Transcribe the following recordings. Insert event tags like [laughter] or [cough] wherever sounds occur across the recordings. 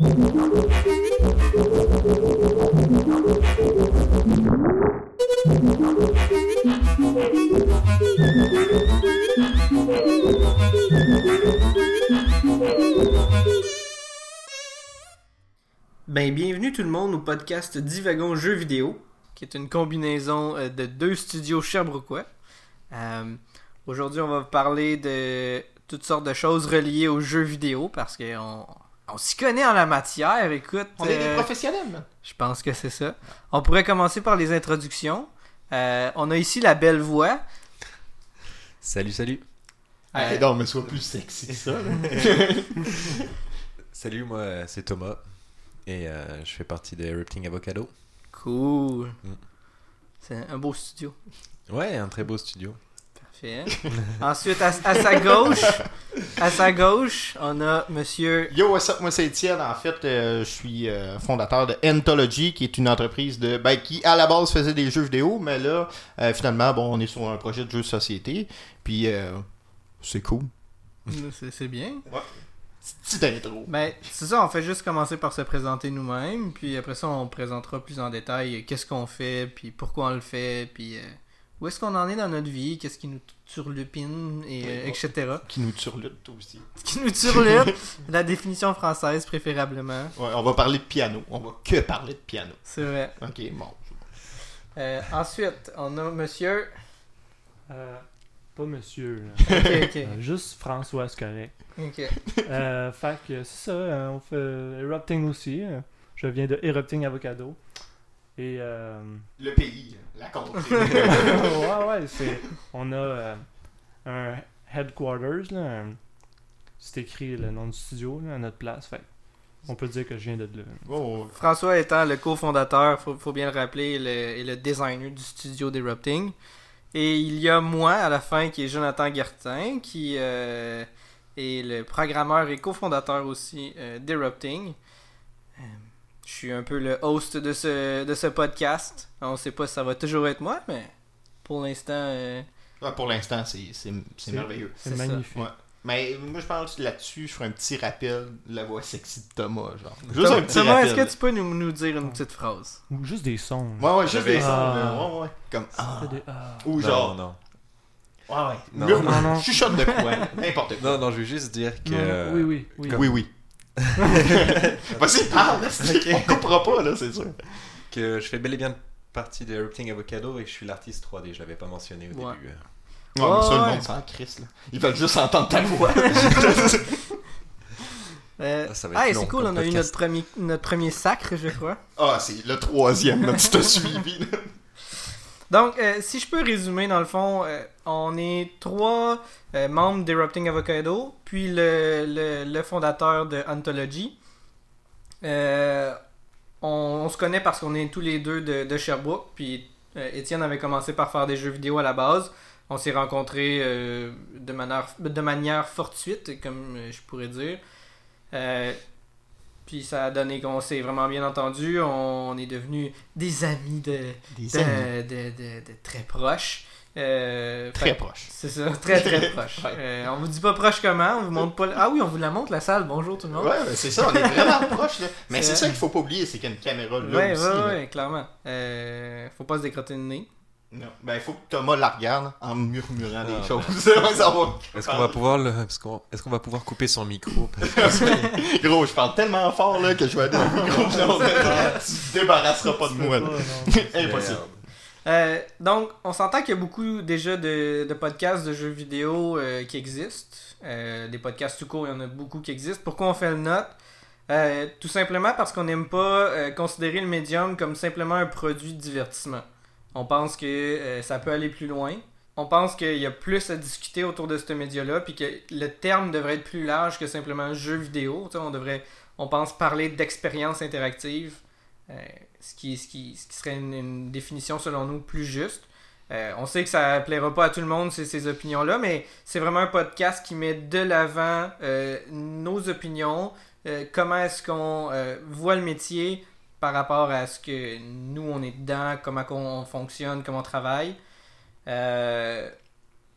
Ben, bienvenue tout le monde au podcast Divagon Jeux vidéo, qui est une combinaison euh, de deux studios sherbrookeois. Euh, Aujourd'hui, on va vous parler de toutes sortes de choses reliées aux jeux vidéo parce qu'on on, s'y connaît en la matière. Écoute, On est des euh, professionnels, man. je pense que c'est ça. On pourrait commencer par les introductions. Euh, on a ici la belle voix. Salut, salut. Euh, Hey, non, mais sois plus sexy que ça. [laughs] Salut, moi c'est Thomas et euh, je fais partie de Erupting Avocado. Cool. Mm. C'est un beau studio. Ouais, un très beau studio. Parfait. [laughs] Ensuite, à, à sa gauche, à sa gauche, on a Monsieur. Yo, what's up? Moi, c'est Étienne. En fait, euh, je suis euh, fondateur de Anthology, qui est une entreprise de ben, qui, à la base, faisait des jeux vidéo, mais là, euh, finalement, bon, on est sur un projet de jeu de société. Puis, c'est cool. [laughs] C'est bien. Petite intro. Ben, c'est ça, on fait juste commencer par se présenter nous-mêmes, puis après ça, on présentera plus en détail qu'est-ce qu'on fait, puis pourquoi on le fait, puis où est-ce qu'on en est dans notre vie, qu'est-ce qui nous turlupine, et, euh, etc. Qui nous turlute aussi. [laughs] Qui nous turlupe, la définition française préférablement. Ouais, on va parler de piano. On va que parler de piano. C'est vrai. Ok, bon. Euh, ensuite, on a monsieur. Euh, pas monsieur, là. [laughs] Ok, ok. Euh, juste François, c'est correct. ok. Euh, fait que c'est ça, euh, on fait Erupting aussi. euh, je viens de Erupting Avocado. Et euh, Le pays, la [laughs] contrée. ouais, ouais, c'est. On a euh, un headquarters, là. un- C'est écrit le nom du studio, là, à notre place. Fait on peut dire que je viens de là. oh, François étant le cofondateur, faut, faut bien le rappeler, et le, et le designer du studio d'Erupting. Et il y a moi à la fin qui est Jonathan Guertin, qui euh, est le programmeur et cofondateur aussi euh, d'Erupting. Je suis un peu le host de ce, de ce podcast. On sait pas si ça va toujours être moi, mais pour l'instant, euh, ouais, pour l'instant, c'est c'est- c'est C'est- merveilleux. C'est magnifique. Ouais. Mais moi, je pense que là-dessus, je ferai un petit rappel de la voix sexy de Thomas. Genre. Juste Thomas, un petit Thomas, rappel. est-ce que tu peux nous, nous dire une petite phrase? Ou juste des sons. Ouais, ouais, juste des sons. Ah. Ouais, ouais. Comme. Ah. Des- ah. Ou non, genre. non. Ouais, ouais. Non. Non, non. Chuchote de quoi. N'importe quoi. Non, non, je veux juste dire que. Non, non, oui, oui, oui. Oui, oui. [laughs] Vas-y, parle. esti. On coupera pas, là, c'est sûr. Que je fais bel et bien partie de Erupting Avocado et que je suis l'artiste 3D. Je l'avais pas mentionné au Ouais. début. euh. Ouais, mais ça, le ouais. monde s'en crisse, là. Ils veulent juste entendre ta voix. [laughs] [laughs] Euh, Ah, ça va être Ah, long c'est cool, on a eu notre premier, notre premier sacre, je crois. ah, c'est le troisième. Tu t'as suivi, là. Donc, euh, si je peux résumer, dans le fond, euh, on est trois euh, membres d'Erupting Avocado, puis le, le, fondateur de Anthology. On, on se connaît parce qu'on est tous les deux de, de Sherbrooke, puis Étienne avait commencé par faire des jeux vidéo à la base. On s'est rencontrés de, manière, de manière fortuite, comme je pourrais dire. Puis ça a donné qu'on s'est vraiment bien entendu. On, est devenus des amis de, Des de, amis. de, de- très proches. Euh, Très fait- proche. C'est ça, très très [laughs] proche. Ouais. Euh, on vous dit pas proche comment, on vous montre pas. le- Ah oui, on vous la montre la salle. Bonjour tout le monde. Ouais, c'est ça, on est vraiment [laughs] proche, là. Mais C'est ça qu'il faut pas oublier, c'est qu'il y a une caméra là ouais, aussi. ouais, là. ouais, clairement. Euh, faut pas se décrotter le nez. Non. Ben, il faut que Thomas la regarde en murmurant des Ah, choses. [laughs] Est-ce qu'on va pouvoir le... Est-ce qu'on est-ce qu'on va pouvoir couper son micro? [laughs] Parce que- Gros, je parle tellement fort là, que je vais aller dans le micro. sinon, tu te débarrasseras pas de moi. là. Non. [laughs] Impossible. Euh, donc, on s'entend qu'il y a beaucoup déjà de, de podcasts de jeux vidéo euh, qui existent. Euh, des podcasts tout court, il y en a beaucoup qui existent. Pourquoi on fait le note? Euh, Tout simplement parce qu'on n'aime pas euh, considérer le médium comme simplement un produit de divertissement. On pense que euh, ça peut aller plus loin. On pense qu'il y a plus à discuter autour de ce média-là, puis que le terme devrait être plus large que simplement jeu vidéo. On devrait, on pense parler d'expérience interactive. Euh, ce, qui, serait une, définition selon nous plus juste. Euh, on sait que ça plaira pas à tout le monde ces, opinions-là, mais c'est vraiment un podcast qui met de l'avant nos opinions, comment est-ce qu'on voit le métier par rapport à ce que nous on est dedans, comment qu'on fonctionne, comment on travaille. Euh,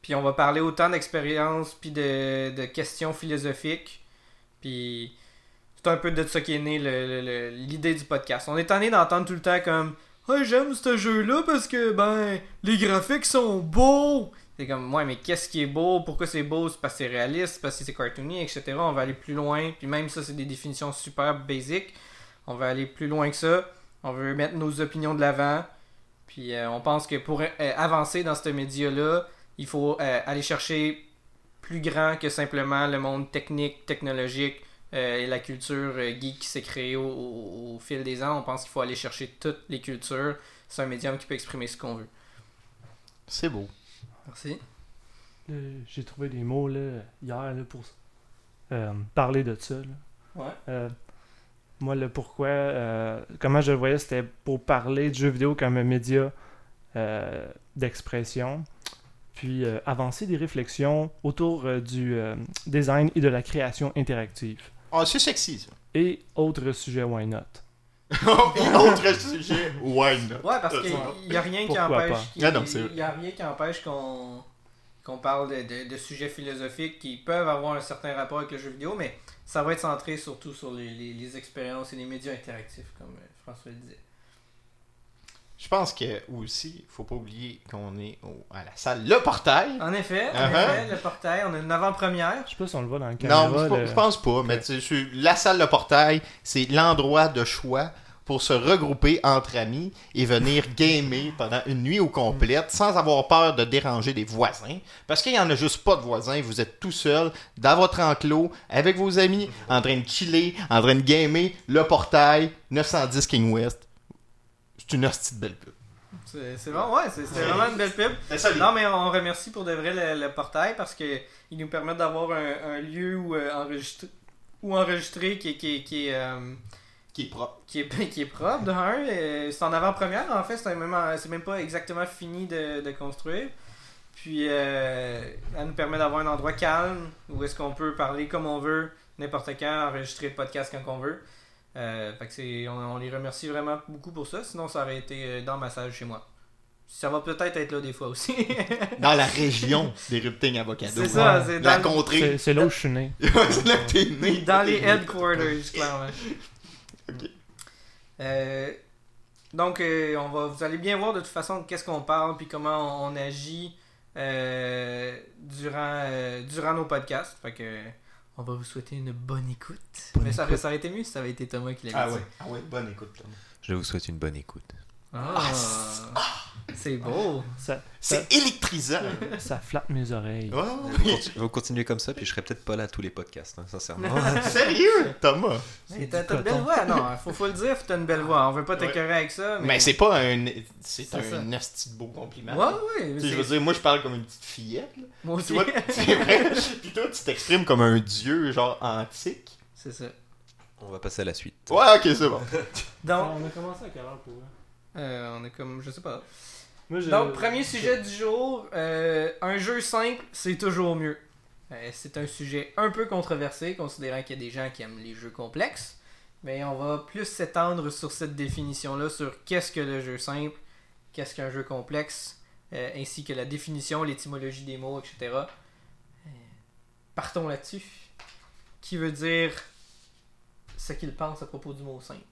puis on va parler autant d'expériences puis de, questions philosophiques. Puis c'est un peu de ça qui est né l'idée du podcast. On est tanné d'entendre tout le temps comme Ah, j'aime ce jeu-là parce que, ben, les graphiques sont beaux. C'est comme, ouais, mais qu'est-ce qui est beau? Pourquoi c'est beau? C'est parce que c'est réaliste, parce que c'est cartoony, etc. On va aller plus loin. Puis même ça, c'est des définitions super basiques. On va aller plus loin que ça. On veut mettre nos opinions de l'avant. Puis euh, on pense que pour euh, avancer dans ce média-là, il faut euh, aller chercher plus grand que simplement le monde technique, technologique euh, et la culture euh, geek qui s'est créée au, au- au fil des ans. On pense qu'il faut aller chercher toutes les cultures. C'est un médium qui peut exprimer ce qu'on veut. C'est beau. Merci. J'ai trouvé des mots là, hier là, pour euh, parler de ça. là. Ouais. Moi, le pourquoi, euh, comment je le voyais, c'était pour parler de jeux vidéo comme un média euh, d'expression, puis euh, avancer des réflexions autour euh, du euh, design et de la création interactive. Ah, c'est sexy, ça. Et autre sujet, why not? [laughs] Et autre sujet, why not? Ouais, parce qu'il n'y a rien qui empêche. Ah non, c'est vrai. Il y a rien qui empêche qu'on qu'on parle de, de- de sujets philosophiques qui peuvent avoir un certain rapport avec le jeu vidéo, mais ça va être centré surtout sur les, les- les expériences et les médias interactifs, comme euh, François le disait. Je pense que aussi, faut pas oublier qu'on est au- à la salle Le Portail. En effet, en Uh-huh. effet, le portail, on a une avant-première. Je sais pas si on le voit dans la caméra. Non, je, le- je pense pas, mais la salle Le Portail, c'est l'endroit de choix pour se regrouper entre amis et venir [laughs] gamer pendant une nuit au complète sans avoir peur de déranger des voisins. Parce qu'il y en a juste pas de voisins, vous êtes tout seul dans votre enclos avec vos amis en train de chiller, en train de gamer Le Portail 910 King West. C'est une hostie de belle pub. C'est bon, ouais, c'est vraiment une belle pub. Non, mais on remercie pour de vrai le, le portail parce que il nous permet d'avoir un, un lieu où, euh, enregistrer, où enregistrer qui, est- qui, qui, euh, qui est propre. qui, est, [laughs] qui est propre, de un. euh, C'est en avant-première, en fait, c'est même, c'est même pas exactement fini de, de construire. Puis, euh, elle nous permet d'avoir un endroit calme où est-ce qu'on peut parler comme on veut, n'importe quand, enregistrer le podcast quand on veut. Euh, fait que c'est, on, on les remercie vraiment beaucoup pour ça, sinon ça aurait été euh, dans ma salle chez moi. Ça va peut-être être là des fois aussi. [laughs] Dans la région des Rupting Avocado. c'est ça, Ouais. c'est La dans, contrée. C'est c'est là où je suis né. [laughs] c'est là que t'es né. dans les headquarters, clairement. Ok. Euh, donc, euh, on va, vous allez bien voir de toute façon qu'est-ce qu'on parle puis comment on, on agit euh, durant, euh, durant nos podcasts. Fait que, on va vous souhaiter une bonne écoute. Bonne Mais ça, écoute. ça aurait été mieux si ça avait été Thomas qui l'avait Ah dit. ouais. ah ouais, bonne écoute. là. Je vous souhaite une bonne écoute. Ah, c'est beau. Ça, C'est électrisant. ça flatte mes oreilles. Oh, Vous oui. conti- Vous continuez comme ça, puis je serai peut-être pas là à tous les podcasts, hein, sincèrement. [laughs] Sérieux, Thomas? Mais T'as t'as une belle voix. Non, faut, faut le dire, t'as une belle voix. On veut pas Ouais. t'écœurer avec ça. Mais, Mais c'est pas un. C'est un asti de beau compliment. Ouais, ouais. Tu sais, je veux dire, moi je parle comme une petite fillette. là. Moi Tu aussi. vois, c'est vrai. Puis toi, tu t'exprimes comme un dieu, genre antique. C'est ça. On va passer à la suite. Ouais, ok, c'est bon. Donc, on a commencé à quelle heure pour eux? Euh, on est comme, je sais pas. Moi, je- Donc, premier sujet du jour, euh, un jeu simple, c'est toujours mieux. Euh, c'est un sujet un peu controversé, considérant qu'il y a des gens qui aiment les jeux complexes. Mais on va plus s'étendre sur cette définition-là, sur qu'est-ce que le jeu simple, qu'est-ce qu'un jeu complexe, ainsi que la définition, l'étymologie des mots, etc. Partons là-dessus. Qui veut dire ce qu'il pense à propos du mot simple?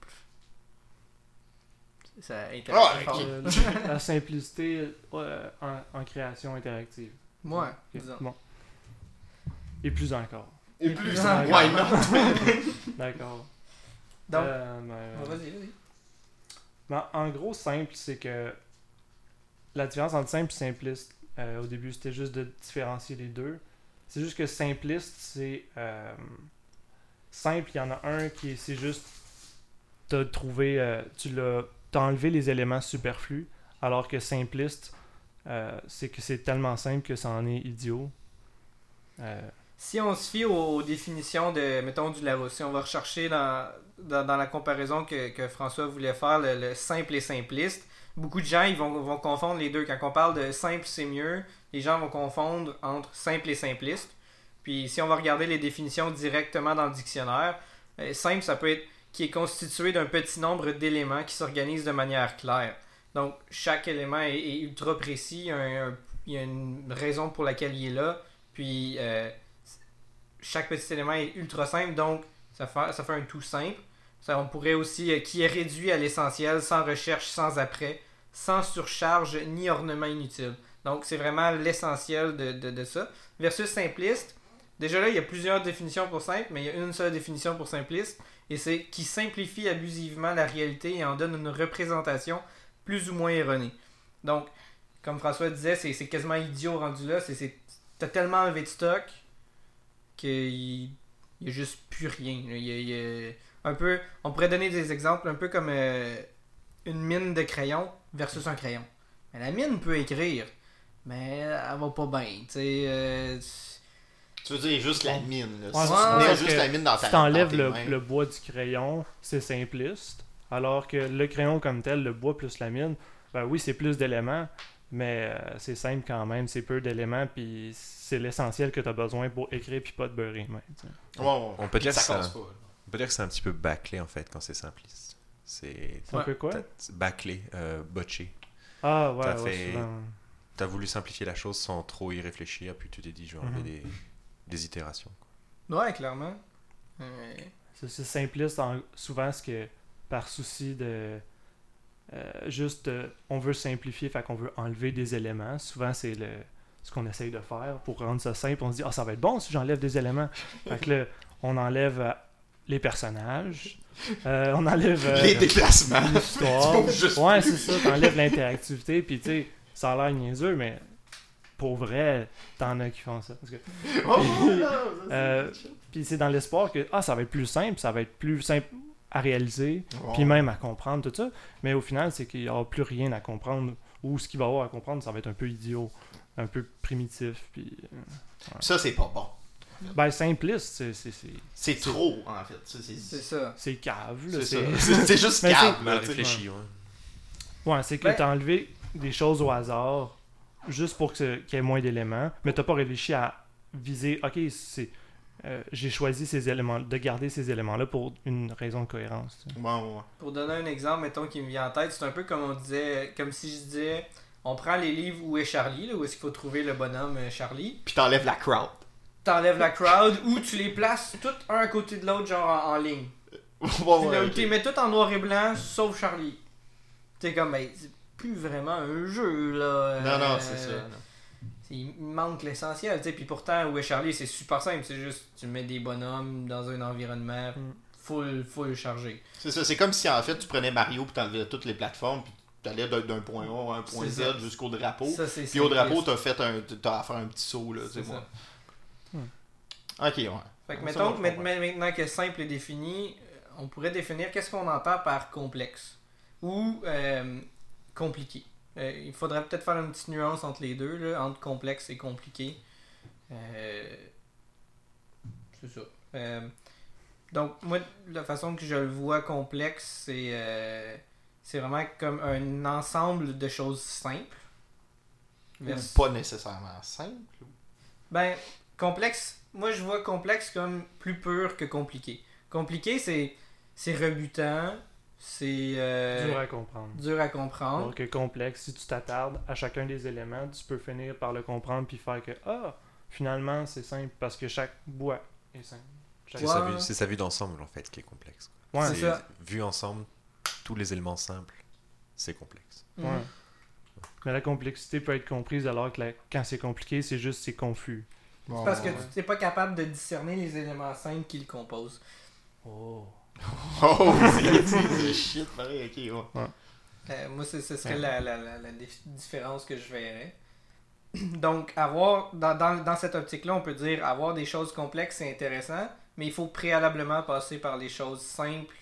Ça intéresse Ah. [laughs] Euh, la simplicité euh, en, en création interactive. Ouais. Bon. Et plus encore. Et plus, why not? [laughs] D'accord. Donc, Euh, ben, vas-y, vas-y. ben, en gros, simple, c'est que la différence entre simple et simpliste, euh, au début, c'était juste de différencier les deux. C'est juste que simpliste, c'est. euh, simple, il y en a un qui est. C'est juste. T'as trouvé. euh, tu l'as. T'as enlevé les éléments superflus. Alors que simpliste, euh, c'est que c'est tellement simple que ça en est idiot. Euh, Si on se fie aux, définitions de, mettons, du Larousse, si on va rechercher dans, dans, la comparaison que, que François voulait faire, le, le simple et simpliste, beaucoup de gens ils vont, vont confondre les deux. Quand on parle de simple, c'est mieux, les gens vont confondre entre simple et simpliste. Puis si on va regarder les définitions directement dans le dictionnaire, euh, simple, ça peut être qui est constitué d'un petit nombre d'éléments qui s'organisent de manière claire. Donc, chaque élément est, ultra précis, il y, a une raison pour laquelle il est là, puis euh, chaque petit élément est ultra simple, donc Ça fait, ça fait un tout simple. On pourrait aussi euh, qui est réduit à l'essentiel, sans recherche, sans après, sans surcharge ni ornement inutile. Donc c'est vraiment l'essentiel de, de, de ça. Versus simpliste, déjà là il y a plusieurs définitions pour simple, mais il y a une seule définition pour simpliste, et c'est qui simplifie abusivement la réalité et en donne une représentation plus ou moins erronée. Donc, comme François disait, c'est quasiment idiot rendu là. T'as tellement enlevé de stock qu'il n'y a juste plus rien. il y a un peu, on pourrait donner des exemples un peu comme euh, une mine de crayon versus un crayon. Mais la mine peut écrire, mais elle va pas bien. tu sais, euh, Tu veux dire juste la mine, là. Ouais, si tu mets juste la mine dans ta Si t'enlèves le, le bois du crayon, c'est simpliste. Alors que le crayon comme tel, le bois plus la mine, ben oui, c'est plus d'éléments, mais euh, c'est simple quand même, c'est peu d'éléments, puis c'est l'essentiel que t'as besoin pour écrire, puis pas de beurrer. mais, tu. Ouais. On peut dire ça là. On peut dire que c'est un petit peu bâclé en fait quand c'est simpliste. C'est C'est un peu quoi? bâclé, euh, botché. Ah ouais, t'as ouais, fait- souvent. T'as voulu simplifier la chose sans trop y réfléchir, puis tu t'es dit je vais enlever Mhm. des, des itérations. ouais, clairement. C'est simpliste en- souvent ce que par souci de euh, juste euh, on veut simplifier, fait qu'on veut enlever des éléments. Souvent c'est le ce qu'on essaye de faire pour rendre ça simple. On se dit ah ça va être bon si j'enlève des éléments. [laughs] Fait que là, on enlève euh, les personnages, euh, on enlève euh, Les déplacements. l'histoire. [laughs] Ouais, c'est ça, t'enlèves l'interactivité, puis tu sais, ça a l'air niaiseux, mais pour vrai, t'en as qui font ça. Parce que [laughs] Oh, non, ça, c'est- Euh, Puis c'est dans l'espoir que ah, ça va être plus simple, ça va être plus simple à réaliser, puis même à comprendre tout ça. Mais au final, c'est qu'il n'y aura plus rien à comprendre. Ou ce qu'il va y avoir à comprendre, ça va être un peu idiot, un peu primitif. Puis, euh, Ça, c'est pas bon. ben, simpliste, c'est, c'est, c'est, C'est trop, en fait. C'est c'est ça. c'est cave. là, c'est ça. c'est- [laughs] C'est c'est juste c'est- Mal réfléchi, ouais. Ouais, c'est que Ben- t'as enlevé des choses au hasard juste pour que ce- qu'il y ait moins d'éléments, mais t'as pas réfléchi à viser, ok, c'est, euh, j'ai choisi ces éléments, de garder ces éléments-là pour une raison de cohérence. Ouais. Pour donner un exemple, mettons, qui me vient en tête, c'est un peu comme on disait, comme si je disais, on prend les livres où est Charlie, là, où est-ce qu'il faut trouver le bonhomme euh, Charlie, Puis t'enlèves la crowd. t'enlèves la crowd, ou tu les places tout un à côté de l'autre, genre en, en ligne. [laughs] ouais, ok. tu les mets tout en noir et blanc, sauf Charlie. T'es comme, ben, plus vraiment un jeu, là. Non, non, Euh, c'est ça. non. Il manque l'essentiel, tu sais. Puis pourtant, où est Charlie, c'est super simple. C'est juste, tu mets des bonhommes dans un environnement Mm. full, full chargé. C'est ça. C'est comme si, en fait, tu prenais Mario puis t'enlevais toutes les plateformes puis t'allais d'un d'un point A à un point ça. Z jusqu'au drapeau. Ça, c'est Puis au drapeau, t'as fait un... T'as à faire un petit saut, là, tu sais, moi. ça. Ok, ouais. Fait que Ça, mettons, que maintenant que simple est défini, euh, on pourrait définir qu'est-ce qu'on entend par complexe ou euh, compliqué. Euh, il faudrait peut-être faire une petite nuance entre les deux, là, entre complexe et compliqué. Euh, c'est ça. Euh, donc, moi, la façon que je le vois complexe, c'est c'est vraiment comme un ensemble de choses simples. Vers- Pas nécessairement simple. Ben, complexe, moi je vois complexe comme plus pur que compliqué. Compliqué, c'est c'est rebutant, c'est euh, Dur à comprendre. dur à comprendre. Alors que complexe, si tu t'attardes à chacun des éléments, tu peux finir par le comprendre puis faire que ah, finalement c'est simple parce que chaque bois est simple. Chaque- C'est Ouais. sa vue, d'ensemble en fait qui est complexe. Ouais. C'est ça. Vu ensemble, tous les éléments simples, c'est complexe. Ouais. Mais la complexité peut être comprise alors que la- quand c'est compliqué, c'est juste c'est confus. C'est parce que tu n'es pas capable de discerner les éléments simples qui le composent. Oh. Oh, [laughs] c'est [laughs] shit, pareil, ok, ouais. Euh, moi, ce serait la, la, la, la dif- différence que je verrais. [clears throat] Donc, avoir, dans, dans, dans cette optique-là, on peut dire avoir des choses complexes, c'est intéressant, mais il faut préalablement passer par les choses simples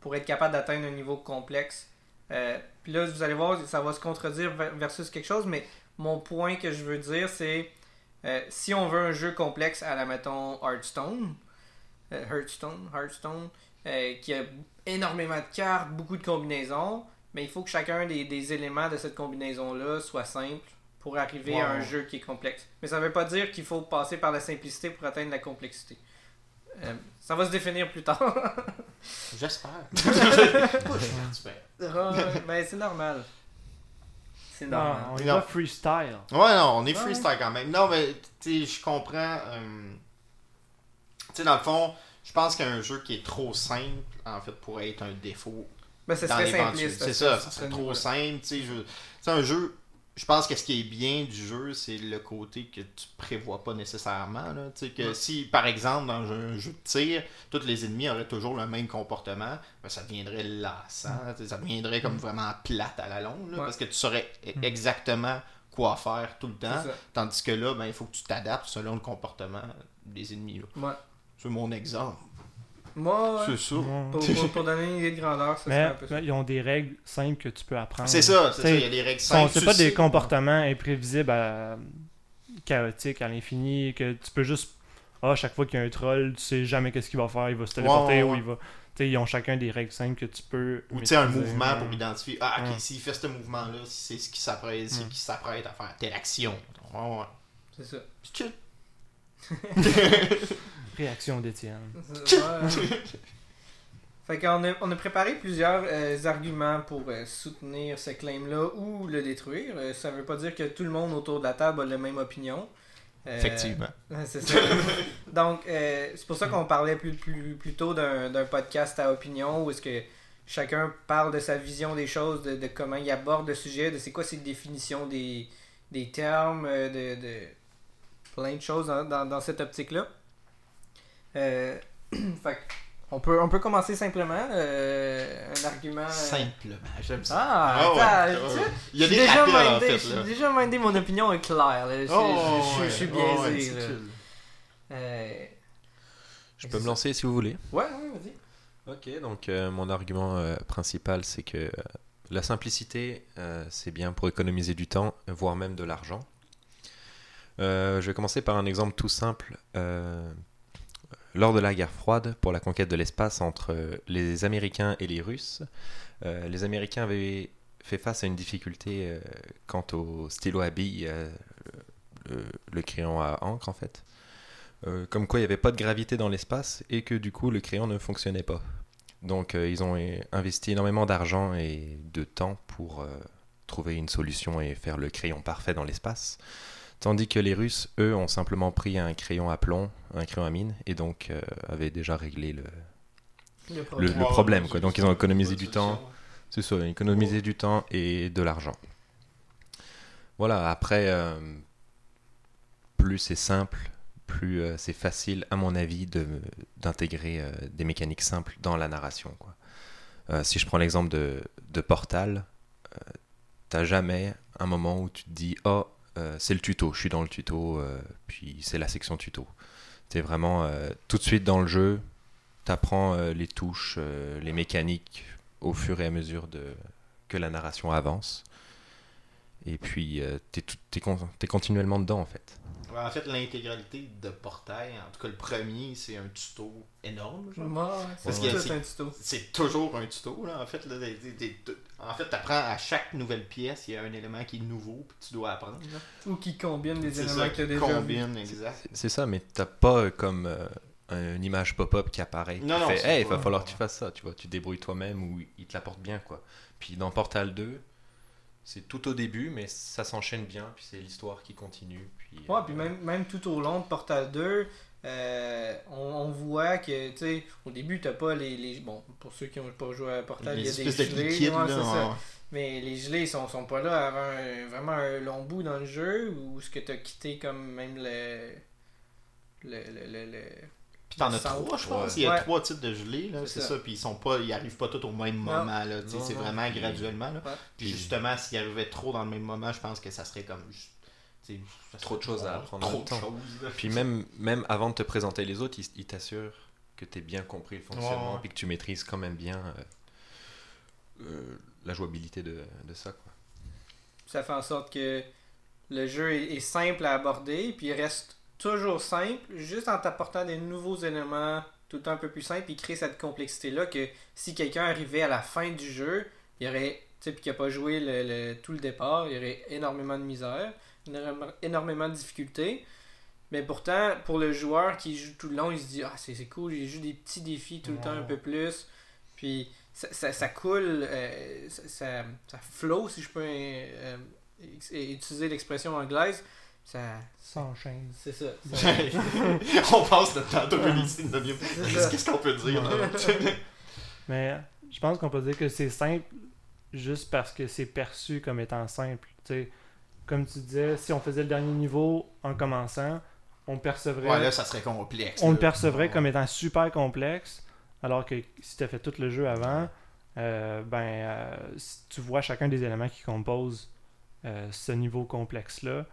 pour être capable d'atteindre un niveau complexe. Euh, Puis là, vous allez voir, ça va se contredire ver- versus quelque chose, mais mon point que je veux dire, c'est euh, si on veut un jeu complexe à la, mettons, Hearthstone, euh, Hearthstone, Hearthstone, euh, qui a énormément de cartes, beaucoup de combinaisons, mais il faut que chacun des, des éléments de cette combinaison-là soit simple pour arriver à un jeu qui est complexe. Mais ça ne veut pas dire qu'il faut passer par la simplicité pour atteindre la complexité. Euh, ça va se définir plus tard. [laughs] J'espère. [laughs] Je suis Ah, ben, c'est normal. C'est normal. Non, on Non. va freestyle. Ouais, non, on est Ouais. freestyle quand même. Non, mais tu sais, je comprends. euh, tu sais, dans le fond, Je pense qu'un jeu qui est trop simple, en fait, pourrait être un défaut Ben, simpliste. C'est ça, serait trop simple. tu sais, je- C'est un jeu. Je pense que ce qui est bien du jeu, c'est le côté que tu prévois pas nécessairement. Là. Tu sais, que si, par exemple, dans un jeu de tir, tous les ennemis auraient toujours le même comportement, ben, ça deviendrait lassant. tu sais, Ça deviendrait comme vraiment plate à la longue. là, Ouais. Parce que tu saurais e- exactement quoi faire tout le temps. C'est. Tandis que là, ben, il faut que tu t'adaptes selon le comportement des ennemis. là. Ouais. C'est mon exemple. Moi, ouais, C'est ça. Pour, pour, pour donner une idée de grandeur, ça Mais, un peu ça. ils ont des règles simples que tu peux apprendre. C'est ça, c'est ça. T'sais, Il y a des règles simples. C'est pas des comportements imprévisibles, à- chaotiques à l'infini, que tu peux juste. Ah, à chaque fois qu'il y a un troll, tu sais jamais qu'est-ce qu'il va faire, il va se téléporter Ouais, ouais, ou ouais. il va. Tu sais, ils ont chacun des règles simples que tu peux. Ou tu sais, un mouvement pour identifier. Ah, ok, Ouais. s'il fait ce mouvement-là, c'est ce qui s'apprête, c'est Ouais. qui s'apprête à faire telle action. Ouais, ouais. C'est ça. C'est chill. [laughs] Réaction d'Étienne. [laughs] Fait qu'on a, on a préparé plusieurs euh, arguments pour euh, soutenir ce claim-là ou le détruire. Euh, ça veut pas dire que tout le monde autour de la table a la même opinion. Euh, Effectivement. [laughs] C'est ça. Donc, euh, c'est pour ça qu'on parlait plus, plus, plus tôt d'un d'un podcast à opinion où est-ce que chacun parle de sa vision des choses, de, de comment il aborde le sujet, de c'est quoi ses définitions des, des termes, de, de plein de choses dans, dans, dans cette optique-là. Euh, [clears throat] fait on peut, on peut commencer simplement. euh, un argument. euh, Simplement, j'aime ça. Ah, Ah ouais, attends, ouais. tu sais, Il y a j'ai des déjà en mindé- fait, là. déjà mindé, mon opinion est claire. là. Je, Oh, je- je- ouais. je suis Oh, ouais, biaisé. Euh, Je peux me lancer si vous voulez. Ouais, ouais, vas-y. Ok, donc euh, mon argument euh, principal, c'est que euh, la simplicité, euh, c'est bien pour économiser du temps, voire même de l'argent. Euh, je vais commencer par un exemple tout simple. Lors de la guerre froide, pour la conquête de l'espace entre euh, les Américains et les Russes, euh, les Américains avaient fait face à une difficulté euh, quant au stylo à billes, le, le crayon à encre en fait. Comme quoi il n'y avait pas de gravité dans l'espace et que du coup le crayon ne fonctionnait pas. Donc ils ont investi énormément d'argent et de temps pour trouver une solution et faire le crayon parfait dans l'espace. Tandis que les Russes, eux, ont simplement pris un crayon à plomb, un crayon à mine, et donc euh, avaient déjà réglé le, problème. le Quoi. Donc ils ont économisé du temps. C'est ça, économiser du temps et de l'argent. Voilà, après, euh, plus c'est simple, plus euh, c'est facile, à mon avis, de- d'intégrer euh, des mécaniques simples dans la narration. Quoi. Euh, si je prends l'exemple de, de Portal, euh, t'as jamais un moment où tu te dis Oh, c'est le tuto, je suis dans le tuto, euh, puis c'est la section tuto. T'es vraiment euh, tout de suite dans le jeu, t'apprends euh, les touches, euh, les mécaniques au fur et à mesure de, que la narration avance. Et puis, euh, t'es continuellement dedans, en fait. En fait, l'intégralité de Portail, en tout cas le premier, c'est un tuto énorme. genre. Ouais, c'est Parce que un tuto. C'est toujours un tuto, là, en fait. Là, des- des- des- en fait, tu apprends à chaque nouvelle pièce, il y a un élément qui est nouveau, puis tu dois apprendre. là. Ou qui combine des C'est éléments ça que tu as qui déjà vus. combine, exact. C'est- ça, mais t'as pas euh, comme euh, une image pop-up qui apparaît. qui Non, non, fait Hey, il va falloir que tu fasses ça, tu vois. Tu débrouilles toi-même ou il te l'apporte bien, quoi. Puis dans Portal 2, c'est tout au début, mais ça s'enchaîne bien, puis c'est l'histoire qui continue. Puis, Ouais, euh, puis même, même tout au long de Portal 2, euh, on, on voit que, tu sais, au début, t'as pas les, les. Bon, pour ceux qui n'ont pas joué à Portal, il y a des de ouais, là. c'est ça. ouais. Mais les gelés, ils sont, sont pas là avant un- vraiment un long bout dans le jeu, ou est-ce que t'as quitté comme même le. Le. le, le, le- Puis t'en as trois, je pense. ouais. Il y a Ouais. trois types de gelées, là, C'est c'est ça. ça. Puis ils sont pas, ils arrivent pas tous au même Non. moment, là. Non, C'est non, vraiment puis- graduellement, là. Ouais. Puis justement, s'ils arrivaient trop dans le même moment, je pense que ça serait comme. Trop de choses à apprendre en Trop de temps. choses. Puis même, même avant de te présenter les autres, ils il t'assurent que tu bien compris le fonctionnement, Ouais, ouais. puis que tu maîtrises quand même bien euh, euh, la jouabilité de, de ça. Quoi. Ça fait en sorte que le jeu est, est simple à aborder, puis il reste toujours simple, juste en t'apportant des nouveaux éléments tout le temps un peu plus simples, il crée cette complexité-là que si quelqu'un arrivait à la fin du jeu, il y aurait, tu sais, puis qui n'a pas joué le, le- tout le départ, il y aurait énormément de misère, énormément- de difficultés. Mais pourtant, pour le joueur qui joue tout le long, il se dit Ah, c'est cool, j'ai juste des petits défis tout le temps un peu plus. Puis ça, ça, ça coule, euh, ça, ça, ça flow, si je peux euh, ex- utiliser l'expression anglaise. Ça. Ça enchaîne. C'est ça. [laughs] On passe notre temps C'est ça. Qu'est-ce qu'on peut dire là? [laughs] Mais je pense qu'on peut dire que c'est simple juste parce que c'est perçu comme étant simple. Comme tu disais, si on faisait le dernier niveau en commençant, on percevrait, Ouais, là, ça serait complexe. on le percevrait Ouais. comme étant super complexe, alors que si tu as fait tout le jeu avant, euh, ben, euh, si tu vois chacun des éléments qui composent euh, ce niveau complexe-là.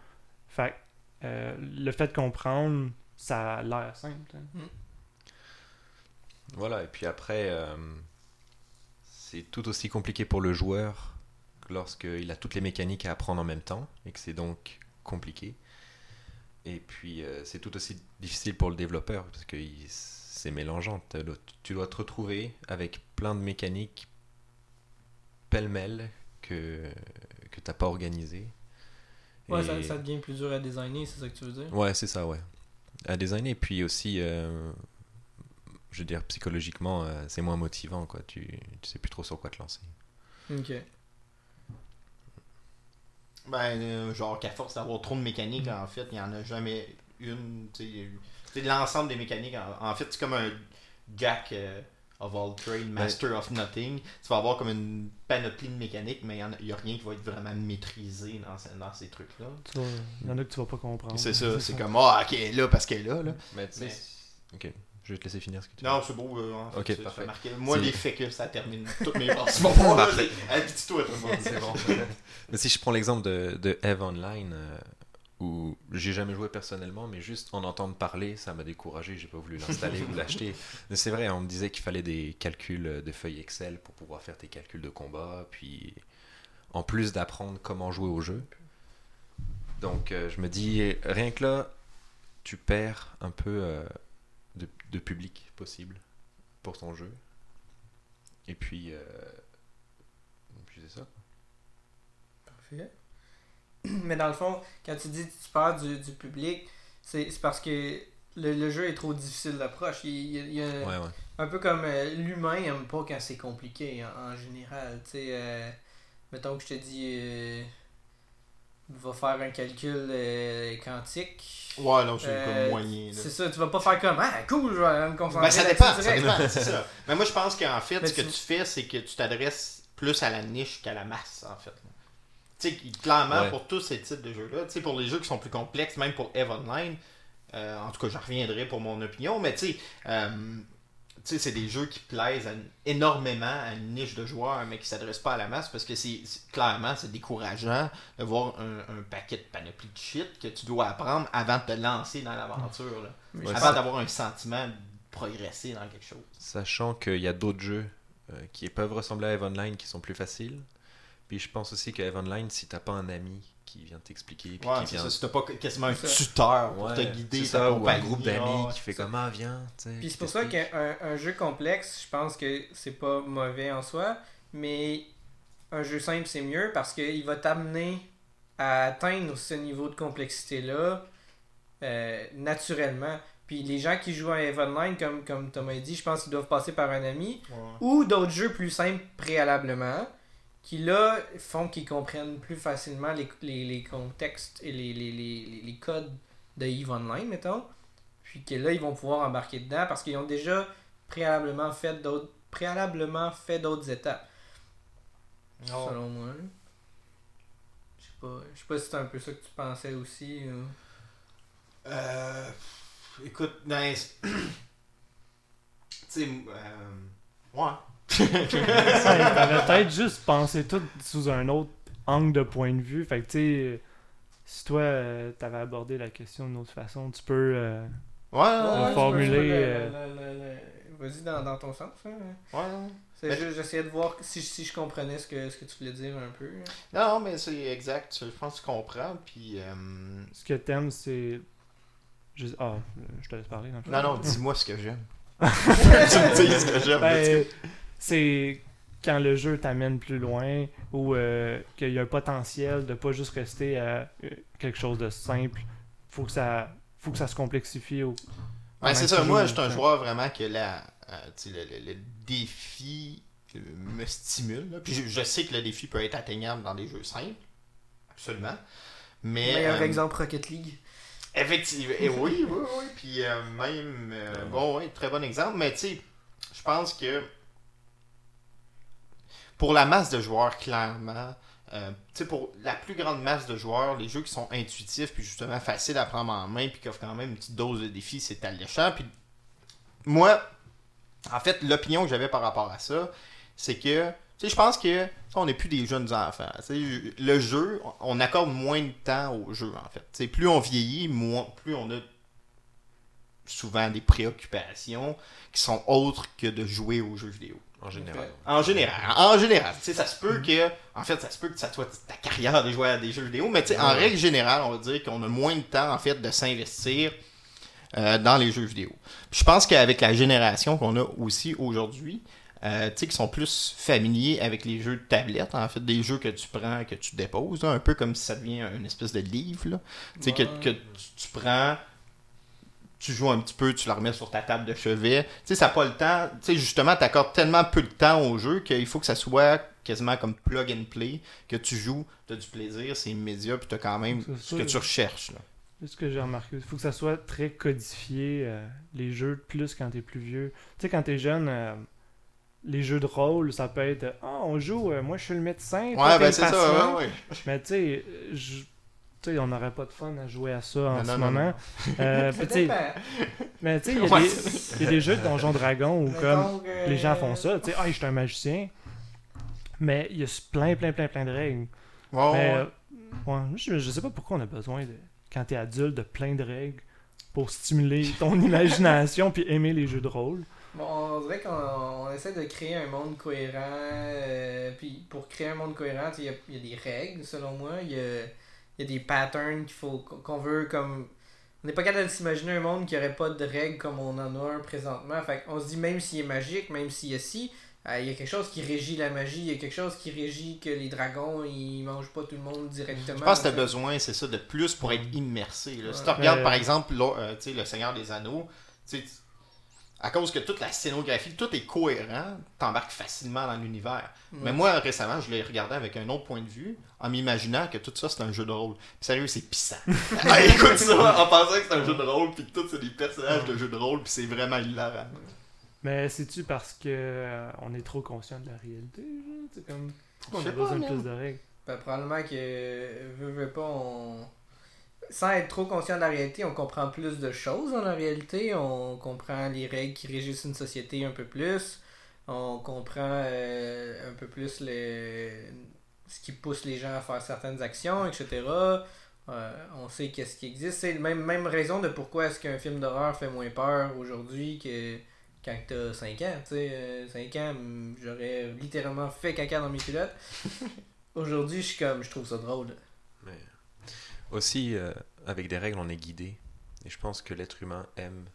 Fait euh, le fait de comprendre, ça a l'air simple. hein. Voilà, et puis après, euh, c'est tout aussi compliqué pour le joueur que lorsqu'il a toutes les mécaniques à apprendre en même temps, et que c'est donc compliqué. Et puis, euh, c'est tout aussi difficile pour le développeur, parce que c'est mélangeant. Tu dois te retrouver avec plein de mécaniques pêle-mêle que, que t'as pas organisées. Ouais, Et- ça, ça devient plus dur à designer, c'est ça que tu veux dire? Ouais, c'est ça, ouais. À designer, puis aussi, euh, je veux dire, psychologiquement, euh, c'est moins motivant, quoi. Tu, tu sais plus trop sur quoi te lancer. Ok. Ben, euh, genre qu'à force d'avoir trop de mécaniques, en fait, il n'y en a jamais une. tu sais, C'est l'ensemble des mécaniques. En, en fait, c'est comme un Jack euh, of all trade, master of nothing. Tu vas avoir comme une panoplie de mécaniques, mais il n'y a, rien qui va être vraiment maîtrisé dans, ce- dans ces trucs-là. Il y en a que tu vas pas comprendre. C'est ça, c'est comme, ah, ok, là, parce qu'elle est là, là. Mais, tu sais, Mais- Ok, je vais te laisser finir ce que tu Non, c'est beau. euh, en fait, Ok, parfait. Moi, les faits que ça termine [laughs] toutes mes phrases. Bon, bon, Parfait. Habitue-toi, tout le monde. C'est bon. [laughs] mais si je prends l'exemple de, de Eve Online, euh, où j'ai jamais joué personnellement, mais juste en entendre parler, ça m'a découragé. J'ai pas voulu l'installer ou l'acheter. Mais [laughs] c'est vrai, on me disait qu'il fallait des calculs de feuilles Excel pour pouvoir faire tes calculs de combat, puis en plus d'apprendre comment jouer au jeu. Donc euh, je me dis, rien que là, tu perds un peu euh, de, de public possible pour ton jeu. Et puis, euh, et puis c'est ça. Parfait. [clears throat] Mais dans le fond, quand tu dis que tu perds du, du public, c'est c'est parce que le, le jeu est trop difficile d'approche. Il, Ouais, ouais. Un peu comme euh, l'humain aime pas quand c'est compliqué en, en général. Tu sais, euh, mettons que je te dis, euh, va faire un calcul euh, quantique. Ouais, là, c'est Euh, comme moyen. C'est ça, tu vas pas faire comme Ah, cool, je vais me concentrer. Ben, ça dépend, ça dépend, [laughs] c'est ça. Mais moi, je pense qu'en fait, Mais ce que tu- tu fais, c'est que tu t'adresses plus à la niche qu'à la masse, en fait. Tu sais, clairement, Ouais. pour tous ces types de jeux-là, tu sais, pour les jeux qui sont plus complexes, même pour EVE Online, euh, en tout cas, j'en reviendrai pour mon opinion, mais tu sais, euh, c'est des jeux qui plaisent à énormément à une niche de joueurs, mais qui s'adressent pas à la masse, parce que c'est c'est- clairement, c'est décourageant de voir un, un paquet de panoplie de shit que tu dois apprendre avant de te lancer dans l'aventure, Ouais, avant d'avoir un sentiment de progresser dans quelque chose. Sachant qu'il y a d'autres jeux euh, qui peuvent ressembler à Eve Online qui sont plus faciles. Puis je pense aussi que Eve Online, si t'as pas un ami qui vient t'expliquer, puis Ouais, qui vient ça. Si t'as pas quasiment un tuteur pour Ouais, te guider, c'est ça, ou un groupe d'amis qui fait comme ah viens. Puis c'est pour ça qu'un un jeu complexe, je pense que c'est pas mauvais en soi, mais un jeu simple c'est mieux parce qu'il va t'amener à atteindre ce niveau de complexité-là euh, naturellement. Puis les gens qui jouent à Eve Online, comme, comme Thomas a dit, je pense qu'ils doivent passer par un ami Ouais. ou d'autres jeux plus simples préalablement qui là font qu'ils comprennent plus facilement les, les, les contextes et les, les, les, les- les codes de EVE Online, mettons. Puis que là, ils vont pouvoir embarquer dedans parce qu'ils ont déjà préalablement fait d'autres préalablement fait d'autres étapes, Non. selon moi. Je sais pas, je sais pas si c'est un peu ça que tu pensais aussi. ou- Euh, écoute, dans... [clears throat] tu sais, euh, ouais. T'avais peut-être juste pensé tout sous un autre angle de point de vue. Fait que, tu sais, si toi, euh, t'avais abordé la question d'une autre façon, tu peux. euh, Ouais, ouais, ouais. formuler, euh, Vas-y dans, dans ton sens. hein. ouais, ouais. C'est Mais- juste, j'essayais de voir si, si je comprenais ce que, ce que tu voulais dire un peu. hein. Non, mais c'est exact. Je pense que tu comprends. Puis, euh, ce que t'aimes, c'est. Je... Ah, je te laisse parler. dans le non, non, dis-moi ce que j'aime. tu me dis ce que j'aime. Ben, c'est quand le jeu t'amène plus loin ou euh, qu'il y a un potentiel de pas juste rester à euh, quelque chose de simple. Faut que ça, faut que ça se complexifie. Au... Ouais, c'est ça. Moi, je suis un joueur vraiment que la, euh, tu sais, le, le- le défi me stimule. là. Puis je, je sais que le défi peut être atteignable dans des jeux simples. Absolument. Mais, Meilleur euh, exemple Rocket League. Effectivement. Et oui, oui, oui. Puis euh, même. euh, bon, oui, très bon exemple. Mais tu sais, je pense que. Pour la masse de joueurs, clairement. euh, pour la plus grande masse de joueurs, les jeux qui sont intuitifs, puis justement faciles à prendre en main, puis qui offrent quand même une petite dose de défi, c'est alléchant. Puis moi, en fait, l'opinion que j'avais par rapport à ça, c'est que, je pense que on n'est plus des jeunes enfants. Le jeu, on accorde moins de temps au jeu, en fait. Plus on vieillit, moins, plus on a souvent des préoccupations qui sont autres que de jouer aux jeux vidéo. En général. En général, en général, tu sais, ça se peut que, en fait, ça se peut que ça soit ta carrière de jouer à des jeux vidéo, mais tu sais, en règle générale, on va dire qu'on a moins de temps, en fait, de s'investir euh, dans les jeux vidéo. Puis je pense qu'avec la génération qu'on a aussi aujourd'hui, euh, tu sais, qui sont plus familiers avec les jeux de tablette, en fait, des jeux que tu prends, que tu déposes, là, un peu comme si ça devient une espèce de livre, là. Tu sais, que, que tu, tu prends, tu joues un petit peu, tu la remets sur ta table de chevet. Tu sais, ça n'a pas le temps. Tu sais, justement, tu accordes tellement peu de temps au jeu qu'il faut que ça soit quasiment comme plug and play, que tu joues, tu as du plaisir, c'est immédiat, puis tu as quand même ce que tu recherches. Là. C'est ce que j'ai remarqué. Il faut que ça soit très codifié, euh, les jeux, plus quand t'es plus vieux. Tu sais, quand t'es jeune, euh, les jeux de rôle, ça peut être Ah, on joue, euh, moi je suis le médecin. Ouais, ben c'est ça, ouais, ouais. Mais tu sais, je- tu sais, on n'aurait pas de fun à jouer à ça en Non, ce non, non, moment. Euh, [laughs] mais tu sais, il y, a des- il y a des jeux de Donjons Dragons où comme que- les gens font ça. Tu sais, ah, je suis un magicien. Mais il y a plein, plein, plein, plein de règles. Ouais, Mais, ouais. euh, ouais, je, je sais pas pourquoi on a besoin, de, quand t'es adulte, de plein de règles pour stimuler ton [laughs] imagination puis aimer les jeux de rôle. Bon, on dirait qu'on on essaie de créer un monde cohérent. euh, puis pour créer un monde cohérent, il y y a des règles, selon moi. Il y a, il y a des patterns qu'il faut qu'on veut comme. On n'est pas capable de s'imaginer un monde qui aurait pas de règles comme on en a un présentement. Fait on se dit même s'il est magique, même s'il y a si, euh, il y a quelque chose qui régit la magie, il y a quelque chose qui régit que les dragons ils mangent pas tout le monde directement. Je pense que tu as besoin, c'est ça, de plus pour être immersé. là. Si tu regardes, par exemple, là, euh, tu sais, Le Seigneur des Anneaux, tu sais, à cause que toute la scénographie, tout est cohérent, t'embarques facilement dans l'univers. Ouais. Mais moi, récemment, je l'ai regardé avec un autre point de vue, en m'imaginant que tout ça, c'est un jeu de rôle. Puis sérieux, c'est pissant. [laughs] Ah, écoute ça, en pensant que c'est un jeu de rôle, puis que tout, c'est des personnages de jeu de rôle, puis c'est vraiment hilarant. Mais c'est-tu parce que euh, on est trop conscient de la réalité? genre? C'est comme. On a besoin de plus de règles? Ben, probablement que, veux, veux pas, on... sans être trop conscient de la réalité, on comprend plus de choses dans la réalité. On comprend les règles qui régissent une société un peu plus. On comprend euh, un peu plus le... ce qui pousse les gens à faire certaines actions, etc. Euh, on sait qu'est-ce qui existe. C'est la même, même raison de pourquoi est-ce qu'un film d'horreur fait moins peur aujourd'hui que quand t'as 5 ans. Tu sais, 5 ans, hum, j'aurais littéralement fait caca dans mes culottes. [laughs] Aujourd'hui, je suis comme, je trouve ça drôle. Aussi, euh, avec des règles, on est guidé. Et je pense que l'être humain aime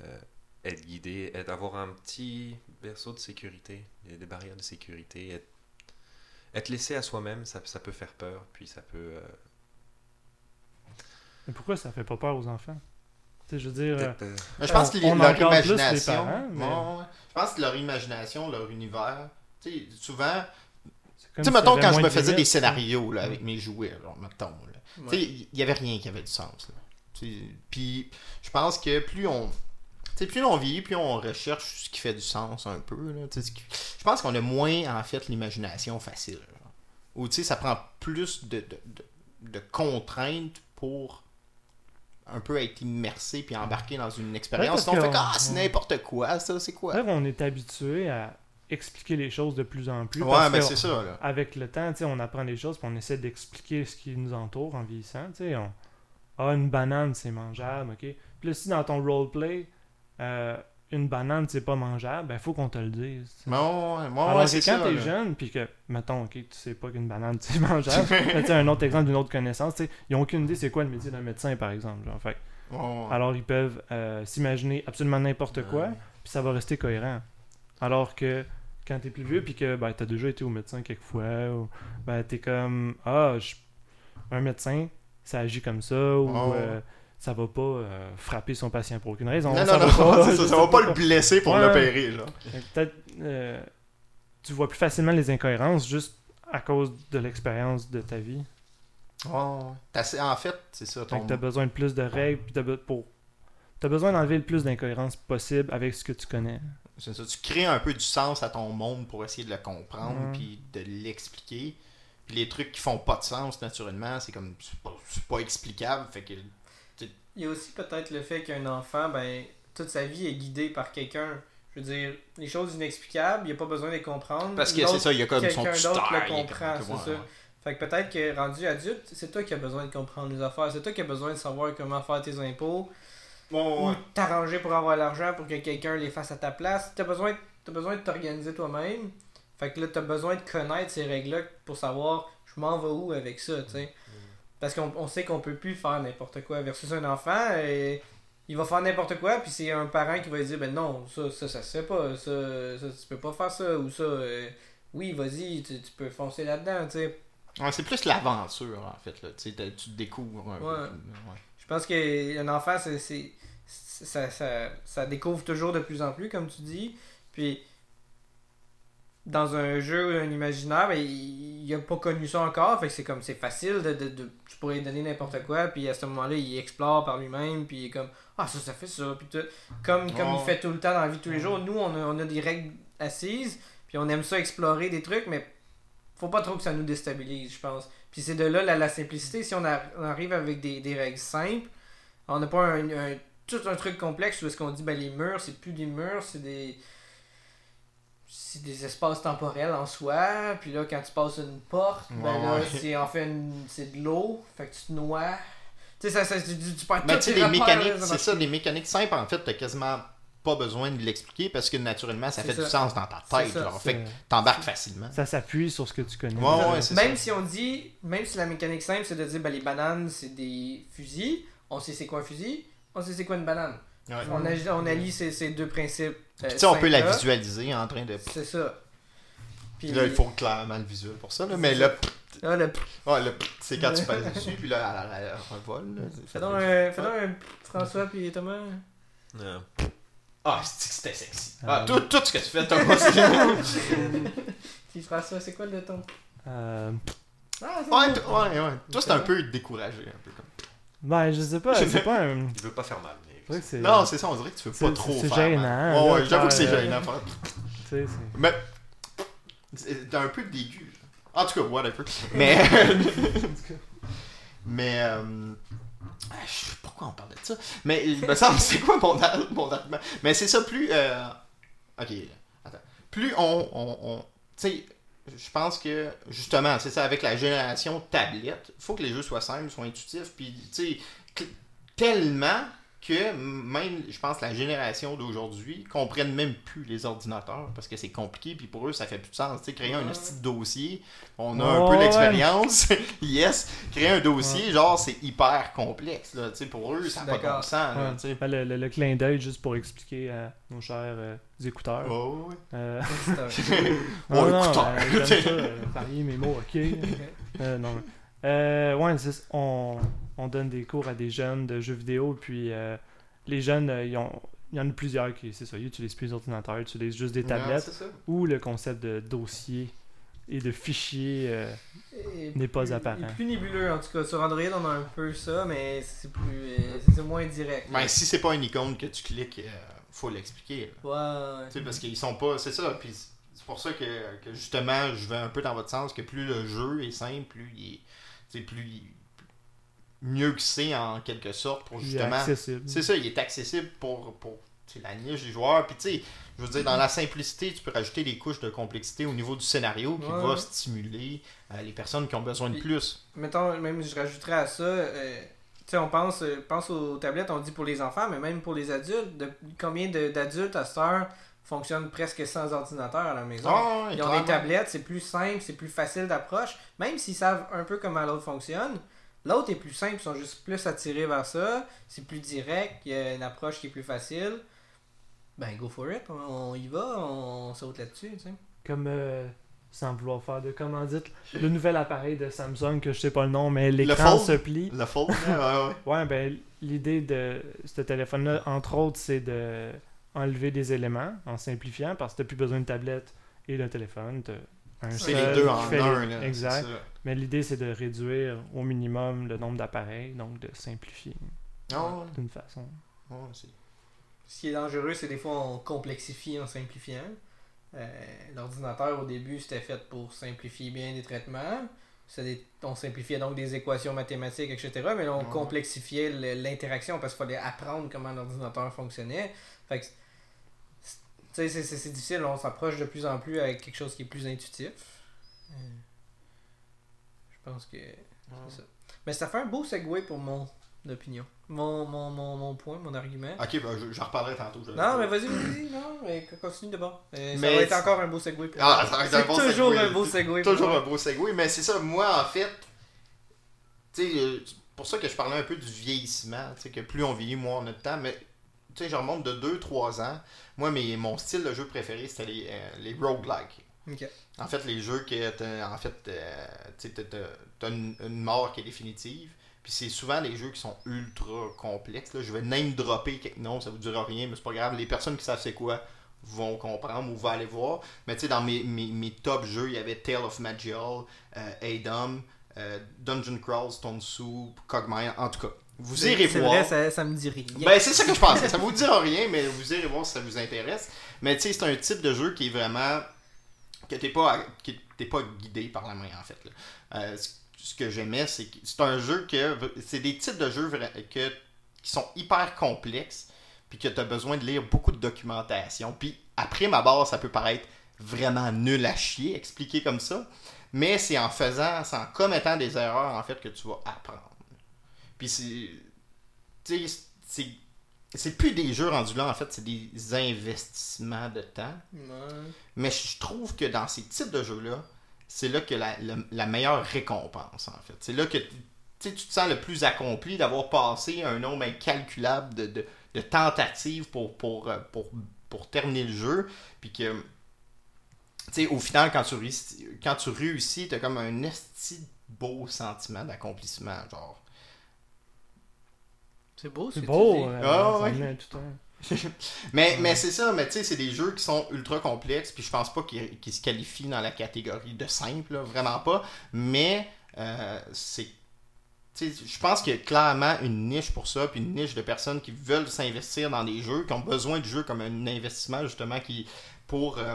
euh, être guidé, être, avoir un petit berceau de sécurité, des, barrières de sécurité, être, être laissé à soi-même, ça, ça peut faire peur, puis ça peut... euh, Mais pourquoi ça fait pas peur aux enfants? Tu sais, je veux dire. je pense on leur encadre plus les imagination. parents, mais-. Je pense que leur imagination, leur univers. Tu sais, souvent. Tu sais, mettons, quand je me faisais des scénarios là, avec mes jouets, alors, mettons. Ouais. Il y avait rien qui avait du sens. Puis, je pense que plus on. tu sais, plus on vieillit, plus on recherche ce qui fait du sens un peu. là. Qui- Je pense qu'on a moins, en fait, l'imagination facile. Ou, tu sais, ça prend plus de, de, de- de contraintes pour un peu être immersé puis embarqué dans une expérience. Sinon, on fait ah, c'est n'importe quoi, ça, c'est quoi? Là, on est habitué à expliquer les choses de plus en plus. Ouais, parce mais que c'est ça, là. Avec le temps, on apprend des choses puis on essaie d'expliquer ce qui nous entoure en vieillissant. on... Ah, une banane, c'est mangeable, ok? Puis là, si dans ton roleplay, euh, une banane, c'est pas mangeable, ben faut qu'on te le dise. tu sais. Ouais, ouais, que c'est quand ça. t'es là. jeune, puis que, mettons, ok, tu sais pas qu'une banane, c'est [laughs] mangeable, [laughs] mais un autre exemple d'une autre connaissance, tu sais, ils ont aucune idée c'est quoi le métier d'un médecin, par exemple. Genre, fait. Alors, ils peuvent euh, s'imaginer absolument n'importe quoi, puis ça va rester cohérent. Alors que quand t'es plus vieux, puis que ben, t'as déjà été au médecin quelquefois, ou ben, t'es comme, ah, je- un médecin, ça agit comme ça, ou Oh. euh, ça va pas euh, frapper son patient pour aucune raison. Non, ça non, va non, pas- ça, ça va pas le blesser pour Ouais. l'opérer, euh, tu vois plus facilement les incohérences juste à cause de l'expérience de ta vie. Oh, c'est- en fait, c'est ça. Ton... t'as besoin de plus de règles, puis t'as be- pour... T'as besoin d'enlever le plus d'incohérences possible avec ce que tu connais. C'est ça. Tu crées un peu du sens à ton monde pour essayer de le comprendre Ouais. puis de l'expliquer. Puis les trucs qui font pas de sens, naturellement, c'est comme. C'est pas, pas explicable. Fait que. Il y a aussi peut-être le fait qu'un enfant, ben, toute sa vie est guidé par quelqu'un. Je veux dire, les choses inexplicables, il n'y a pas besoin de les comprendre. Parce que c'est ça, il y a comme son quelqu'un d'autre le comprend, c'est ça. ouais. Fait que peut-être que rendu adulte, c'est toi qui as besoin de comprendre les affaires. C'est toi qui as besoin de savoir comment faire tes impôts. Ouais. Ou t'arranger pour avoir l'argent pour que quelqu'un les fasse à ta place. T'as besoin, t'as besoin de t'organiser toi-même. Fait que là, t'as besoin de connaître ces règles-là pour savoir je m'en vais où avec ça, tu sais. Parce qu'on on sait qu'on peut plus faire n'importe quoi. Versus un enfant, et il va faire n'importe quoi, puis c'est un parent qui va lui dire ben non, ça, ça, ça se fait pas, ça, ça, tu peux pas faire ça, ou ça, euh, oui, vas-y, tu, tu peux foncer là-dedans, tu sais. Ouais, c'est plus l'aventure, en fait. Là. Tu sais, tu te découvres un peu. Ouais. Je pense qu'un enfant, c'est, c'est, c'est- ça, ça, ça découvre toujours de plus en plus, comme tu dis. Puis, dans un jeu, un imaginaire, ben, il n'a pas connu ça encore. Fait que c'est comme, c'est facile de, de, de- Tu pourrais lui donner n'importe quoi, puis à ce moment-là, il explore par lui-même, puis il est comme, ah, ça, ça fait ça, puis tout. Comme, comme il fait tout le temps dans la vie de tous les jours. Nous, on a, on a des règles assises, puis on aime ça explorer des trucs, mais faut pas trop que ça nous déstabilise, je pense. Puis c'est de là la, la simplicité. Si on, a- on arrive avec des, des règles simples, on n'a pas un, un- tout un truc complexe où est-ce qu'on dit ben les murs, c'est plus des murs, c'est des c'est des espaces temporels en soi. Puis là, quand tu passes une porte, ben là, ouais. c'est en fait une- c'est de l'eau, fait que tu te noies. Tu sais, ça, ça, tu, tu perds Mais tous tu sais, tes les repères, mécaniques, là, c'est ça, les mécaniques simples, en fait, t'as quasiment pas besoin de l'expliquer parce que naturellement, ça fait ça. du sens dans ta tête. ça. genre. Fait que t'embarques facilement. Ça s'appuie sur ce que tu connais. Ouais, ouais, c'est Même ça. si on dit, même si la mécanique simple, c'est de dire ben, les bananes, c'est des fusils, on sait c'est quoi un fusil, on sait c'est quoi une banane. Ouais. On, a- on allie ces, ces deux principes. euh, Puis tu sais, on peut la visualiser en train de. C'est ça. Puis Puis là, il faut clairement le visuel pour ça. Là. Mais là, Ah, le- c'est quand tu [laughs] passes dessus, puis là, revole. là. Fais donc un, fais donc un François puis Thomas. Ah, c'est que c'était sexy? Ah, Ah, tout, tout ce que tu fais, Thomas, c'est. [laughs] Puis François, c'est quoi le ton? Euh, Ah, c'est Ouais, bon. t- ouais, ouais. Toi, c'est un peu découragé. Un peu comme... ben, je sais pas, c'est pas un. il veut pas faire mal. Mais... c'est c'est- Non, c'est ça, on dirait que tu veux c'est- pas trop c'est faire. gênant, mal. là, Ouais, ouais, j'avoue que c'est euh, gênant. faire- tu sais, c'est- Mais. c'est- T'as un peu d'aigu. En tout cas, whatever. Mais. [laughs] Mais. euh, ah, pourquoi on parle de ça. Mais il me semble, c'est quoi mon, mon argument? Mais c'est ça, plus. euh, Ok, attends. Plus on. on, tu sais, je pense que, justement, c'est ça, avec la génération tablette, faut que les jeux soient simples, soient intuitifs, puis, tu sais, tellement que même, je pense, la génération d'aujourd'hui comprennent même plus les ordinateurs parce que c'est compliqué, puis pour eux, ça fait plus de sens. Tu sais, créer un petit dossier, on a Ouais, un peu ouais. d'expérience, [laughs] yes. Créer un dossier, genre, c'est hyper complexe, là. Tu sais, pour eux, ça n'a pas de bon sens, là, Ouais. tu sais. Ben, le, le- le clin d'œil, juste pour expliquer à nos chers euh, écouteurs. Ouais, ouais. Euh, [laughs] non, [laughs] Oh, non, écouteur. euh, j'aime ça, euh, varier mes mots, ok. Euh, non, euh, ouais, c'est- on, on donne des cours à des jeunes de jeux vidéo, puis euh, les jeunes, euh, ils ont- il y en a plusieurs qui, c'est ça, ils utilisent plus d'ordinateurs, ils utilisent juste des tablettes, c'est ou le concept de dossier et de fichier. euh, N'est pas apparent. il est plus nébuleux en tout cas. Sur Android, on a un peu ça, mais c'est plus. euh, c'est moins direct. Ben, si c'est pas une icône que tu cliques, euh, faut l'expliquer. Ouais, ouais. Tu sais, parce qu'ils sont pas. C'est ça. Puis c'est pour ça que, que justement, je vais un peu dans votre sens, que plus le jeu est simple, plus il est. plus il- mieux que c'est en quelque sorte pour justement. C'est ça, il est accessible pour, pour la niche des joueurs. Puis tu sais, je veux dire, dans la simplicité, tu peux rajouter des couches de complexité au niveau du scénario qui Ouais. va stimuler euh, les personnes qui ont besoin de plus. Mettons, même je rajouterais à ça, euh, tu sais, on pense, euh, pense aux tablettes, on dit pour les enfants, mais même pour les adultes, de, combien de- d'adultes à cette heure fonctionnent presque sans ordinateur à la maison? Ah, Ils ont des tablettes, c'est plus simple, c'est plus facile d'approche. Même s'ils savent un peu comment l'autre fonctionne, l'autre est plus simple, ils sont juste plus attirés vers ça. C'est plus direct, il y a une approche qui est plus facile. Ben, go for it, on, y va, on saute là-dessus, tu sais. Comme, euh, sans vouloir faire de commandite, le nouvel appareil de Samsung, que je sais pas le nom, mais l'écran se plie. Le fold, ouais, ouais. [laughs] Ouais, ben, l'idée de ce téléphone-là, entre autres, c'est de enlever des éléments en simplifiant parce que t'as plus besoin de tablette et d'un téléphone. Un C'est seul les deux qui en un. là, Exact. c'est ça. Mais l'idée, c'est de réduire au minimum le nombre d'appareils, donc de simplifier Ah d'une façon. C'est- Ce qui est dangereux, c'est des fois on complexifie en simplifiant. Euh, L'ordinateur au début c'était fait pour simplifier bien des traitements. C'est des- on simplifiait donc des équations mathématiques, etc. Mais là on Ouais. complexifiait le- l'interaction parce qu'il fallait apprendre comment l'ordinateur fonctionnait. Fait que, sais, c'est- difficile, on s'approche de plus en plus avec quelque chose qui est plus intuitif. Je pense que c'est ça. Mais ça fait un beau segue pour mon opinion. Mon, mon, mon, mon point, mon argument. Ok, ben, je- reparlerai tantôt. je- Non, mais vas-y, vas-y, non, mais continue d'abord. Euh, ça Mais va être encore un beau segue pour Ah, moi. ça va être un C'est bon toujours un beau segue. Toujours moi. un beau segue, mais c'est ça, moi en fait, tu sais, euh, c'est pour ça que je parlais un peu du vieillissement, tu sais, que plus on vieillit, moins on a de temps, mais tu sais, je remonte de 2-3 ans, moi, mes, mon style de jeu préféré, c'était les, euh, les roguelikes. En fait, les jeux que, t'as- en fait, euh, tu t'as une, une mort qui est définitive, puis c'est souvent des jeux qui sont ultra complexes, là. je vais name dropper quelques noms, ça vous dira rien, mais c'est pas grave, les personnes qui savent c'est quoi, vont comprendre ou vont aller voir. Mais tu sais, dans mes, mes, mes top jeux, il y avait Tale of Magial, euh, Adam, euh, Dungeon Crawl, Stone Soup, Cogmire, en tout cas. Vous irez voir. vrai, ça, ça me dit rien. Ben, c'est ça que je pensais. Ça vous dira rien, mais vous irez voir si ça vous intéresse. Mais tu sais, c'est un type de jeu qui est vraiment. que t'es pas, qui- t'es pas guidé par la main, en fait. là. Euh, ce- que j'aimais, c'est que c'est un jeu que. C'est des types de jeux que, qui sont hyper complexes, puis que tu as besoin de lire beaucoup de documentation. Puis après ma barre, ça peut paraître vraiment nul à chier, expliqué comme ça. Mais c'est en faisant, c'est en commettant des erreurs, en fait, que tu vas apprendre. Puis c'est. Tu sais, c'est. Plus des jeux rendus là, en fait, c'est des investissements de temps. Ouais. Mais je trouve que dans ces types de jeux-là, c'est là que la, la- la meilleure récompense, en fait. C'est là que tu te sens le plus accompli d'avoir passé un nombre incalculable de, de- de tentatives pour, pour, euh, pour, pour terminer le jeu. Puis que, tu sais, au final, quand tu réussis, quand tu réussis, t'as comme un esti beau sentiment d'accomplissement, genre. C'est beau, C'est beau, euh, Ah, ouais. met tout un- [laughs] Mais, Ouais. mais c'est ça, mais tu sais, c'est des jeux qui sont ultra complexes, puis je pense pas qu'ils se qualifient dans la catégorie de simple, là, vraiment pas. Mais euh, c'est. tu sais, Je pense qu'il y a clairement une niche pour ça, puis une niche de personnes qui veulent s'investir dans des jeux, qui ont besoin du jeu comme un investissement, justement, qui pour. euh,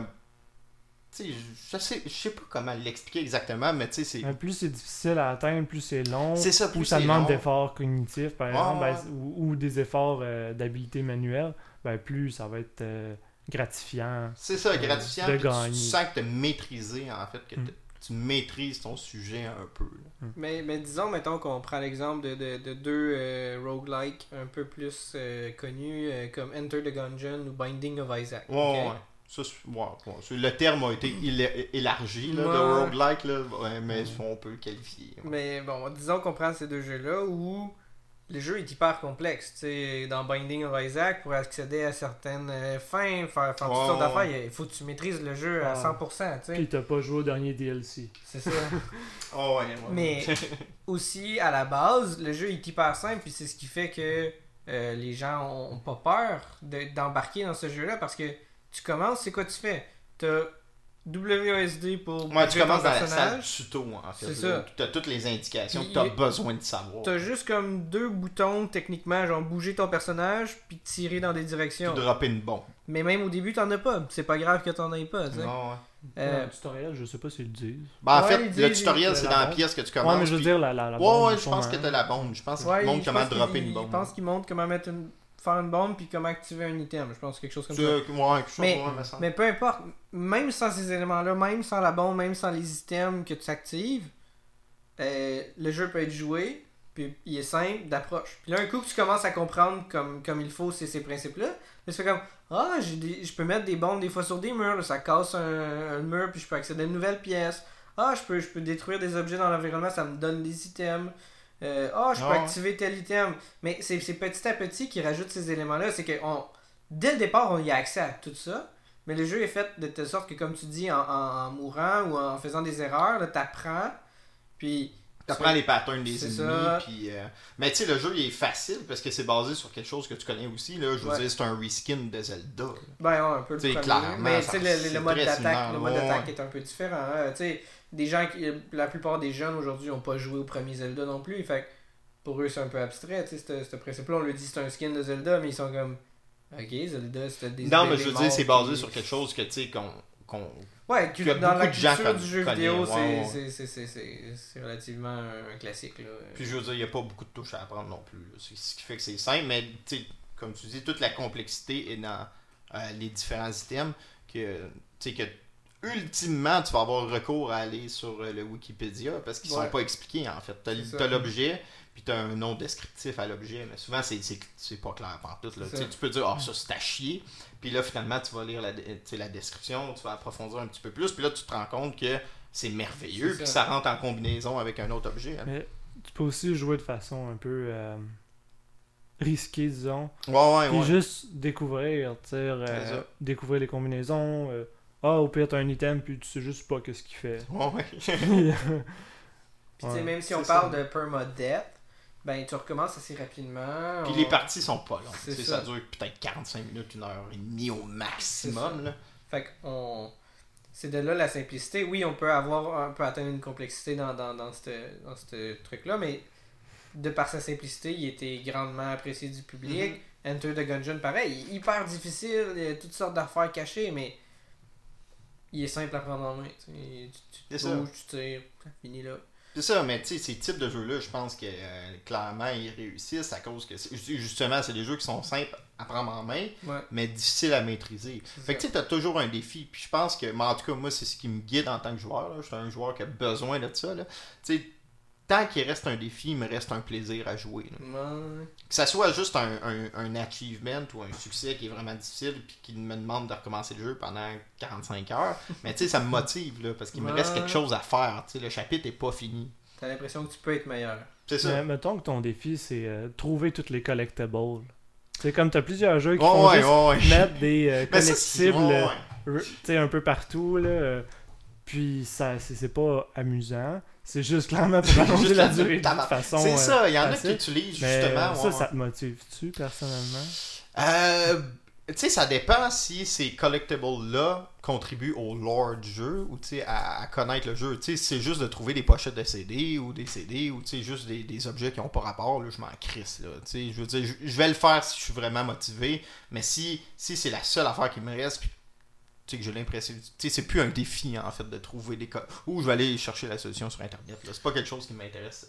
sais, je sais, je sais pas comment l'expliquer exactement, mais tu sais, c'est. Mais plus c'est difficile à atteindre, plus c'est long. C'est ça, plus Ou ça demande d'efforts cognitifs, par Ouais, exemple, ouais. ben, ou, ou des efforts euh, d'habileté manuelle, ben, plus ça va être euh, gratifiant. C'est ça, euh, gratifiant. de puis tu gagner. sens que tu as maîtrisé, en fait, que Mm. tu maîtrises ton sujet un peu. là. Mais, mais disons, mettons qu'on prend l'exemple de, de, de deux euh, roguelikes un peu plus euh, connus, euh, comme Enter the Gungeon ou Binding of Isaac. Ouais, ok? ouais. Ça, ouais, ouais. Le terme a été éla- élargi là, de Ouais. roguelike, là, ouais, mais on peut le qualifier. ouais. Mais bon, disons qu'on prend ces deux jeux-là où le jeu est hyper complexe. Tu sais, dans Binding of Isaac, pour accéder à certaines euh, fins, faire, toutes sortes ouais. d'affaires, il faut que tu maîtrises le jeu à Ouais. 100%. Tu sais. Puis t'as pas joué au dernier DLC. C'est ça. [laughs] [laughs] Oh, ouais, ouais. Mais [laughs] aussi, à la base, le jeu est hyper simple, puis c'est ce qui fait que euh, les gens ont, ont pas peur de- d'embarquer dans ce jeu-là parce que tu commences, c'est quoi tu fais? T'as WASD pour Ouais, tu bouger ton commences dans la salle personnage. tuto, en fait. C'est ça. Tu as toutes les indications Puis que tu as besoin de savoir. T'as juste comme deux boutons techniquement, genre bouger ton personnage puis tirer dans des Tu directions. dropper une bombe. Mais même au début, t'en as pas. C'est pas grave que t'en aies pas, tu sais. Non, ouais. Euh, le tutoriel, je sais pas s'ils le disent. Ben, en Ouais, fait, le tutoriel, c'est dans la bombe. pièce que tu commences. ouais, mais je veux puis- dire, la, la, la Ouais, bombe, ouais, je pense que t'as la bombe. Je pense ouais, qu'il montre je comment dropper une bombe. Je pense qu'il montre comment mettre une... faire une bombe puis comment activer un item. Je pense quelque chose comme ça. ouais, quelque chose, Mais- semble. Mais peu importe, même sans ces éléments-là, même sans la bombe, même sans les items que tu actives, euh, le jeu peut être joué, puis il est simple d'approche. Puis là, un coup que tu commences à comprendre comme, comme il faut ces, ces principes-là, là, tu fais comme Ah, des- je peux mettre des bombes des fois sur des murs, là, ça casse un, un mur, puis je peux accéder à une nouvelle pièce. Ah, je peux, je peux détruire des objets dans l'environnement, ça me donne des items. Euh, ah, je peux Ah activer tel item. Mais c'est petit à petit qui rajoute ces éléments-là. C'est que on, dès le départ, on y a accès à tout ça. Mais le jeu est fait de telle sorte que, comme tu dis, en, en- en mourant ou en faisant des erreurs, tu apprends. Puis T'apprends les patterns des ennemis, puis... euh, Mais tu sais, le jeu, il est facile, parce que c'est basé sur quelque chose que tu connais aussi, là. Je veux Ouais. dire, c'est un reskin de Zelda. Ben ouais, un peu le T'sais, premier. clairement, Mais tu sais, le, le- mode d'attaque, ouais. est un peu différent. hein. Tu sais, des gens qui, la plupart des jeunes aujourd'hui n'ont pas joué au premier Zelda non plus. Fait que pour eux, c'est un peu abstrait, tu sais, ce principe-là. On leur dit c'est un skin de Zelda, mais ils sont comme. Ok, Zelda, c'était des. Non, mais je veux dire, c'est basé sur quelque chose que, tu sais, qu'on... qu'on- Ouais, que que dans la culture du jeu vidéo, c'est- relativement un classique. Là. Puis je veux dire, il n'y a pas beaucoup de touches à apprendre non plus. C'est ce qui fait que c'est simple, mais comme tu dis, toute la complexité est dans euh, les différents items que, que ultimement, tu vas avoir recours à aller sur euh, le Wikipédia parce qu'ils Ouais. sont pas expliqués en fait. Tu as, l'objet, puis tu as un nom descriptif à l'objet, mais souvent c'est- c'est c'est pas clair par tout. Là. Tu sais, ça. Tu peux dire, ah, ça c'est à chier, puis là finalement, tu vas lire la, tu sais, la description, tu vas approfondir un petit peu plus, puis là tu te rends compte que c'est merveilleux, puis ça. ça rentre en combinaison avec un autre objet. hein. Mais tu peux aussi jouer de façon un peu euh, risquée, disons. Ouais, ouais, Puis ouais. juste découvrir, euh, découvrir les combinaisons. euh, ah, au pire, t'as un item, puis tu sais juste pas qu'est-ce qu'il fait. [laughs] Ouais, [laughs] ouais. Puis tu sais, Ouais. même si on parle ça. de permadeath, ben tu recommences assez rapidement. Puis On- les parties sont pas longues. C'est ça. ça. dure peut-être 45 minutes, une heure et demie au maximum. Là. Fait qu'on. C'est de là la simplicité. Oui, on peut avoir on peut atteindre une complexité dans, dans, dans ce truc-là, mais de par sa simplicité, il était grandement apprécié du public. Mm-hmm. Enter the Gungeon, pareil, il est hyper difficile, il y a toutes sortes d'affaires cachées, mais il est simple à prendre en main. tu. Tu, tu bouges, tu tires, ça finit là. C'est ça, mais tu sais, ces types de jeux-là, je pense que euh, clairement ils réussissent à cause que justement, c'est des jeux qui sont simples à prendre en main, Ouais, mais difficiles à maîtriser. Fait que tu sais, t'as toujours un défi. Puis je pense que, mais en tout cas, moi, c'est ce qui me guide en tant que joueur. là. Je suis un joueur qui a besoin de ça. Tu sais, tant qu'il reste un défi, il me reste un plaisir à jouer. là. Ouais. Que ça soit juste un, un, un achievement ou un succès qui est vraiment difficile puis qui me demande de recommencer le jeu pendant 45 heures, [laughs] mais tu sais, ça me motive là, parce qu'il me reste quelque chose à faire. Tu sais, le chapitre est pas fini. T'as l'impression que tu peux être meilleur. C'est ça. Mais mettons que ton défi, c'est euh, trouver toutes les collectibles. C'est comme t'as plusieurs jeux qui font ouais, juste ouais, ouais. mettre des euh, [laughs] collectibles ouais, euh, un peu partout. Là, euh, puis ça, c'est c'est pas amusant. C'est juste clairement pour allonger la durée de façon. C'est euh, ça, il y en a qui utilisent justement. ça, ça te motive-tu personnellement? Euh, tu sais, ça dépend si ces collectibles-là contribuent au lore du jeu ou à, à connaître le jeu. Tu sais, si c'est juste de trouver des pochettes de CD ou des CD ou tu sais, juste des, des objets qui n'ont pas rapport, là, je m'en crisse. Là. Je veux dire, je, je vais le faire si je suis vraiment motivé, mais si, si c'est la seule affaire qui me reste, puis que j'ai l'impression. Tu sais, c'est plus un défi en fait de trouver des co- Ou je vais aller chercher la solution sur internet. C'est pas quelque chose qui m'intéresse.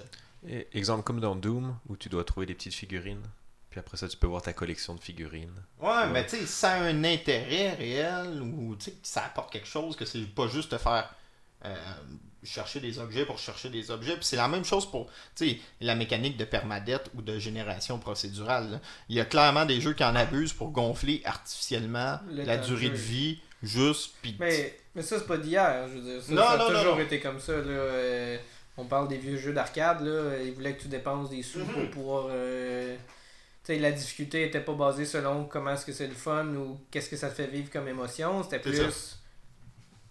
euh. Exemple comme dans Doom, où tu dois trouver des petites figurines. Puis après ça, tu peux voir ta collection de figurines. Ouais, mais tu sais, ça a un intérêt réel ou tu sais, ça apporte quelque chose, que c'est pas juste de faire euh, chercher des objets pour chercher des objets. Puis c'est la même chose pour tu sais, la mécanique de permadeath ou de génération procédurale. là. Il y a clairement des jeux qui en abusent pour gonfler artificiellement Le la durée jeu. de vie, juste. Puis Mais, mais ça, c'est pas d'hier, je veux dire. Ça, Non, ça a non, toujours non. été comme ça. Là. Euh, on parle des vieux jeux d'arcade. là. Ils voulaient que tu dépenses des sous Mhm. pour pouvoir. euh, Tu sais, la difficulté était pas basée selon comment est-ce que c'est le fun ou qu'est-ce que ça te fait vivre comme émotion. C'était plus.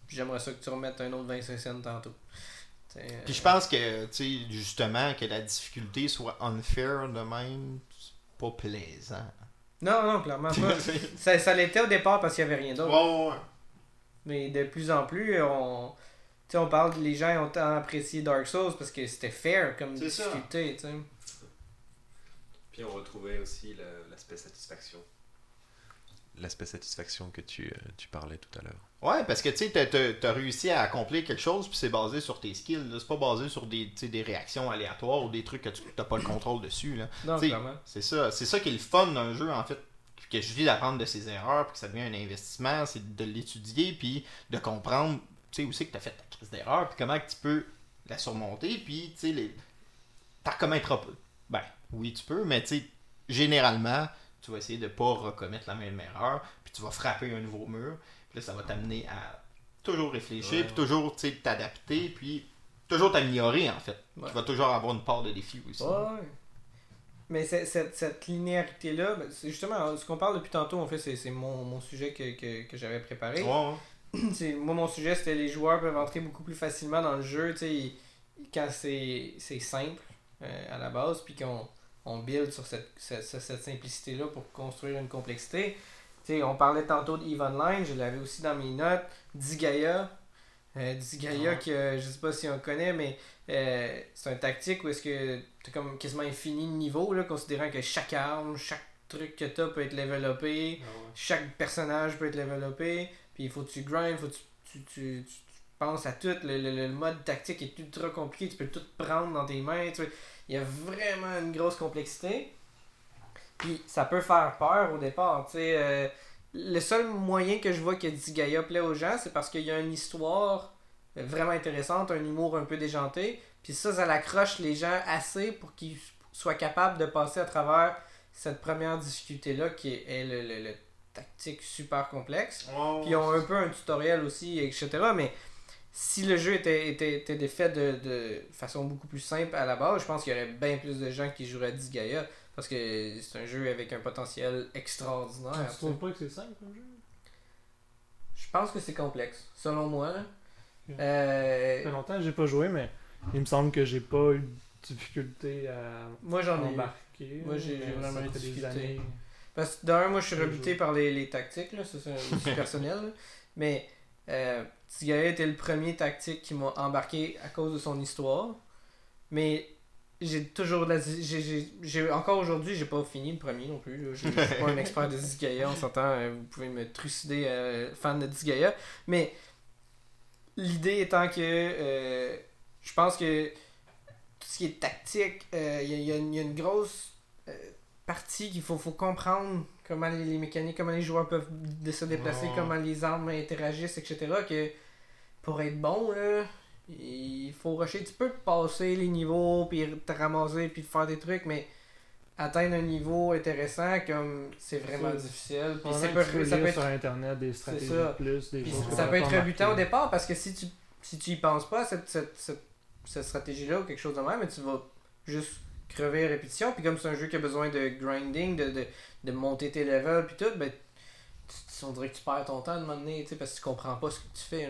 J'aimerais ça que tu remettes un autre 25 cents tantôt. Puis je euh, pense que, tu sais, justement, que la difficulté soit unfair de même, c'est pas plaisant. Non, non, clairement pas. [laughs] ça ça l'était au départ parce qu'il y avait rien d'autre. Ouais, ouais. Mais de plus en plus, on. Tu sais, on parle que les gens ont tant apprécié Dark Souls parce que c'était fair comme difficulté, tu sais. Puis on retrouvait aussi la- l'aspect satisfaction. L'aspect satisfaction que tu, euh, tu parlais tout à l'heure. Ouais, parce que tu sais, t'as- réussi à accomplir quelque chose, puis c'est basé sur tes skills. C'est pas basé sur des, des réactions aléatoires ou des trucs que tu n'as pas le contrôle dessus. Là. Non. C'est ça. C'est ça qui est le fun d'un jeu, en fait. Que je dis d'apprendre de ses erreurs, puis que ça devient un investissement, c'est de l'étudier, puis de comprendre, tu sais, aussi que tu as fait ta crise d'erreur, puis comment que tu peux la surmonter, puis tu sais, les... t'en recommettras pas. Ben, oui, tu peux, mais tu sais, généralement, tu vas essayer de pas recommettre la même erreur, puis tu vas frapper un nouveau mur, là, ça va t'amener à toujours réfléchir, Ouais. puis toujours, tu sais, t'adapter, puis toujours t'améliorer, en fait. Ouais. Tu vas toujours avoir une part de défi aussi. Ouais. Mais cette, cette linéarité-là, ben, c'est justement ce qu'on parle depuis tantôt, en fait, c'est c'est mon, mon sujet que, que, que j'avais préparé. Ouais, ouais. [clears throat] C'est- moi, mon sujet, c'était les joueurs peuvent entrer beaucoup plus facilement dans le jeu. tu sais, Ils, quand c'est c'est simple euh, à la base, puis qu'on on build sur cette, cette, cette simplicité-là pour construire une complexité. On parlait tantôt de Eve Online, je l'avais aussi dans mes notes. Digaya, euh, Digaya, Ouais. que je sais pas si on connaît, mais euh, c'est un tactique où est-ce que tu comme quasiment infini de niveau, là, considérant que chaque arme, chaque truc que tu as peut être développé, chaque personnage peut être développé, puis il faut que tu grind, il faut que tu, tu, tu, tu- tu penses à tout, le, le- le mode tactique est ultra compliqué, tu peux tout prendre dans tes mains, il y a vraiment une grosse complexité, puis ça peut faire peur au départ, tu sais, euh, le seul moyen que je vois que Digaya plaît aux gens, c'est parce qu'il y a une histoire vraiment intéressante, un humour un peu déjanté, puis ça, ça l'accroche les gens assez pour qu'ils soient capables de passer à travers cette première difficulté-là qui est, est le, le- le tactique super complexe. Puis ils ont un peu un tutoriel aussi, etc. Mais si le jeu était, était, était fait de, de façon beaucoup plus simple à la base, je pense qu'il y aurait bien plus de gens qui joueraient à Disgaea. Parce que c'est un jeu avec un potentiel extraordinaire. Tu trouves pas que c'est simple comme jeu? Je pense que c'est complexe, selon moi. là. Euh, Ça fait longtemps que j'ai pas joué, mais il me semble que j'ai pas eu de difficulté à moi j'en ai embarquer. Moi, j'ai- vraiment eu des difficulté. années. Parce que d'un, moi je suis rebuté par les, les tactiques, là, ça c'est [laughs] personnel. là. Mais euh, Tigaya était le premier tactique qui m'a embarqué à cause de son histoire. Mais j'ai toujours de la. j'ai- Encore aujourd'hui, j'ai pas fini le premier non plus. Je je suis pas un expert de Disgaea, on s'entend, euh, vous pouvez me trucider, euh, fan de Disgaea. Mais l'idée étant que euh, je pense que tout ce qui est tactique, euh, il y, a- y une- il y a une grosse partie qu'il faut, faut comprendre comment les, les mécaniques, comment les joueurs peuvent se déplacer, comment les armes interagissent, etc. Que pour être bon, là, il faut rusher. Tu peux passer les niveaux, puis te ramasser, puis faire des trucs, mais atteindre un niveau intéressant, comme c'est vraiment Ça, difficile. Puis tu peux ça peut sur être internet des stratégies ça. plus, des choses ça peut être rebutant au départ parce que si tu si tu y penses pas à cette, cette, cette, cette stratégie-là ou quelque chose de même, mais tu vas juste crever à répétition. Puis comme c'est un jeu qui a besoin de grinding, de, de, de monter tes levels, puis tout, ben, tu, on dirait que tu perds ton temps de moment donné, parce que tu comprends pas ce que tu fais.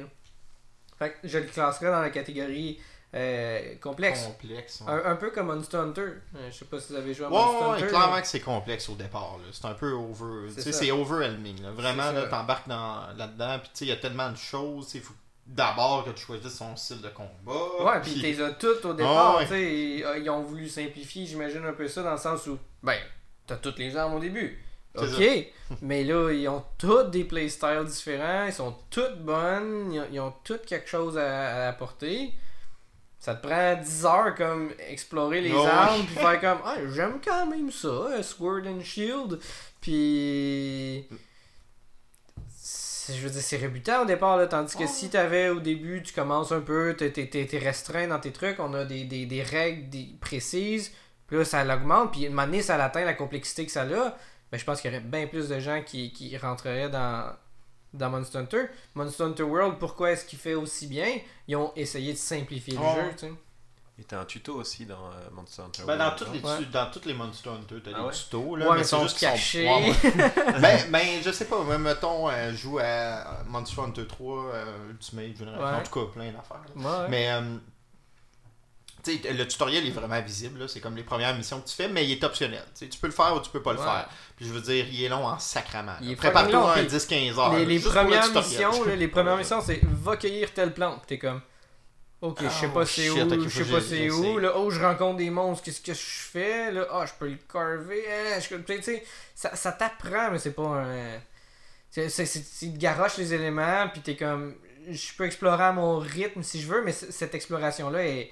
Fait que je le classerais dans la catégorie euh, complexe. Complexe. ouais. Un, un peu comme Monster Hunter. Euh, je sais pas si vous avez joué à Ouais, Monster ouais, Hunter. clairement que c'est complexe au départ. C'est un peu over. C'est overwhelming. là. Vraiment, t'embarques dans- là-dedans. Puis, il y a tellement de choses. Il faut d'abord que tu choisisses son style de combat. Ouais, puis t'es as toutes au départ, Ah ils, euh, ils ont voulu simplifier, j'imagine un peu ça dans le sens où, ben, t'as toutes les armes au début. Ok, mais là, ils ont toutes des playstyles différents, ils sont toutes bonnes, ils ont, ils ont toutes quelque chose à, à apporter. Ça te prend 10 heures comme explorer les armes, [laughs] puis faire comme, ah, j'aime quand même ça, euh, Sword and Shield. Puis. Je veux dire, c'est rébutant au départ, là, tandis que si t'avais au début, tu commences un peu, t'es, restreint dans tes trucs, on a des, des, des règles des- précises, puis là, ça l'augmente, puis à un moment donné, ça atteint la complexité que ça a, ben, je pense qu'il y aurait bien plus de gens qui, qui rentreraient dans, dans Monster Hunter. Monster Hunter World, pourquoi est-ce qu'il fait aussi bien? Ils ont essayé de simplifier le jeu, tu sais. Et t'as un tuto aussi dans euh, Monster Hunter. Ben, dans, World, toutes non? les, Ouais. dans toutes les Monster Hunter, t'as Ah des ouais? tutos. Là, Ouais, mais ils juste sont sont- cachés. Ouais, ouais. [laughs] ben, ben, je sais pas. Même, mettons, euh, je joue à Monster Hunter 3, euh, Ultimate. En tout cas, plein d'affaires. Mais, tu le tutoriel est vraiment visible. là. C'est comme les premières missions que tu fais, mais il est optionnel. Tu tu peux le faire ou tu peux pas le Ouais. faire. Puis je veux dire, il est long en sacrament. Il est. Prépare-toi puis 10-15 heures. les, le premières missions, là, les premières missions, c'est va cueillir telle plante. T'es comme, ok, je sais Oh, pas c'est shit, où, je sais pas c'est où. Là, oh, je rencontre des monstres, qu'est-ce que je fais Là, ah, je peux le carver. je- tu tu sais, ça, ça t'apprend, mais c'est pas un. C'est, c'est, c'est- il te garoche les éléments, puis t'es comme, je peux explorer à mon rythme si je veux, mais cette exploration-là est.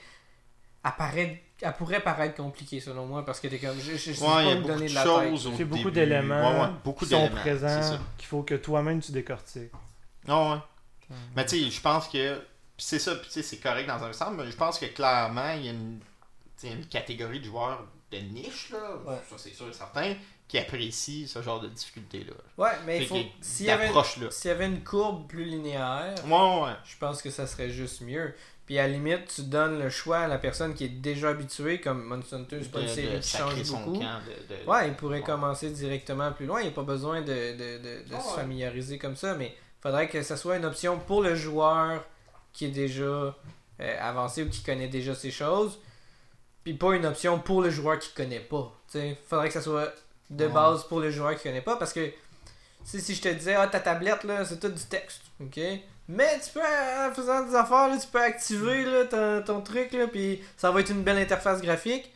apparaît- elle pourrait paraître compliquée selon moi parce que t'es comme je, je, je Ouais, pas me beaucoup donner de de la choses tête. au C'est beaucoup début. d'éléments Ouais, ouais, beaucoup qui sont présents qu'il faut que toi-même tu décortiques. Ah ouais. Mais tu sais, je pense que. puis c'est ça, puis tu sais, c'est correct dans un sens, mais je pense que clairement, il y a une, tu sais, une catégorie de joueurs de niche, là, Ouais. ça c'est sûr et certain, qui apprécient ce genre de difficulté-là. Ouais, mais il faut. S'il y, y avait une courbe plus linéaire, Ouais, ouais. je pense que ça serait juste mieux. Puis à la limite, tu donnes le choix à la personne qui est déjà habituée, comme Monster Hunter, c'est pas une De- série qui change son beaucoup. camp, de- de- Ouais, il pourrait Ouais. commencer directement plus loin. Il n'y a pas besoin de, de, de, de Ah se familiariser comme ça, mais faudrait que ça soit une option pour le joueur qui est déjà euh, avancé ou qui connaît déjà ces choses. Puis pas une option pour le joueur qui connaît pas. Il faudrait que ça soit de Ouais. base pour le joueur qui connaît pas parce que si, si je te disais, ah, ta tablette, là, c'est tout du texte, ok? Mais tu peux, en faisant des affaires, là, tu peux activer là, ton, ton truc, là, puis ça va être une belle interface graphique.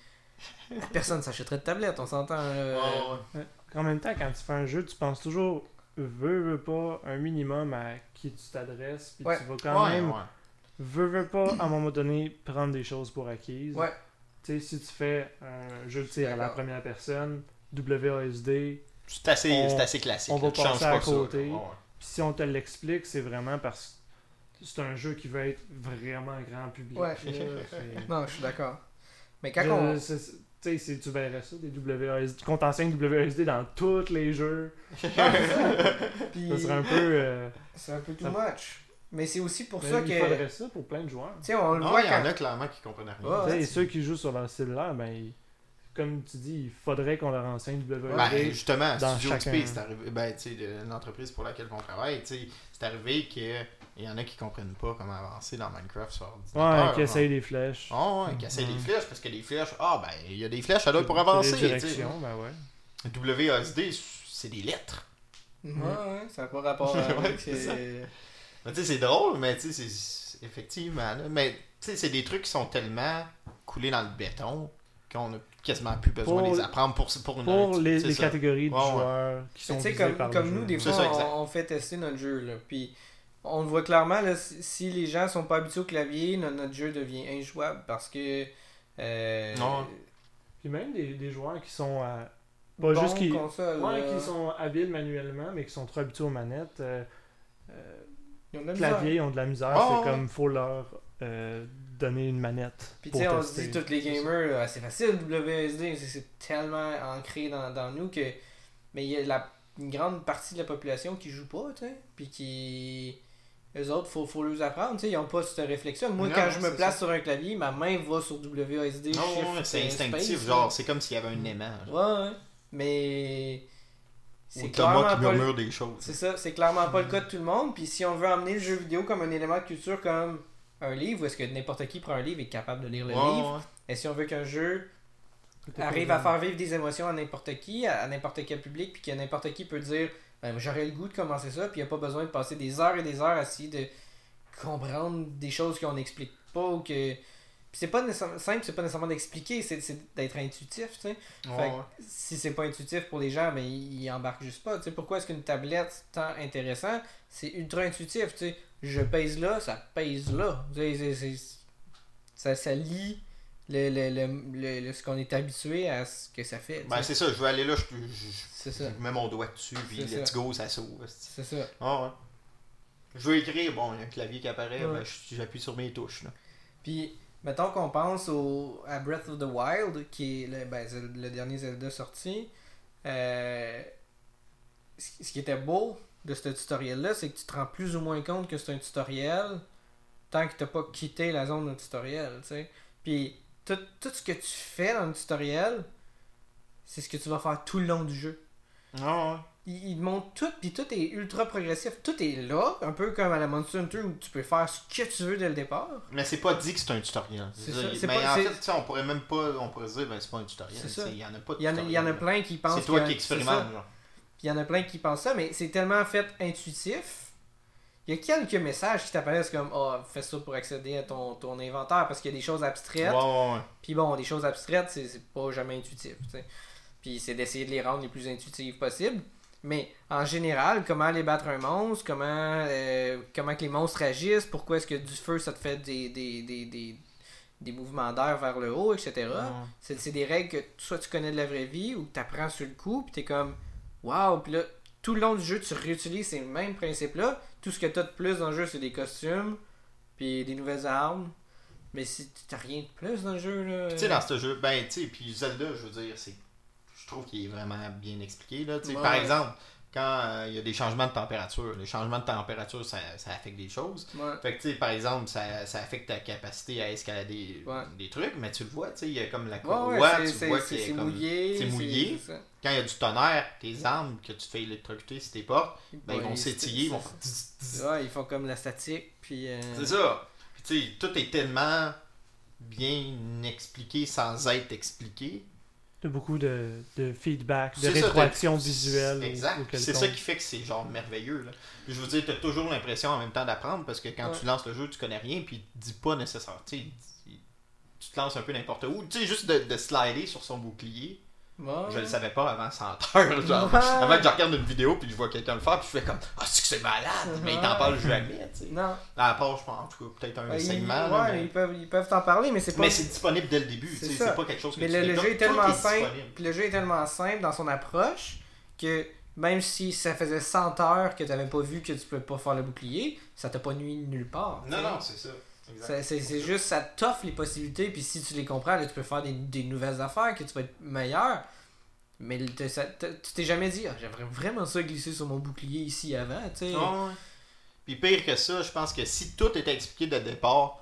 [laughs] Personne s'achèterait de tablette, on s'entend. euh, Ouais, ouais. En même temps, quand tu fais un jeu, tu penses toujours, veux, veux pas, un minimum à qui tu t'adresses, puis Ouais. tu vas quand Ouais, même, ouais. veux, veux pas, à un moment donné, prendre des choses pour acquises. Ouais. Tu sais, si tu fais un jeu de tir à la première personne, WASD, C'est assez, On- assez classique. on va passer à pas ça, là. côté. Si on te l'explique, c'est vraiment parce que c'est un jeu qui veut être vraiment grand public. Ouais. là, [laughs] Non, je suis d'accord. Mais quand Je- on. Tu sais, c'est- tu verrais ça, des WASD. Qu'on t'enseigne WASD dans tous les jeux. Puis- [laughs] Ça serait un peu. euh, C'est un peu too Ça- much. Mais c'est aussi pour mais ça il que. faudrait ça pour plein de joueurs. Tu sais, on le Non, voit il y quand. en a clairement qui comprennent rien. Et ceux qui jouent sur leur cellulaire, ben, ils- comme tu dis, il faudrait qu'on leur enseigne WASD. Ben, justement, dans Studio chacun. XP, c'est arrivé, ben, tu sais, de l'entreprise pour laquelle on travaille, tu sais, c'est arrivé qu'il y en a qui comprennent pas comment avancer dans Minecraft sur ordinateur. ouais, qui essayent des flèches. Ah ouais, qui essayent des flèches, parce que les flèches, ah ben, il y a des flèches à l'autre pour avancer, tu sais. directions, ben ouais. WASD, c'est des lettres. Ouais, ouais, ça n'a pas rapport [laughs] Ouais, avec. c'est ça. Mais tu sais, c'est drôle, mais tu sais, effectivement, là, mais tu sais, c'est des trucs qui sont tellement coulés dans le béton qu'on a quasiment plus besoin Pour- de les apprendre pour, pour une Pour les, catégories de Ouais, ouais. joueurs qui sont visés comme, par le comme jeu. nous, des fois, ça, on, on fait tester notre jeu. Là, puis on le voit clairement, là, si, les gens sont pas habitués au clavier, no- notre jeu devient injouable parce que. Euh, Non. Puis même des, des joueurs qui sont à... Pas bon juste qui... console, Ouais, là, qui sont habiles manuellement, mais qui sont trop habitués aux manettes. euh, euh, ils ont de la misère. clavier, ils ont de la misère. C'est ouais. comme, faut leur euh, donner une manette. Puis tu sais, on se dit, tous les gamers, là, c'est facile, WSD, c'est- c'est tellement ancré dans, dans nous que. Mais il y a la, une grande partie de la population qui joue pas, tu sais. Puis qui. Eux autres, faut, faut leur apprendre, tu sais. Ils ont pas cette réflexion. Moi, Non, quand je me place ça. sur un clavier, ma main va sur WSD. Non, c'est euh, instinctif, space, genre, c'est comme s'il y avait un aimant. là. genre. Ouais, ouais. Mais. C'est Thomas clairement qui pas le- murmure des choses. c'est ça, c'est clairement pas le cas de tout le monde. Puis si on veut amener le jeu vidéo comme un élément de culture, comme un livre, où est-ce que n'importe qui prend un livre et est capable de lire le livre, et si on veut qu'un jeu arrive à faire vivre des émotions à n'importe qui, à, à n'importe quel public, puis que n'importe qui peut dire ben, j'aurais le goût de commencer ça, puis il n'y a pas besoin de passer des heures et des heures à essayer de comprendre des choses qu'on n'explique pas ou que. Puis c'est pas nécessairement simple, c'est pas nécessairement d'expliquer, c'est d'être intuitif, tu sais. Ouais, Fait que ouais. si c'est pas intuitif pour les gens, ben ils, ils embarquent juste pas. Tu sais, pourquoi est-ce qu'une tablette c'est tant intéressant? C'est ultra intuitif. Tu sais, je pèse là, ça pèse là. Tu sais, ça, ça lie le, le, le, le- ce qu'on est habitué à ce que ça fait. Ben, c'est ça, je veux aller là, je, je, je ça. mets mon doigt dessus, puis let's ça. go, ça s'ouvre. c'est- ça. Ah ouais. Je veux écrire, bon, il y a un clavier qui apparaît, ben, je- j'appuie sur mes touches. Là. Puis, mettons qu'on pense au, à Breath of the Wild, qui est le, ben, le dernier Zelda sorti. Euh, ce qui était beau de ce tutoriel-là, c'est que tu te rends plus ou moins compte que c'est un tutoriel tant que tu n'as pas quitté la zone de tutoriel. tu sais. Puis, tout, tout ce que tu fais dans le tutoriel, c'est ce que tu vas faire tout le long du jeu. Ah ouais. Il, il te montre tout, puis tout est ultra progressif. Tout est là, un peu comme à la Monster Hunter où tu peux faire ce que tu veux dès le départ. Mais c'est pas dit que c'est un tutoriel. C'est ça, mais pas- en fait, tu sais, on pourrait même pas, on pourrait dire, ben c'est pas un tutoriel. Il y en a pas de Il y en a, il y en a tutoriel. plein qui pensent C'est toi que- qui expérimentes. il y en a plein qui pensent ça, mais c'est tellement fait intuitif. Il y a quelques messages qui t'apparaissent comme Ah, fais ça pour accéder à ton, ton inventaire parce qu'il y a des choses abstraites. Ouais, ouais, ouais. Puis bon, des choses abstraites, c'est pas jamais intuitif. Puis c'est d'essayer de les rendre les plus intuitives possibles. Mais en général, comment aller battre un monstre, comment, euh, comment que les monstres agissent, pourquoi est-ce que du feu ça te fait des, des, des, des, des mouvements d'air vers le haut, etc. Ouais. C'est c'est des règles que soit tu connais de la vraie vie ou que tu apprends sur le coup, puis t'es comme waouh, puis là, tout le long du jeu, tu réutilises ces mêmes principes-là. Tout ce que tu as de plus dans le jeu, c'est des costumes, puis des nouvelles armes. Mais si t'as rien de plus dans le jeu, là. Tu sais, dans ce jeu, ben, tu sais, puis Zelda, je veux dire, c'est. Je trouve qu'il est vraiment bien expliqué, là. Ouais. Par exemple, quand euh, il y a des changements de température, les changements de température, ça, ça affecte des choses. Ouais. Fait que, par exemple, ça, ça affecte ta capacité à escalader Ouais. des trucs, mais tu le vois, il y a comme la courroie, tu vois qu'il est mouillé. c'est mouillé. Quand il y a du tonnerre, tes armes que tu fais électrocuter si t'es pas, ben, ils vont s'étiller, ils vont faire... ils font comme la statique, puis. euh, C'est ça. Puis tout est tellement bien expliqué sans être expliqué. T'as beaucoup de, de feedback, de rétroaction visuelle. Exact. C'est ça qui fait que c'est genre merveilleux. Là. Puis Je veux dire, t'as toujours l'impression en même temps d'apprendre parce que quand Ouais. tu lances le jeu, tu connais rien, puis dis pas nécessaire. Tu sais, dis- tu te lances un peu n'importe où. Tu sais, juste de, de slider sur son bouclier. Ouais. Je le savais pas avant 100 heures. Genre, Ouais. Avant que je regarde une vidéo, puis je vois quelqu'un le faire, puis je fais comme Ah, c'est que c'est malade, mais il t'en Ouais. parle jamais. tu sais. Non. À part, je pense, en tout cas, peut-être un Ouais, ils, segment. là, mais ils peuvent ils peuvent t'en parler, mais c'est pas. mais c'est disponible dès le début. C'est tu sais, pas quelque chose que Mais tu le, le jeu est tellement simple, puis le jeu est tellement simple dans son approche que même si ça faisait 100 heures que tu n'avais pas vu que tu pouvais pas faire le bouclier, ça t'a pas nuit nulle part. Non, non, c'est ça. C'est- C'est c'est juste, ça t'offre les possibilités, puis si tu les comprends, là, tu peux faire des, des nouvelles affaires, que tu vas être meilleur. Mais le- te- ça- te- tu t'es jamais dit, ah, j'aimerais vraiment ça glisser sur mon bouclier ici avant, tu sais. Ouais. Puis pire que ça, je pense que si tout était expliqué dès le départ,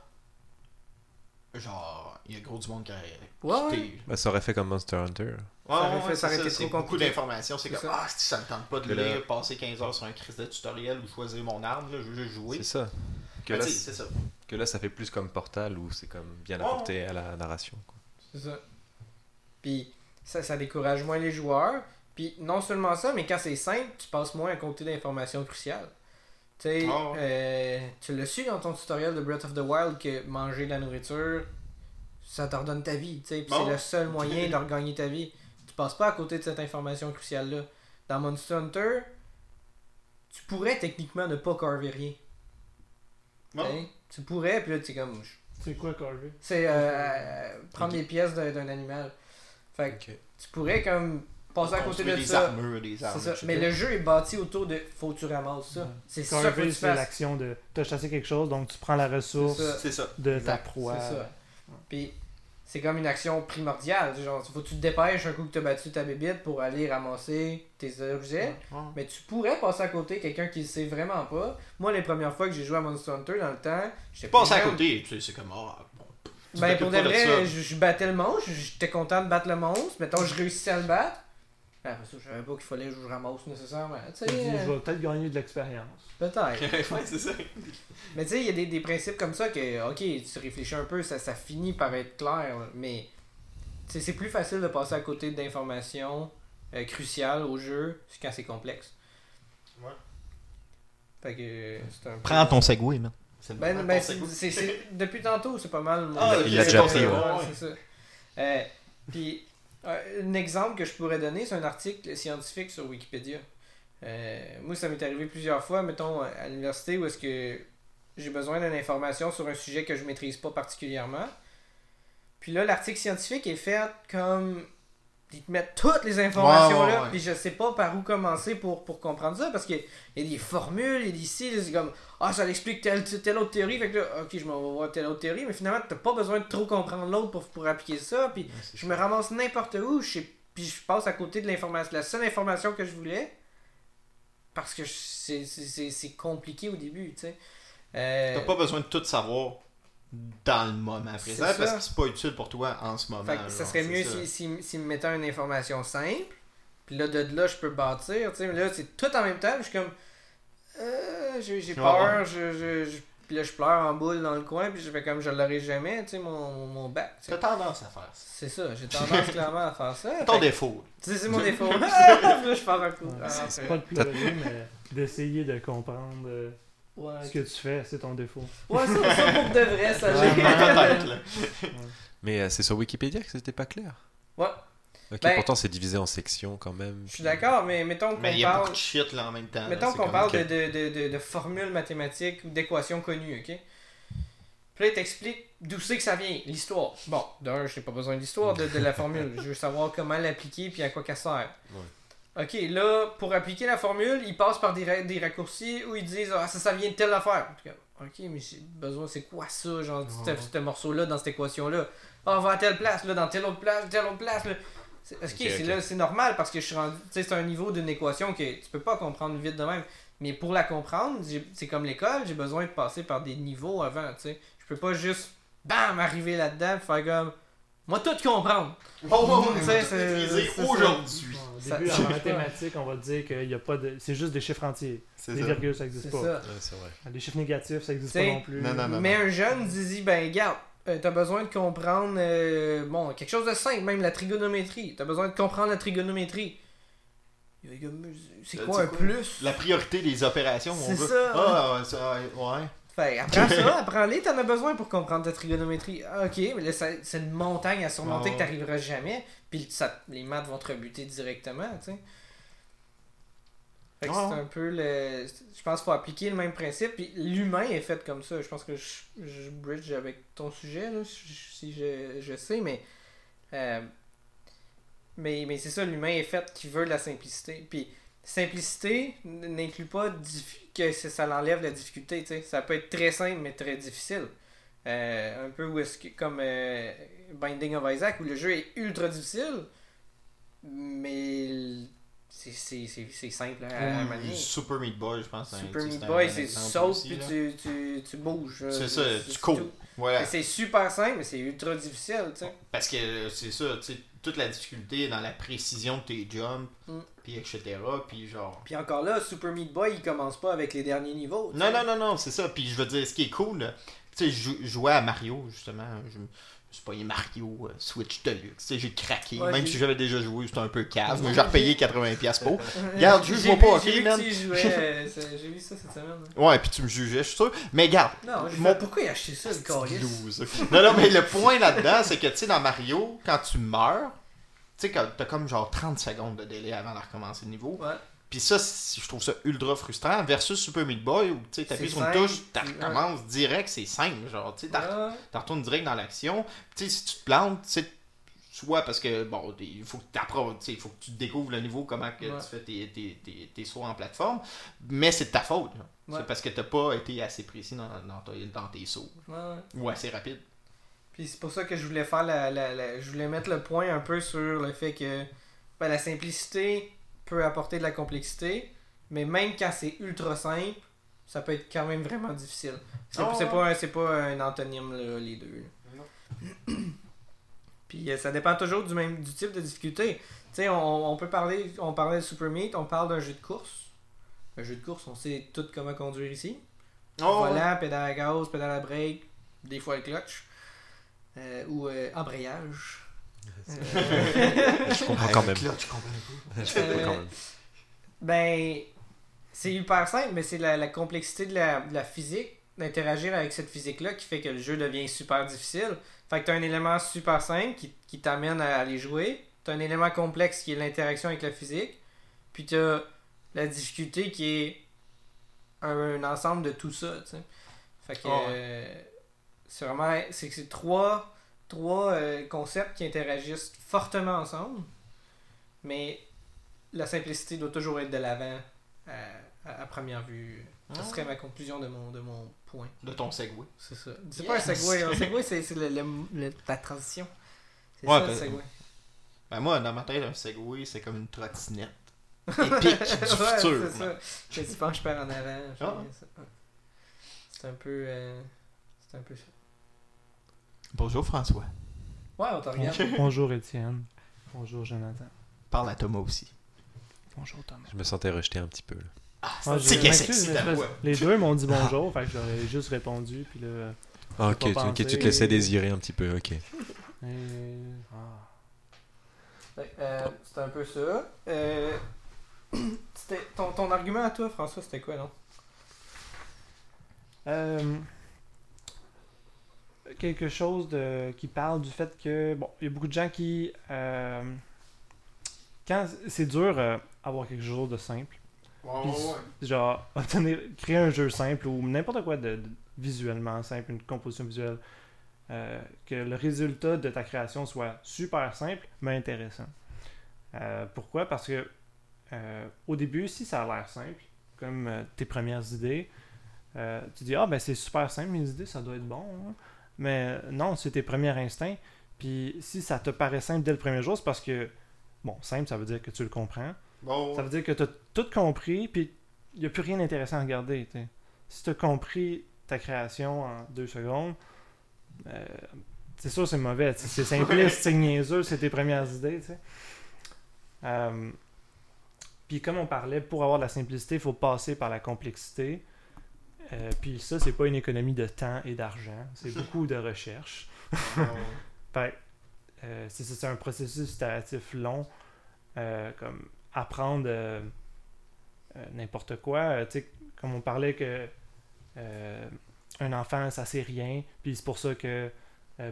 genre, il y a gros du monde qui aurait Ouais. Bah, ça aurait fait comme Monster Hunter. Ouais, aurait fait- ça aurait c'est été ça, trop beaucoup d'informations. C'est comme, ça. ah, si ça me tente pas de Que là- lire, passer 15 heures sur un crise de tutoriel ou choisir mon arme, là, je veux juste jouer. C'est ça. Que là, ça. que là, ça fait plus comme Portal où c'est comme bien Ouais. apporté à la narration. quoi. c'est ça. Puis ça, ça décourage moins les joueurs. Puis non seulement ça, mais quand c'est simple, tu passes moins à côté d'informations cruciales. Tu sais, Ah ouais. euh, tu l'as su dans ton tutoriel de Breath of the Wild que manger de la nourriture, ça te redonne ta vie. tu sais, Puis Bon. c'est le seul moyen [laughs] de regagner ta vie. Tu passes pas à côté de cette information cruciale-là. Dans Monster Hunter, tu pourrais techniquement ne pas carver rien. Bon. tu pourrais, puis là, tu es comme. C'est quoi, Carver? C'est euh, euh, prendre les pièces d'un animal. Fait que tu pourrais comme passer à côté de des ça. armures, des ça. Mais le jeu est bâti autour de faut que tu ramasses ça. Ouais. C'est ça que tu c'est l'action de. T'as chassé quelque chose, donc tu prends la ressource ça. De ta proie. C'est ça. Puis c'est comme une action primordiale. Genre, faut que tu te dépêches un coup que tu as battu ta bébite pour aller ramasser tes objets. Ouais. Mais tu pourrais passer à côté quelqu'un qui le sait vraiment pas. Moi, les premières fois que j'ai joué à Monster Hunter dans le temps, j'étais Passer à côté, tu sais, c'est comme, ah, bon. Ben, pour de vrai, je, je battais le monstre, j'étais content de battre le monstre. Mettons, je réussissais à le battre. Ben, Après ça, je savais pas qu'il fallait que je ramasse nécessairement. Tu sais, euh, je vais peut-être gagner de l'expérience. peut-être. [laughs] ouais, c'est ça. Mais tu sais, il y a des, des principes comme ça que, ok, tu réfléchis un peu, ça, ça finit par être clair, mais c'est plus facile de passer à côté d'informations euh, cruciales au jeu quand c'est complexe. Ouais. Fait que euh, c'est un peu- Prends ton segway, man. Ben, ben, c'est, depuis tantôt, c'est pas mal. Ah, il l'a euh, déjà ouais, pris, ouais. c'est ça. Euh, puis, euh, un exemple que je pourrais donner, c'est un article scientifique sur Wikipédia. Euh, moi, ça m'est arrivé plusieurs fois, mettons, à l'université, où est-ce que j'ai besoin d'une information sur un sujet que je maîtrise pas particulièrement. Puis là, l'article scientifique est fait comme. Ils te mettent toutes les informations Ouais, ouais, là, puis je sais pas par où commencer pour, pour comprendre ça, parce qu'il y a des formules, il y a des ci, c'est comme Ah, ça l'explique telle, telle autre théorie, fait que là, ok, je m'en vais voir telle autre théorie, mais finalement, t'as pas besoin de trop comprendre l'autre pour, pour appliquer ça, puis je me ramasse n'importe où, je sais- puis je passe à côté de l'information, la seule information que je voulais, parce que c'est compliqué au début, tu sais. Euh, T'as pas besoin de tout savoir dans le moment présent parce que c'est pas utile pour toi en ce moment. Fait que ça serait mieux ça. si, s'ils me mettaient une information simple, puis là, de là, je peux bâtir, tu sais, mais là, c'est tout en même temps, je suis comme, euh, j'ai peur, ouais. je, je, je- puis là, je pleure en boule dans le coin, puis je fais comme, je l'aurai jamais, tu sais, mon, mon bac, tu. T'as tendance à faire ça. C'est ça, j'ai tendance clairement à faire ça. [laughs] Ton Fait défaut. tu sais, c'est mon défaut. [laughs] [laughs] Là, je pars un coup. Ouais, Ah, c'est pas de pleurer, mais d'essayer de comprendre euh, Ouais, ce que tu fais, c'est ton défaut. ouais, ça, ça pour de vrai, ça, Ouais, j'ai. Peut-être, là. Mais euh, c'est sur Wikipédia que c'était pas clair. Ouais. Ok, Ben- pourtant c'est divisé en sections quand même. Je suis d'accord, mais mettons qu'on Mais il y a parle. beaucoup de shit là en même temps. là. Mettons qu'on parle que- de, de, de, formules mathématiques ou d'équations connues, ok? Puis là, il t'explique d'où c'est que ça vient, l'histoire. Bon, d'un, je n'ai pas besoin d'histoire de, de la formule. [laughs] Je veux savoir comment l'appliquer puis à quoi qu'elle sert. Ok, là, pour appliquer la formule, ils passent par des, ra- des raccourcis où ils disent Ah, ça, ça vient de telle affaire. Ok, mais j'ai besoin, c'est quoi ça, genre, ce- Ouais. ce morceau-là dans cette équation-là? Ah, on va à telle place, là, dans telle autre place, telle autre place. Là. Ok, c'est normal parce que je suis rendu. Tu sais, c'est un niveau d'une équation que tu peux pas comprendre vite de même. Mais pour la comprendre, j'ai- c'est comme l'école, j'ai besoin de passer par des niveaux avant, tu sais. Je peux pas juste, bam, arriver là-dedans et faire comme. Moi, tout comprendre. Oh, oh, oh, Tu sais, tout c'est- c'est aujourd'hui. Ça- début, en mathématiques, on va dire qu'il y a pas de. C'est juste des chiffres entiers. C'est Les ça. virgules, ça n'existe C'est pas. ça. Ouais, c'est vrai. Les chiffres négatifs, ça n'existe pas non plus. non, non, non. Mais un jeune dit, ben, regarde, euh, t'as besoin de comprendre, euh, bon, quelque chose de simple, même la trigonométrie. T'as besoin de comprendre la trigonométrie. Est C'est quoi c'est un quoi? plus? La priorité des opérations, on C'est veut. ça. Ah, ouais. Fait, [laughs] apprends ça, apprends-les, t'en as besoin pour comprendre ta trigonométrie. Ah, ok, mais là, c'est une montagne à surmonter Ah, que t'arriveras jamais, puis ça- les maths vont te rebuter directement, tu sais. Fait que Ah, c'est un peu le. Je pense qu'il faut appliquer le même principe, puis l'humain est fait comme ça. Je pense que je, je bridge avec ton sujet, là, si si je, je sais, mais. euh, mais mais c'est ça, l'humain est fait qui veut de la simplicité. Puis simplicité n'inclut pas que ça l'enlève la difficulté. tu sais. Ça peut être très simple, mais très difficile. Euh, un peu où est-ce que, comme euh, Binding of Isaac, où le jeu est ultra difficile, mais c'est- simple à, manier. Super Meat Boy, je pense. un- Super Meat Boy, c'est saute puis tu, tu, tu bouges. C'est ça, tu cours. Voilà. C'est super simple, mais c'est ultra difficile, tu sais. Parce que euh, c'est ça, toute la difficulté est dans la précision de tes jumps, Mm. Puis etc. Puis genre. Puis encore là, Super Meat Boy, il commence pas avec les derniers niveaux. Non, non, non, non, c'est ça. Puis je veux dire, ce qui est cool, là, tu sais, je jou- je jouais à Mario, justement. Je suis payé Mario euh, Switch Deluxe. Tu sais, j'ai craqué. Ouais, Même j'ai- si j'avais déjà joué, c'était un peu cave. Mais j'ai repayé j'ai- 80$ pour. [laughs] Regarde, j'ai juge-moi vu- pas, ok, J'ai vu [laughs] euh, j'ai ça cette semaine. hein. Ouais, puis tu me jugeais, je suis sûr. Mais garde, Non, j'ai Mon- pourquoi il a acheté ça, le calice? loose. Non, non, mais le point là-dedans, c'est que, tu sais, dans Mario, quand tu meurs, tu sais, t'as comme genre 30 secondes de délai avant de recommencer le niveau. Ouais. Puis ça, je trouve ça ultra frustrant. Versus Super Meat Boy, où tu C'est sur une simple, touche, tu recommences direct, c'est simple. Genre, tu Ouais. retournes direct dans l'action. Tu si tu te plantes, tu soit parce que, bon, il faut que tu il faut que tu découvres le niveau, comment que Ouais. tu fais tes, tes, tes, tes sauts en plateforme. Mais c'est de ta faute. C'est parce que t'as pas été assez précis dans, dans, dans tes sauts. Ou assez rapide. Puis c'est pour ça que je voulais faire la, la- la- je voulais mettre le point un peu sur le fait que ben, la simplicité peut apporter de la complexité, mais même quand c'est ultra simple, ça peut être quand même vraiment difficile. C'est Ah pas, c'est pas un antonyme là, les deux. là. [clears throat] Puis euh, ça dépend toujours du même du type de difficulté. Tu sais, on, on peut parler, on parlait de Super Meat, on parle d'un jeu de course. Un jeu de course, on sait tout comment conduire ici. Oh, Volant, pédale à gaz, pédale à break, des fois le clutch. Euh, ou euh, embrayage. [laughs] Euh, Je comprends quand même. Là, tu comprends pas. Je comprends quand même. ben, c'est hyper simple, mais c'est la, la complexité de la, de la physique, d'interagir avec cette physique-là qui fait que le jeu devient super difficile. Fait que t'as un élément super simple qui, qui t'amène à aller jouer. T'as un élément complexe qui est l'interaction avec la physique. Puis t'as la difficulté qui est un, un ensemble de tout ça, tu sais. Fait que Ah ouais. euh, c'est vraiment c'est que c'est trois trois euh, concepts qui interagissent fortement ensemble. Mais la simplicité doit toujours être de l'avant à, à- à première vue. Ça Ah serait ma conclusion de mon, de mon point. De ton segway. C'est ça. C'est Yes. pas un segway. Un [laughs] segway, c'est c'est le, le- le- la transition. C'est Ouais, ça, le ben, segway. Ben moi, dans ma tête, un segway, c'est comme une trottinette. [laughs] Épique du ouais, futur. c'est ça. Que tu penches par en avant. je Ah. C'est un peu... euh, c'est un peu ça. Bonjour François. Ouais, on te regarde. Bonjour Étienne. Bonjour Jonathan. Parle à Thomas aussi. Bonjour Thomas. Je me sentais rejeté un petit peu. là. Ah, Ah, c'est sexy ta Les deux m'ont dit bonjour, fait que j'aurais juste répondu, puis là. Ah, ok, tu, te laissais désirer un petit peu, ok. euh, ah. Euh, c'était un peu ça. Euh, [clears throat] c'était- ton, ton argument à toi, François, c'était quoi, non? Euh, quelque chose de, qui parle du fait que, bon, il y a beaucoup de gens qui. euh, quand c'est dur euh, avoir quelque chose de simple, Ouais, Puis, ouais, ouais. genre, obtenir, créer un jeu simple ou n'importe quoi de, de visuellement simple, une composition visuelle, euh, que le résultat de ta création soit super simple, mais intéressant. Euh, pourquoi? Parce que au début, si ça a l'air simple, comme tes premières idées, tu dis, ah ben c'est super simple, mes idées, ça doit être bon. hein. Mais non, c'est tes premiers instincts. Puis si ça te paraît simple dès le premier jour, c'est parce que, bon, simple, ça veut dire que tu le comprends. Bon, Ça veut dire que tu as tout compris, puis il n'y a plus rien d'intéressant à regarder. t'sais. Si tu as compris ta création en deux secondes, euh, c'est sûr c'est mauvais. C'est [laughs] simpliste, c'est niaiseux, c'est tes premières idées. Euh, Puis comme on parlait, pour avoir de la simplicité, il faut passer par la complexité. Euh, puis ça, c'est pas une économie de temps et d'argent, c'est [laughs] beaucoup de recherche. Euh, c'est un processus itératif long. euh, comme apprendre n'importe quoi. comme on parlait que un enfant, ça sait rien. Puis c'est pour ça que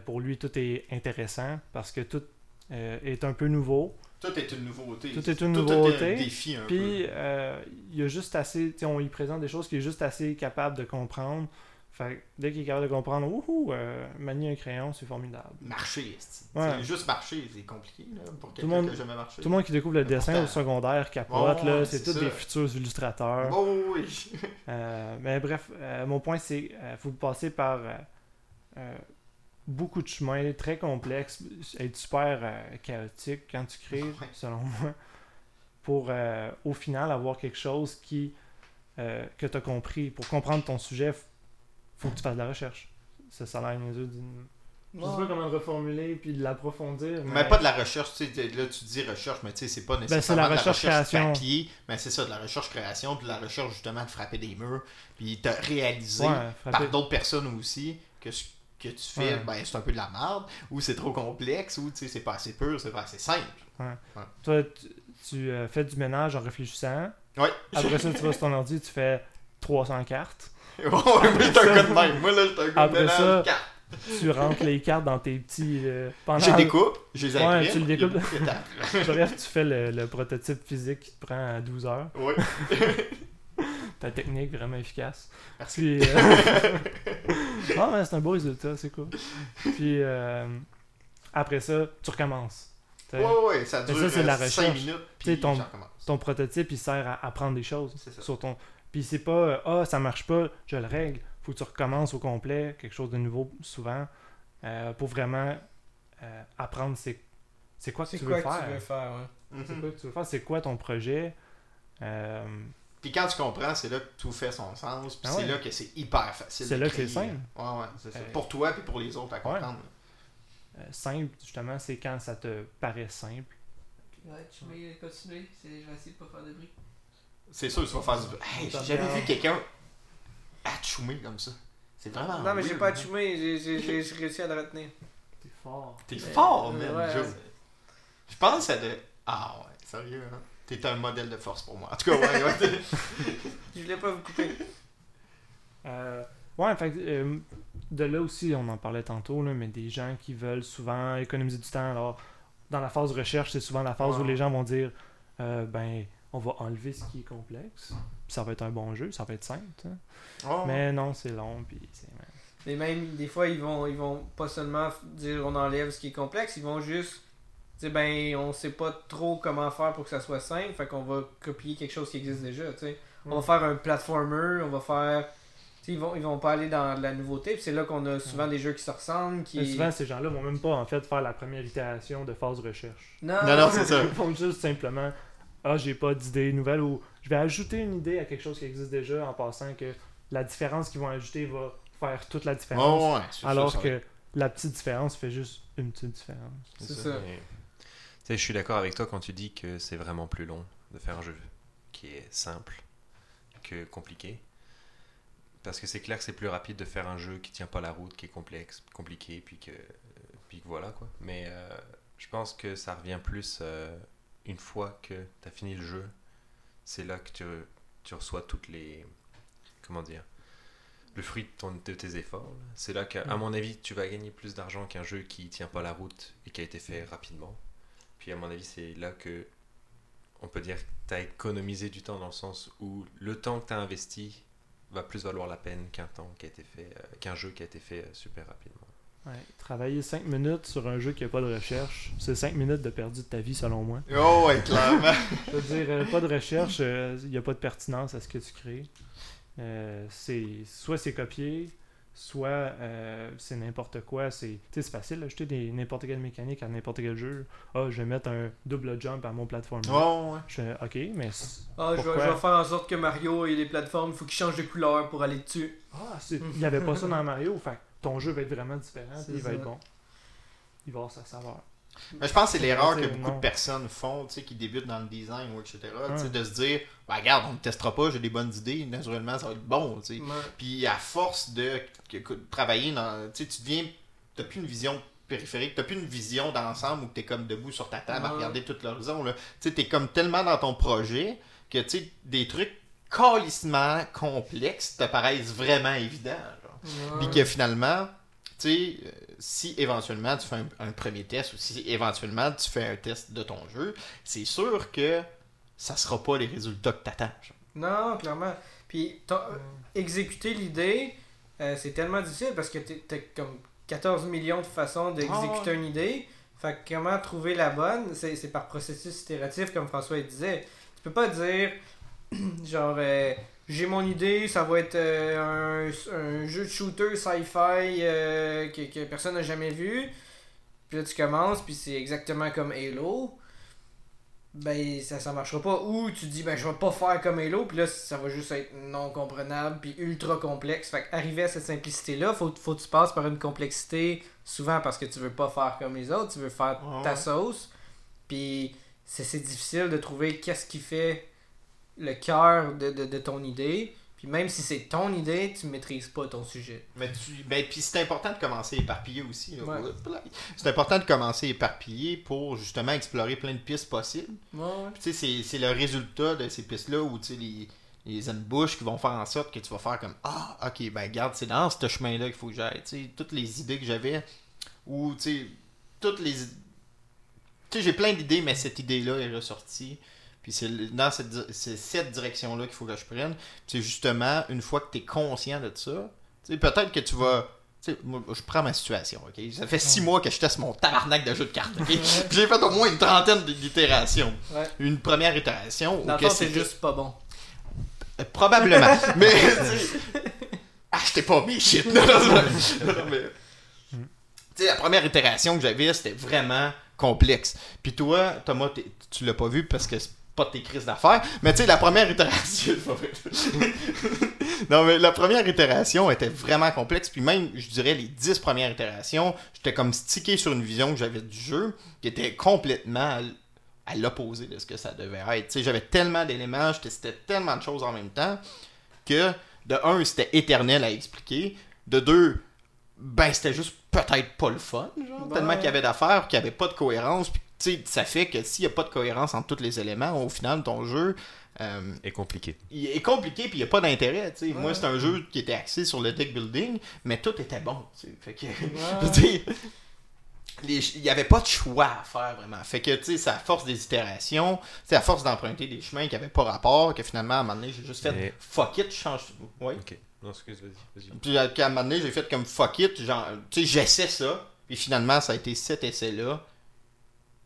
pour lui, tout est intéressant parce que tout est un peu nouveau. Tout est une nouveauté. Tout est une Tout nouveauté. un défi un Puis euh, il y a juste assez, on lui présente des choses qu'il est juste assez capable de comprendre. Fait que dès qu'il est capable de comprendre, wouhou, euh, manier un crayon, c'est formidable. peu. Marcher, c'est Ouais. juste marcher, c'est compliqué là, pour quelqu'un qui n'a jamais marché. Tout le monde qui découvre le dessin pourtant- au secondaire capote, là, c'est tous des futurs illustrateurs. Oh oui. Euh, mais bref, euh, mon point c'est qu'il faut passer par beaucoup de chemins très complexes, être super euh, chaotique quand tu crées, selon [laughs] moi, pour euh, au final avoir quelque chose qui euh, que tu as compris. Pour comprendre ton sujet, faut que tu fasses de la recherche. Ça, ça a l'air niaiseux d'une- Je sais pas comment le reformuler puis de l'approfondir. Mais pas de la recherche, tu sais, là tu dis recherche, mais tu sais, c'est pas Ben, c'est nécessairement la de la recherche création. papier, mais c'est ça, de la recherche création, puis de la recherche justement de frapper des murs, puis de réaliser Ouais, par d'autres personnes aussi que ce que tu fais, Ouais. ben c'est un peu de la merde, ou c'est trop complexe, ou c'est pas assez pur, c'est pas assez simple. Toi, tu, tu, euh, fais du ménage en réfléchissant. Après ça, tu vas [laughs] sur ton ordi, tu fais 300 cartes. Ouais, moi j'étais un gars de même, moi là j'étais un gars de Après ça, carte. tu rentres les cartes dans tes petits. euh, pendant- Je les découpe, je les imprime, tu le découpes. [laughs] Bref, tu fais le, le prototype physique qui te prend à 12 heures. Ouais. [laughs] Ta technique vraiment efficace. Merci. Puis, euh, [laughs] mais c'est un beau résultat, c'est cool. Puis euh, après ça, tu recommences. T'sais, Ouais, ouais, ça Mais dure ça, c'est la 5 recherche. minutes, puis ton-. Ton prototype, il sert à apprendre des choses C'est ça. sur ton. Puis c'est pas euh, ah ça marche pas, je le règle. Faut que tu recommences au complet, quelque chose de nouveau souvent, euh, pour vraiment euh, apprendre c'est c'est quoi que tu quoi veux que faire. tu veux faire, ouais. C'est Mhm. quoi que tu veux faire, c'est quoi ton projet? Euh, Puis quand tu comprends, c'est là que tout fait son sens, puis Ah c'est là que c'est hyper facile. C'est là que c'est simple. Ouais, ouais, c'est ça. Euh, Pour toi puis pour les autres à comprendre. euh, simple, justement, c'est quand ça te paraît simple. Ouais, tu mets continuer, c'est- je vais essayer de pas faire de bruit. C'est sûr, tu vas faire du. Hey, j'ai jamais vu quelqu'un atchoumer comme ça. C'est vraiment. Non, mais j'ai pas hein. achumé, j'ai- j'ai j'ai- j'ai [laughs] réussi à le retenir. T'es fort. T'es fort, euh, man, ouais, Joe. ouais. Je pense à de. Ah ouais, sérieux, hein. T'es un modèle de force pour moi. En tout cas, ouais, ouais. [laughs] Je voulais pas vous couper. Euh, ouais, fait euh, de là aussi, on en parlait tantôt, là, mais des gens qui veulent souvent économiser du temps. Alors, dans la phase recherche, c'est souvent la phase où les gens vont dire euh, ben, on va enlever ce qui est complexe, puis ça va être un bon jeu, ça va être simple. hein. Oh. Mais non, c'est long, puis c'est. Mais même, des fois, ils vont, ils vont pas seulement dire on enlève ce qui est complexe, ils vont juste dire ben, on sait pas trop comment faire pour que ça soit simple, fait qu'on va copier quelque chose qui existe déjà, tu sais. On va faire un platformer, on va faire. tu sais, Ils vont, ils vont pas aller dans la nouveauté, puis c'est là qu'on a souvent des jeux qui se ressemblent, qui. Mais souvent, ces gens-là vont même pas en fait faire la première itération de phase recherche. Non, Non, non, c'est [laughs] ça. Ils font juste simplement Ah, j'ai pas d'idée nouvelle ou je vais ajouter une idée à quelque chose qui existe déjà en passant que la différence qu'ils vont ajouter va faire toute la différence. Oh, ouais, c'est sûr, alors que la petite différence fait juste une petite différence. C'est ça. Sais, je suis d'accord avec toi quand tu dis que c'est vraiment plus long de faire un jeu qui est simple que compliqué. Parce que c'est clair que c'est plus rapide de faire un jeu qui tient pas la route, qui est complexe, compliqué, puis que, puis que voilà quoi. Mais euh, je pense que ça revient plus euh, une fois que tu as fini le jeu. C'est là que tu, tu reçois toutes les. Comment dire Le fruit de, ton- de tes efforts. C'est là qu'à à Mm. mon avis, tu vas gagner plus d'argent qu'un jeu qui tient pas la route et qui a été fait rapidement. Puis à mon avis, c'est là que on peut dire que tu as économisé du temps dans le sens où le temps que tu as investi va plus valoir la peine qu'un temps qui a été fait euh, qu'un jeu qui a été fait euh, super rapidement. Ouais. Travailler 5 minutes sur un jeu qui a pas de recherche, c'est 5 minutes de perdu de ta vie selon moi. [laughs] Oh, ouais, clairement. [laughs] Je veux dire, euh, pas de recherche, il n'y a pas de pertinence à ce que tu crées. Euh, c'est soit c'est copié, soit euh, c'est n'importe quoi. C'est tu sais, c'est facile d'ajouter des n'importe quelle mécanique à n'importe quel jeu. Ah, je vais mettre un double jump à mon plateforme. Oh, ouais. Je ok, mais c'est- Ah, je vais, Pourquoi? je vais faire en sorte que Mario et les plateformes, il faut qu'ils changent de couleur pour aller dessus. ah, c'est- il n'y avait pas ça dans [laughs] Mario. Fait que ton jeu va être vraiment différent, il va être bon. Il va avoir sa saveur. Mais je pense que c'est l'erreur que beaucoup non. de personnes font, tu sais, qui débutent dans le design ou etc. tu sais, de se dire, bah, regarde, on ne testera pas, j'ai des bonnes idées, naturellement, ça va être bon, tu sais. Ouais. Puis à force de, travailler dans. Tu sais, tu deviens. T'as plus une vision périphérique, t'as plus une vision d'ensemble où t'es comme debout sur ta table à regarder tout l'horizon. là. Tu sais, t'es comme tellement dans ton projet que tu sais, des trucs calissement complexes te paraissent vraiment évidents. Puis que finalement, tu sais, si éventuellement tu fais un, un premier test ou si éventuellement tu fais un test de ton jeu, c'est sûr que ça sera pas les résultats que t'attends. Non, clairement. Puis t'as- exécuter l'idée, euh, c'est tellement difficile parce que t'es- t'as comme 14 millions de façons d'exécuter Ah une idée. Fait que comment trouver la bonne, c'est par processus itératif, comme François disait. Tu peux pas dire, [clears throat] genre, euh, j'ai mon idée, ça va être euh, un, un jeu de shooter sci-fi euh, que, que personne n'a jamais vu. Puis là, tu commences, puis c'est exactement comme Halo ben ça, ça marchera pas. Ou tu dis ben je vais pas faire comme Halo, puis là ça va juste être non comprenable puis ultra complexe. Fait arriver à cette simplicité là, faut, faut que tu passes par une complexité souvent parce que tu veux pas faire comme les autres, tu veux faire ta sauce. Puis c'est c'est difficile de trouver qu'est-ce qui fait le cœur de, de, de ton idée. Puis même si c'est ton idée, tu maîtrises pas ton sujet. Mais tu, ben, puis c'est important de commencer éparpillé aussi. Ouais. C'est important de commencer éparpillé pour justement explorer plein de pistes possibles. Ouais, Puis tu sais, c'est- le résultat de ces pistes-là où tu sais, les, les embûches qui vont faire en sorte que tu vas faire comme Ah, ok, ben garde, c'est dans ce chemin-là qu'il faut que j'aille. Toutes les idées que j'avais, ou tu sais, toutes les. Tu sais, j'ai plein d'idées, mais cette idée-là est ressortie. Puis c'est dans cette, cette direction-là qu'il faut que je prenne. C'est justement, une fois que tu es conscient de ça, peut-être que tu vas. Moi, je prends ma situation, ok? Ça fait six mois que je teste mon tabarnak de jeu de cartes, ok? Puis [laughs] j'ai fait au moins une trentaine d'itérations. Ouais. Une première itération. Dans c'est juste pas bon. euh, Probablement. [laughs] mais, achetez pas mes shit. Non, non, mais- la première itération que j'avais, c'était vraiment complexe. Puis toi, Thomas, tu l'as pas vu parce que pas de tes crises d'affaires. Mais tu sais, la première itération. [laughs] non, mais la première itération était vraiment complexe. Puis même, je dirais, les dix premières itérations, j'étais comme stické sur une vision que j'avais du jeu qui était complètement à l'opposé de ce que ça devait être. Tu sais, j'avais tellement d'éléments, je testais tellement de choses en même temps que, de un, c'était éternel à expliquer. De deux, ben, c'était juste peut-être pas le fun, genre, tellement qu'il y avait d'affaires, qu'il n'y avait pas de cohérence. Puis, ça fait que s'il n'y a pas de cohérence entre tous les éléments, au final, ton jeu, euh, est compliqué. il est compliqué puis il n'y a pas d'intérêt. tu sais. Moi, c'est un jeu qui était axé sur le deck building, mais tout était bon. tu sais. Fait que, Ouais. [laughs] il n'y avait pas de choix à faire vraiment. Fait que, tu sais, c'est à force des itérations, c'est à force d'emprunter des chemins qui n'avaient pas rapport, que finalement, à un moment donné, j'ai juste fait Mais- fuck it, je change. Ouais. Ok. Non, excuse, vas-y. vas-y. Puis à à un moment donné, j'ai fait comme fuck it, genre, tu sais, j'essaie ça. Puis finalement, ça a été cet essai-là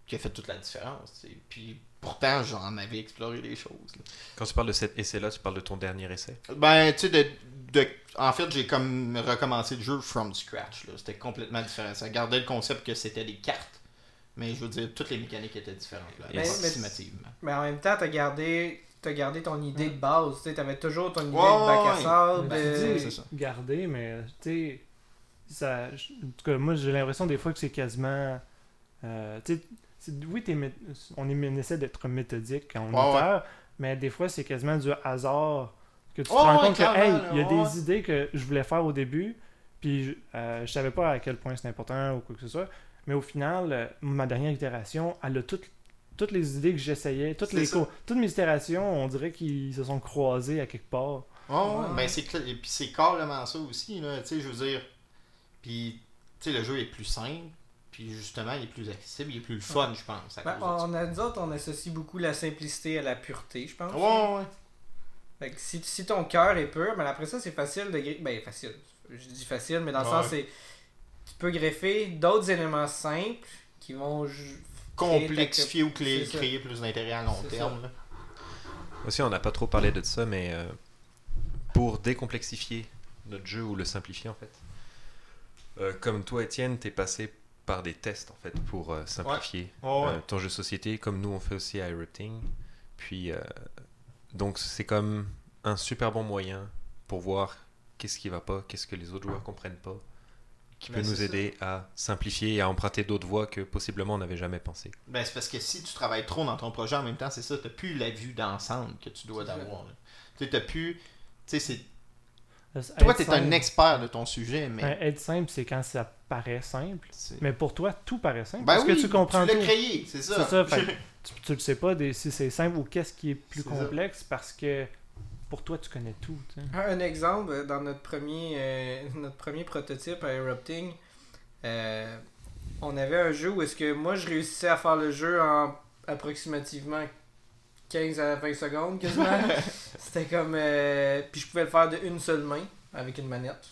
qui a fait toute la différence. tu. Puis pourtant, j'en avais exploré des choses. là. Quand tu parles de cet essai-là, tu parles de ton dernier essai? Ben, tu sais, de, de- en fait, j'ai comme recommencé le jeu from scratch. C'était complètement différent. Ça gardait le concept que c'était des cartes. Mais je veux dire, toutes les mécaniques étaient différentes, là, Mais- mais- en même temps, t'as gardé, t'as gardé ton idée de base. Tu sais, t'avais toujours ton idée Ouais, de bac à sable. Euh, tu c'est ça. garder, mais tu sais, ça, en tout cas, moi j'ai l'impression des fois que c'est quasiment. euh, tu sais, oui, on, est, on essaie d'être méthodique quand on Ouais, itère, mais des fois c'est quasiment du hasard que tu te rends ouais, compte que, hey, il y a des idées que je voulais faire au début, puis je, euh, je savais pas à quel point c'est important ou quoi que ce soit, mais au final, euh, ma dernière itération, elle a toutes toutes les idées que j'essayais, toutes les ça. co- toutes mes itérations, on dirait qu'ils se sont croisés à quelque part. Ouais, ouais, ben c'est et puis c'est carrément ça aussi, là, tu sais, je veux dire. Puis, tu sais, le jeu est plus simple, puis justement, il est plus accessible, il est plus le fun, je pense. à ben, cause de on a autres, on associe beaucoup la simplicité à la pureté, je pense. Ouais, ouais. Fait que si, si ton cœur est pur, mais après ça, c'est facile de greffer. Ben, facile. Je dis facile, mais dans le Ouais. sens, c'est. Tu peux greffer d'autres éléments simples qui vont. Complexifier ou créer, plus d'intérêt à long terme. là. Aussi, on n'a pas trop parlé de ça, mais euh, pour décomplexifier notre jeu ou le simplifier en fait, euh, comme toi, Étienne, t'es passé par des tests en fait pour euh, simplifier Ouais, ouais. euh, ton jeu de société, comme nous on fait aussi à Erupting. Puis euh, donc c'est comme un super bon moyen pour voir qu'est-ce qui va pas, qu'est-ce que les autres joueurs comprennent pas. qui Ben, peut nous c'est ça. aider à simplifier et à emprunter d'autres voies que possiblement on n'avait jamais pensé. Ben, c'est parce que si tu travailles trop dans ton projet en même temps, c'est ça, t'as plus la vue d'ensemble que tu dois là. Tu t'as plus. Tu sais, c'est. Être Toi, t'es un simple- expert de ton sujet, mais. Ouais, Être simple, c'est quand ça paraît simple. Mais pour toi, tout paraît simple. Ben parce oui, que tu comprends l'as tout? créé, c'est ça. Fait [laughs] tu, tu le sais pas des- si c'est simple ou qu'est-ce qui est plus ça. complexe parce que pour toi, tu connais tout. tu. Un exemple, euh, dans notre premier, euh, notre premier prototype à Erupting, euh, on avait un jeu où est-ce que moi je réussissais à faire le jeu en approximativement 15 à 20 secondes quasiment. [laughs] C'était comme... euh, puis je pouvais le faire de une seule main avec une manette.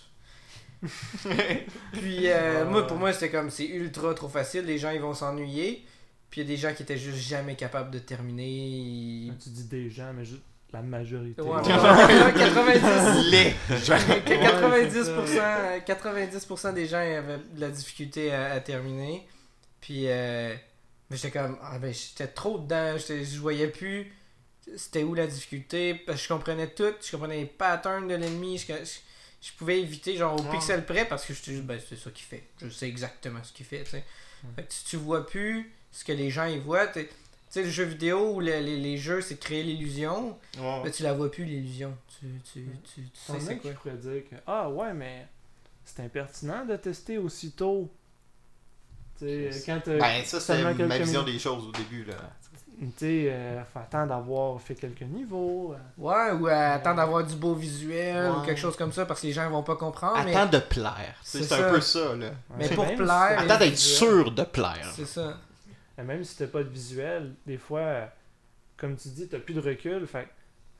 Puis euh, Ouais, moi, pour moi, c'était comme c'est ultra trop facile, les gens ils vont s'ennuyer. Puis il y a des gens qui étaient juste jamais capables de terminer. Ils- Tu dis des gens, mais juste la majorité. Ouais, Ouais. ouais, 90, [laughs] Les. [laughs] que 90%, 90% des gens avaient de la difficulté à, à terminer. Puis, euh, mais j'étais comme, ah ben, j'étais trop dedans, je voyais plus c'était où la difficulté? Parce que je comprenais tout, je comprenais les patterns de l'ennemi, je, je, je pouvais éviter, genre au Ouais. pixel près, parce que je juste, ben, c'est ça qu'il fait. Je sais exactement ce qu'il fait, tu sais. Fait que si tu vois plus ce que les gens ils voient, tu sais, le jeu vidéo ou le- les, les jeux, c'est créer l'illusion. Ouais. Mais tu la vois plus, l'illusion. Tu, tu, tu, tu T'en sais c'est quoi. pourraient dire que Ah ouais, mais c'est impertinent de tester aussitôt. Quand t'as- Ben, ça, c'était ma quelques vision des choses au début. Là. Tu euh, faut attendre d'avoir fait quelques niveaux. euh. Ouais, ou à attendre d'avoir du beau visuel ou quelque chose comme ça parce que les gens vont pas comprendre. mais Attends de plaire. C'est un peu ça. Là. Mais pour même plaire, et- Attends d'être sûr de plaire. C'est ça. Mais Même si t'as pas de visuel, des fois, euh, comme tu dis, t'as plus de recul. Fait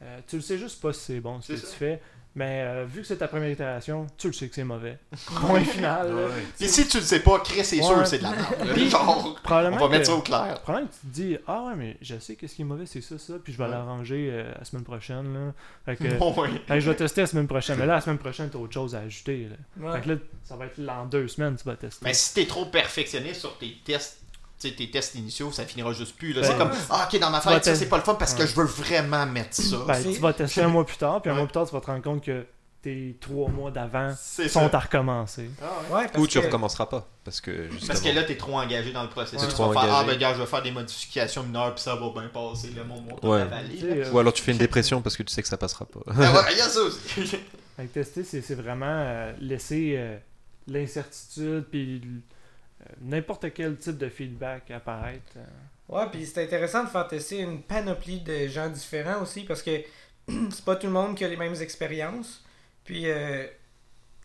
euh, tu le sais juste pas si c'est bon ce que tu fais. Mais euh, vu que c'est ta première itération, tu le sais que c'est mauvais. [laughs] Point final. Et si tu le sais pas, Chris, c'est Ouais. sûr, c'est de la merde. [laughs] Genre, on va mettre que- ça au clair. Probablement que tu te dis Ah ouais, mais je sais qu'est-ce qui est mauvais, c'est ça, ça, puis je vais Ouais. l'arranger euh, la semaine prochaine. Là. Fait que, Bon, [laughs] ouais. fait que je vais tester la semaine prochaine. Mais là, la semaine prochaine, t'as autre chose à ajouter. Là. Ouais. Fait que là, ça va être là, en deux semaines, tu vas tester. Mais si t'es trop perfectionniste sur tes tests, tes tests initiaux, ça finira juste plus. là. Ben, c'est comme, ah, ok, dans ma Tu tête, ça c'est pas le fun parce que Ouais. je veux vraiment mettre ça. Ben, tu vas tester un mois plus tard, puis un Ouais. mois plus tard, tu vas te rendre compte que tes trois mois d'avant sont ça. à recommencer. Ah, ouais. Ouais, parce Ou tu que- recommenceras pas. Parce que justement. Parce que là, t'es trop engagé dans le processus. Ouais. Tu Trop vas faire, ah, ben, gars, je vais faire des modifications mineures, puis ça va bien passer. Le monde va. Tu euh, Ou alors tu fais une dépression parce que tu sais que ça passera pas. Ah, ouais, il y a ça aussi. Tester, c'est c'est vraiment euh, laisser euh, l'incertitude, puis n'importe quel type de feedback apparaître. euh. Ouais, puis c'est intéressant de faire tester une panoplie de gens différents aussi parce que [clears throat] c'est pas tout le monde qui a les mêmes expériences. Puis euh,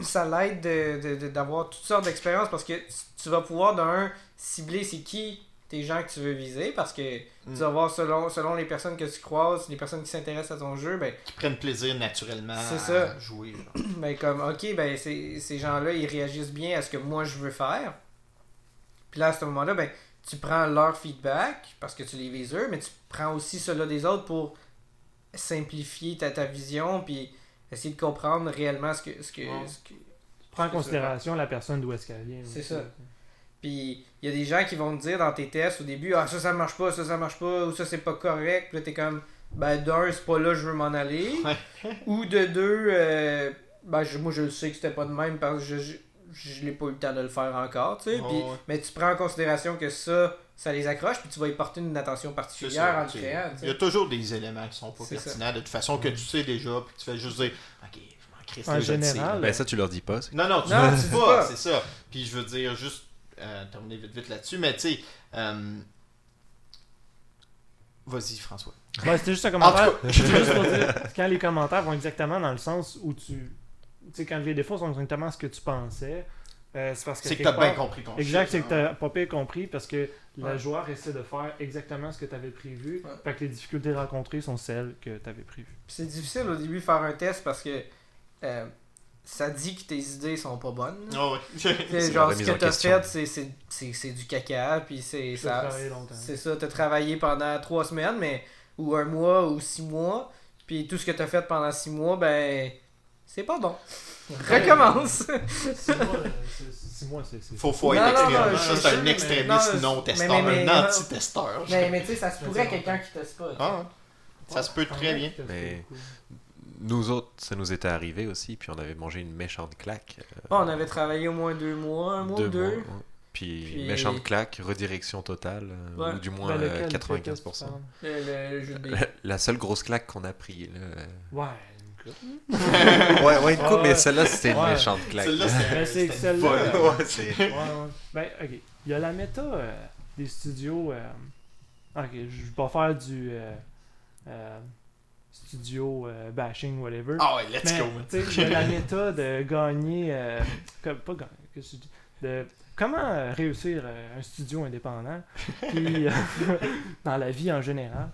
ça l'aide de- de- de- d'avoir toutes sortes d'expériences parce que tu vas pouvoir d'un cibler c'est qui tes gens que tu veux viser parce que Mm. tu vas voir selon, selon les personnes que tu croises, les personnes qui s'intéressent à ton jeu, ben, Qui prennent plaisir naturellement à ça. jouer. genre. [clears throat] ben comme ok ben ces, ces gens-là ils réagissent bien à ce que moi je veux faire. Puis là à ce moment-là ben tu prends leur feedback parce que tu les vises eux, mais tu prends aussi ceux-là des autres pour simplifier ta, ta vision puis essayer de comprendre réellement ce que ce que, Ouais. ce que- Prends en considération la personne d'où est-ce qu'elle vient. C'est ça. Puis il y a des gens qui vont te dire dans tes tests au début Ah, ça, ça marche pas, ça, ça marche pas, ou ça, c'est pas correct. Puis là, t'es comme Ben, d'un, c'est pas là je veux m'en aller. [laughs] ou de deux, euh, ben, je- moi, je le sais que c'était pas de même parce que je, je, l'ai pas eu le temps de le faire encore. tu sais. Ouais. mais tu prends en considération que ça, ça les accroche, puis tu vas y porter une attention particulière ça, en le créant. Il y a toujours des éléments qui sont pas ça. pertinents de toute façon que tu sais déjà, puis tu fais juste dire, ok, je m'en En général. Ben ça, tu leur dis pas. Non, non, tu tu dis pas, c'est ça. Puis je veux dire, juste euh, terminer vite vite là-dessus, mais tu sais, euh, vas-y François. Ben, c'était juste un commentaire. cas, [laughs] juste pour dire, quand les commentaires vont exactement dans le sens où tu. Tu sais, quand les défauts sont exactement ce que tu pensais, euh, c'est parce que. c'est que t'as bien compris ton Exact, c'est que hein. t'as pas bien compris parce que le Ouais. joueur essaie de faire exactement ce que tu avais prévu. Ouais. Fait que les difficultés rencontrées sont celles que tu avais prévues. Puis c'est difficile au début de faire un test parce que euh, ça dit que tes idées sont pas bonnes. là. Ah [laughs] C'est genre, la ce que t'as fait, c'est- c'est- c'est c'est du caca, puis c'est Tu as ça. travaillé longtemps. C'est ça, t'as travaillé pendant trois semaines, mais ou un mois, ou six mois, puis tout ce que t'as fait pendant six mois, ben, c'est pas bon. Recommence! Six mois, euh, c'est- c'est. Faut, faut être non, extrême. non, Ça, c'est un mais- extrémiste non, non-testeur, un anti-testeur. mais, mais tu sais, ça se pourrait quelqu'un qui teste pas. Ah. Ça se peut très bien. Mais- nous autres, ça nous était arrivé aussi, puis on avait mangé une méchante claque. euh, Oh, on avait travaillé au moins deux mois, un mois ou deux. mois, ouais. Puis, Puis- méchante claque, redirection totale, euh, Ouais. ou du moins Ben, euh, lequel, 95%. lequel tu Le, le jeu de La, seule grosse claque qu'on a pris. Là. Ouais, coupe. [laughs] ouais, ouais, une coupe, mais celle-là, c'était une méchante claque. Celle-là, c'est que celle-là. Ouais, c'est- ouais, ouais. Ben, ok. Il y a la méta euh, des studios. euh, Ok, je vais pas faire du euh, euh, studio euh, bashing, whatever. Ah ouais, let's Mais, go. tu sais, il y a la méta de gagner. euh, comme- pas gagner, qu'est-ce que? De comment réussir euh, un studio indépendant. Puis, euh, [laughs] dans la vie en général.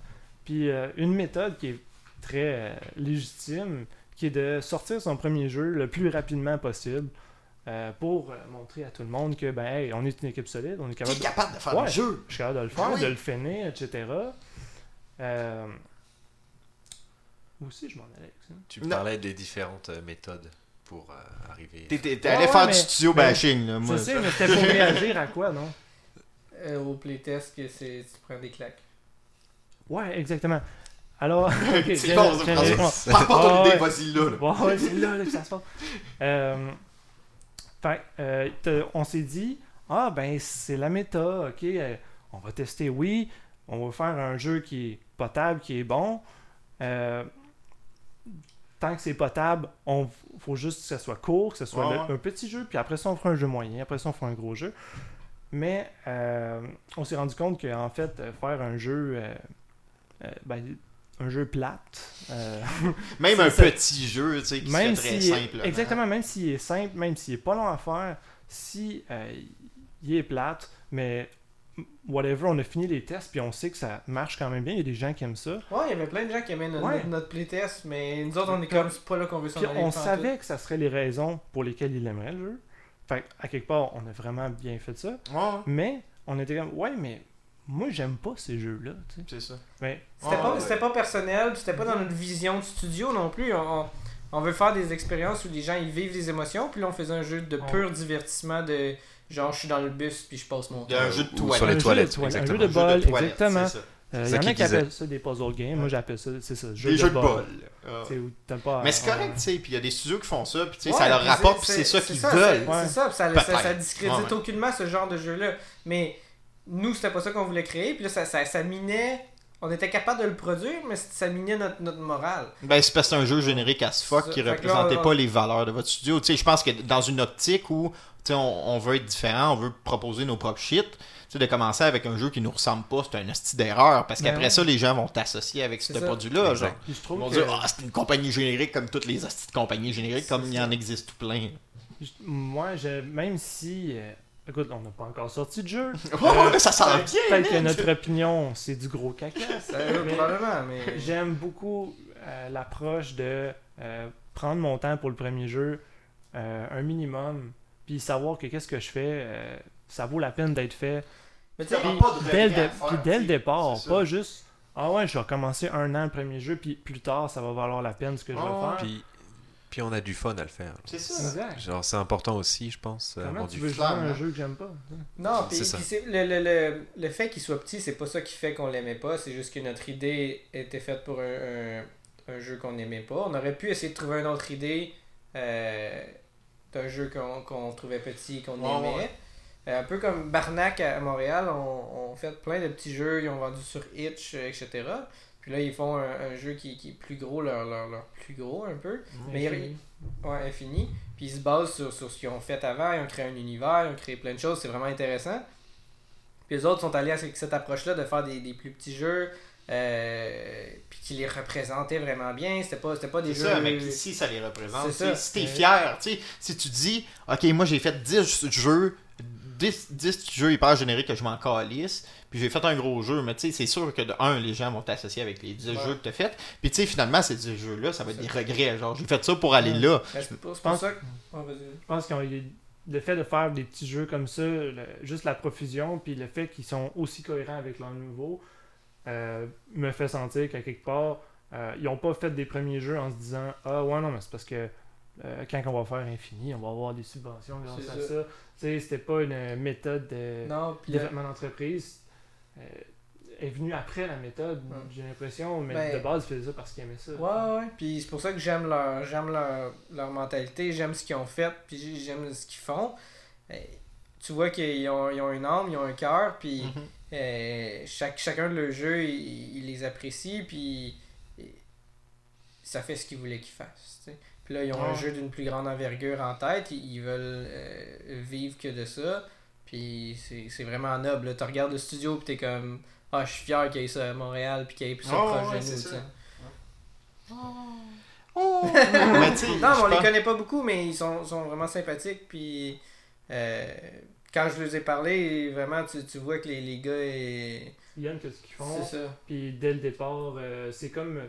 Puis, euh, une méthode qui est très euh, légitime, qui est de sortir son premier jeu le plus rapidement possible. euh, pour euh, montrer à tout le monde que ben hey, on est une équipe solide, on est capable de, capable de faire Ouais. le jeu. je suis capable de le faire, Ah oui. de le finir, etc. Euh, où aussi je m'en allais avec ça? Tu Non. parlais des différentes méthodes pour euh, arriver. T'es- allé ouais, faire mais- du studio mais- bashing, là. Moi, sais, mais c'était pour [laughs] réagir à quoi, non? Euh, au playtest, que c'est tu prends des claques. Ouais, exactement. Alors, ok, [laughs] [laughs] C'est ça, pas ouais. vas-y là. là. Bon, ça se passe. [laughs] Euh, fait, euh, on s'est dit, ah ben c'est la méta, ok, euh, on va tester, oui, on va faire un jeu qui est potable, qui est bon. Tant que c'est potable, on faut juste que ce soit court, que ce soit Ouais, le- ouais. un petit jeu, puis après ça on fera un jeu moyen, après ça on fera un gros jeu. Mais on s'est rendu compte qu'en fait, faire un jeu, ben, un jeu plate, euh, [laughs] [laughs] Même un ça. petit jeu, tu sais, qui même serait très simple. exactement, même s'il est simple, même s'il est pas long à faire, si euh, il est plate, mais whatever, on a fini les tests puis on sait que ça marche quand même bien. Il y a des gens qui aiment ça. Ouais, il y avait plein de gens qui aimaient notre, Ouais. notre- playtest, mais nous autres, on est comme, c'est pas là qu'on veut s'en aller. on savait que ça serait les raisons pour lesquelles il aimerait le jeu. Fait à quelque part, on a vraiment bien fait ça. Ouais, Mais on était comme, ouais, mais moi j'aime pas ces jeux-là. tu sais. c'est ça. Mais C'était Ouais, pas, ouais. c'était pas personnel, c'était pas dans notre vision de studio non plus. On, on- veut faire des expériences où les gens ils vivent des émotions, puis là on faisait un jeu de pur divertissement de genre je suis dans le bus puis je passe mon Il y a temps. un jeu de toilette. sur les Un jeu de toilettes, toilette, un jeu de bol, exactement. Euh, Il ça y en a qui appellent ça des puzzle games. Moi j'appelle ça, c'est ça, jeu Des de jeux de bol. Ah. Pas Mais c'est correct, tu sais, puis il y a des studios qui font ça, puis tu sais, Ouais, ça leur rapporte, puis c'est ça qu'ils veulent. C'est ça, ça, ça, discrédite Ouais, ouais. aucunement ce genre de jeu-là. Mais nous, c'était pas ça qu'on voulait créer, puis là, ça, ça, ça minait. On était capable de le produire, mais ça minait notre, notre morale. Ben, c'est parce que c'est un jeu générique as fuck Ça, qui là, représentait on- pas les valeurs de votre studio. Tu sais, je pense que dans une optique où tu sais, on, on veut être différent, on veut proposer nos propres shit, tu sais, de commencer avec un jeu qui nous ressemble pas, c'est un hostie d'erreur. Parce Ben qu'après ouais. ça, les gens vont t'associer avec ce produit-là. Ils vont que dire, ah, c'est une compagnie générique comme toutes les hosties de compagnies génériques, comme il y en existe tout plein. je- moi, je, même si. Euh, écoute, on n'a pas encore sorti de jeu. [laughs] Oh, mais ça sent Peut-être bien! peut-être que notre opinion, c'est du gros caca. Euh, Mais- probablement, mais. J'aime beaucoup euh, l'approche de euh, prendre mon temps pour le premier jeu, euh, un minimum, puis savoir que qu'est-ce que je fais, euh, ça vaut la peine d'être fait. Mais tu sais, Puis- Puis pas de dès, puis dès le départ, pas juste ah ouais, je vais commencer un an le premier jeu, puis plus tard, ça va valoir la peine ce que je vais faire. Puis, puis on a du fun à le faire. C'est ça. Exact. Genre, c'est important aussi, je pense. Comment tu veux jouer à un jeu que j'aime pas? Non, puis C'est ça. puis c'est- le, le, le, le fait qu'il soit petit, c'est pas ça qui fait qu'on l'aimait pas. C'est juste que notre idée était faite pour un, un, un jeu qu'on n'aimait pas. On aurait pu essayer de trouver une autre idée euh, d'un jeu qu'on qu'on trouvait petit et qu'on aimait. ouais. Euh, un peu comme Barnac à Montréal, on, on fait plein de petits jeux, ils ont vendu sur Itch, etc. Puis là, ils font un, un jeu qui, qui est plus gros, leur, leur, leur plus gros un peu. Mais Ouais, infini. Puis ils se basent sur, sur ce qu'ils ont fait avant. Ils ont créé un univers, ils ont créé plein de choses. C'est vraiment intéressant. Puis les autres sont allés avec cette approche-là de faire des, des plus petits jeux. euh, puis qui les représentaient vraiment bien. C'était pas, c'était pas des C'est jeux. ça, mais ici, ça les représente. Ça. Si t'es fier, tu sais, si tu dis, ok, moi j'ai fait 10 jeux, 10, 10 jeux hyper génériques que je m'en calisse, puis j'ai fait un gros jeu, mais tu sais, c'est sûr que de un, les gens vont t'associer avec les 10 Ouais. jeux que t'as fait, puis tu sais, finalement, ces 10 jeux-là, ça va être des regrets. Genre, j'ai fait ça pour aller là. Ben, pour, Je pour pense- ça que. Je pense que le fait de faire des petits jeux comme ça, le- juste la profusion, puis le fait qu'ils sont aussi cohérents avec leur nouveau, euh, me fait sentir qu'à quelque part, euh, ils n'ont pas fait des premiers jeux en se disant Ah ouais, non, mais c'est parce que euh, quand on va faire Infini, on va avoir des subventions grâce à ça. ça. Tu sais, c'était pas une méthode de Non, développement d'entreprise. Euh, est venu après la méthode, j'ai l'impression, mais Ben- de base, il faisait ça parce qu'il aimait ça. Ouais, ouais. Puis c'est pour ça que j'aime leur, j'aime leur, leur mentalité, j'aime ce qu'ils ont fait, puis j'aime ce qu'ils font. Euh, tu vois qu'ils ont, ils ont une âme, ils ont un cœur, puis Mhm. euh, chaque, chacun de leurs jeux, ils, ils les apprécient, puis ça fait ce qu'ils voulaient qu'ils fassent. Puis là, ils ont un jeu d'une plus grande envergure en tête, ils, ils veulent euh, vivre que de ça, puis c'est, c'est vraiment noble. Tu regardes le studio, puis t'es comme, ah, je suis fier qu'il y ait ça à Montréal, puis qu'il y ait ça Ouais, proche ouais, [laughs] de nous. ça. Oh! mais sais, Non, mais on les connaît pas beaucoup, mais ils sont, sont vraiment sympathiques. Puis euh, quand je les ai parlé, vraiment, tu, tu vois que les, les gars, Ils aiment que ce qu'ils font. c'est ça. Puis dès le départ, euh, c'est comme.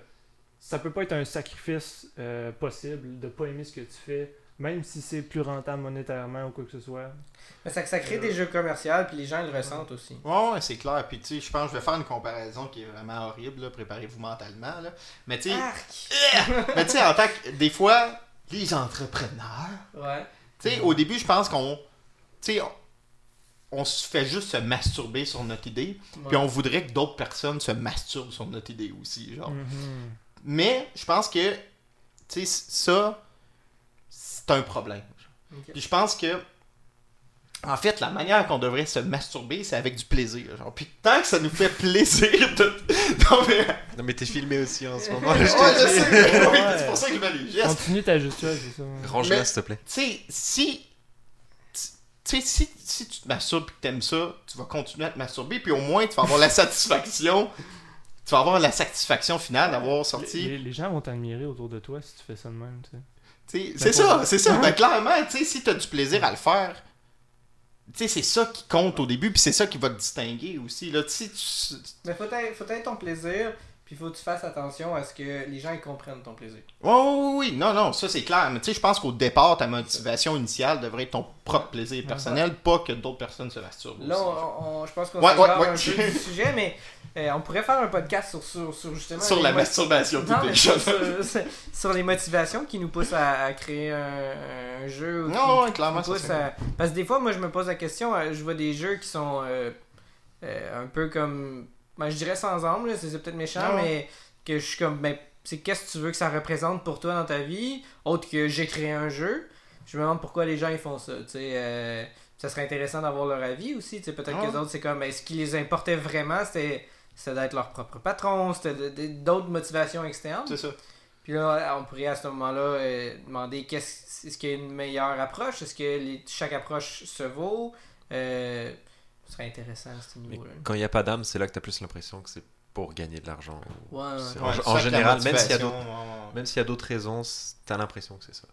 Ça peut pas être un sacrifice euh, possible de pas aimer ce que tu fais, même si c'est plus rentable monétairement ou quoi que ce soit. Mais ça, ça crée Euh, des jeux commerciaux, puis les gens le ressentent aussi. Ouais, ouais, c'est clair. Puis, tu sais, je pense que je vais faire une comparaison qui est vraiment horrible. Préparez-vous mentalement. Là. Mais, tu sais, [laughs] mais tu sais, en tant que. Des fois, les entrepreneurs. Ouais. Tu sais, au début, je pense qu'on. Tu sais, on, on se fait juste se masturber sur notre idée. Puis on voudrait que d'autres personnes se masturbent sur notre idée aussi. Genre. Mhm. Mais je pense que. Tu sais, ça. C'est un problème. Puis je pense que. En fait, la manière qu'on devrait se masturber, c'est avec du plaisir. Genre. Puis tant que ça nous fait plaisir de. [laughs] Non, mais. Non, mais t'es filmé aussi en ce moment. Ouais, je je te dis. sais. Oui, Ouais. c'est pour ça que je gestes. Continue ta gestuelle, c'est ça. Range-la, s'il te plaît. Tu sais, si. Tu sais, si, si tu te masturbes et que t'aimes ça, tu vas continuer à te masturber, puis au moins tu vas avoir la satisfaction. Tu vas avoir la satisfaction finale d'avoir sorti. Les, les gens vont t'admirer autour de toi si tu fais ça de même, tu sais. Ben, C'est ça, c'est ça. Ben, clairement, tu sais, si tu as du plaisir à le faire, tu sais, c'est ça qui compte au début, puis c'est ça qui va te distinguer aussi. Là, Tu sais, tu- Mais faut être, faut être ton plaisir, puis faut que tu fasses attention à ce que les gens ils comprennent ton plaisir. Ouais, ouais, ouais, oui, non, non, ça c'est clair. Mais tu sais, je pense qu'au départ, ta motivation initiale devrait être ton propre plaisir personnel, pas que d'autres personnes se masturbent. Là, aussi. on, on- je pense qu'on Ouais, s'égare ouais, un ouais. peu du sujet, mais euh, on pourrait faire un podcast sur, sur, sur justement... Sur la masturbation, Non, tout mais sur, sur- les motivations qui nous poussent à, à créer un, un jeu. ou Non, ouais, qui clairement, nous ça, à- Parce que des fois, moi, je me pose la question, euh, je vois des jeux qui sont euh, euh, un peu comme... Ben, je dirais sans âme, c'est peut-être méchant, mais que je suis comme... Ben, c'est qu'est-ce que tu veux que ça représente pour toi dans ta vie, autre que j'ai créé un jeu. Je me demande pourquoi les gens ils font ça, tu sais... euh, ça serait intéressant d'avoir leur avis aussi, tu sais, peut-être que les autres, c'est comme, est-ce qui les importait vraiment, c'était d'être leur propre patron, c'était d'autres motivations externes. C'est ça. Puis là, on pourrait à ce moment-là euh, demander qu'est-ce est-ce qu'il y a une meilleure approche, est-ce que les- chaque approche se vaut Euh, Ce serait intéressant à ce niveau-là. quand il n'y a pas d'âme, c'est là que tu as plus l'impression que c'est pour gagner de l'argent. Ouais, ouais. En, général, même s'il y a d'autres- ouais, ouais. même s'il y a d'autres raisons, tu as l'impression que c'est ça.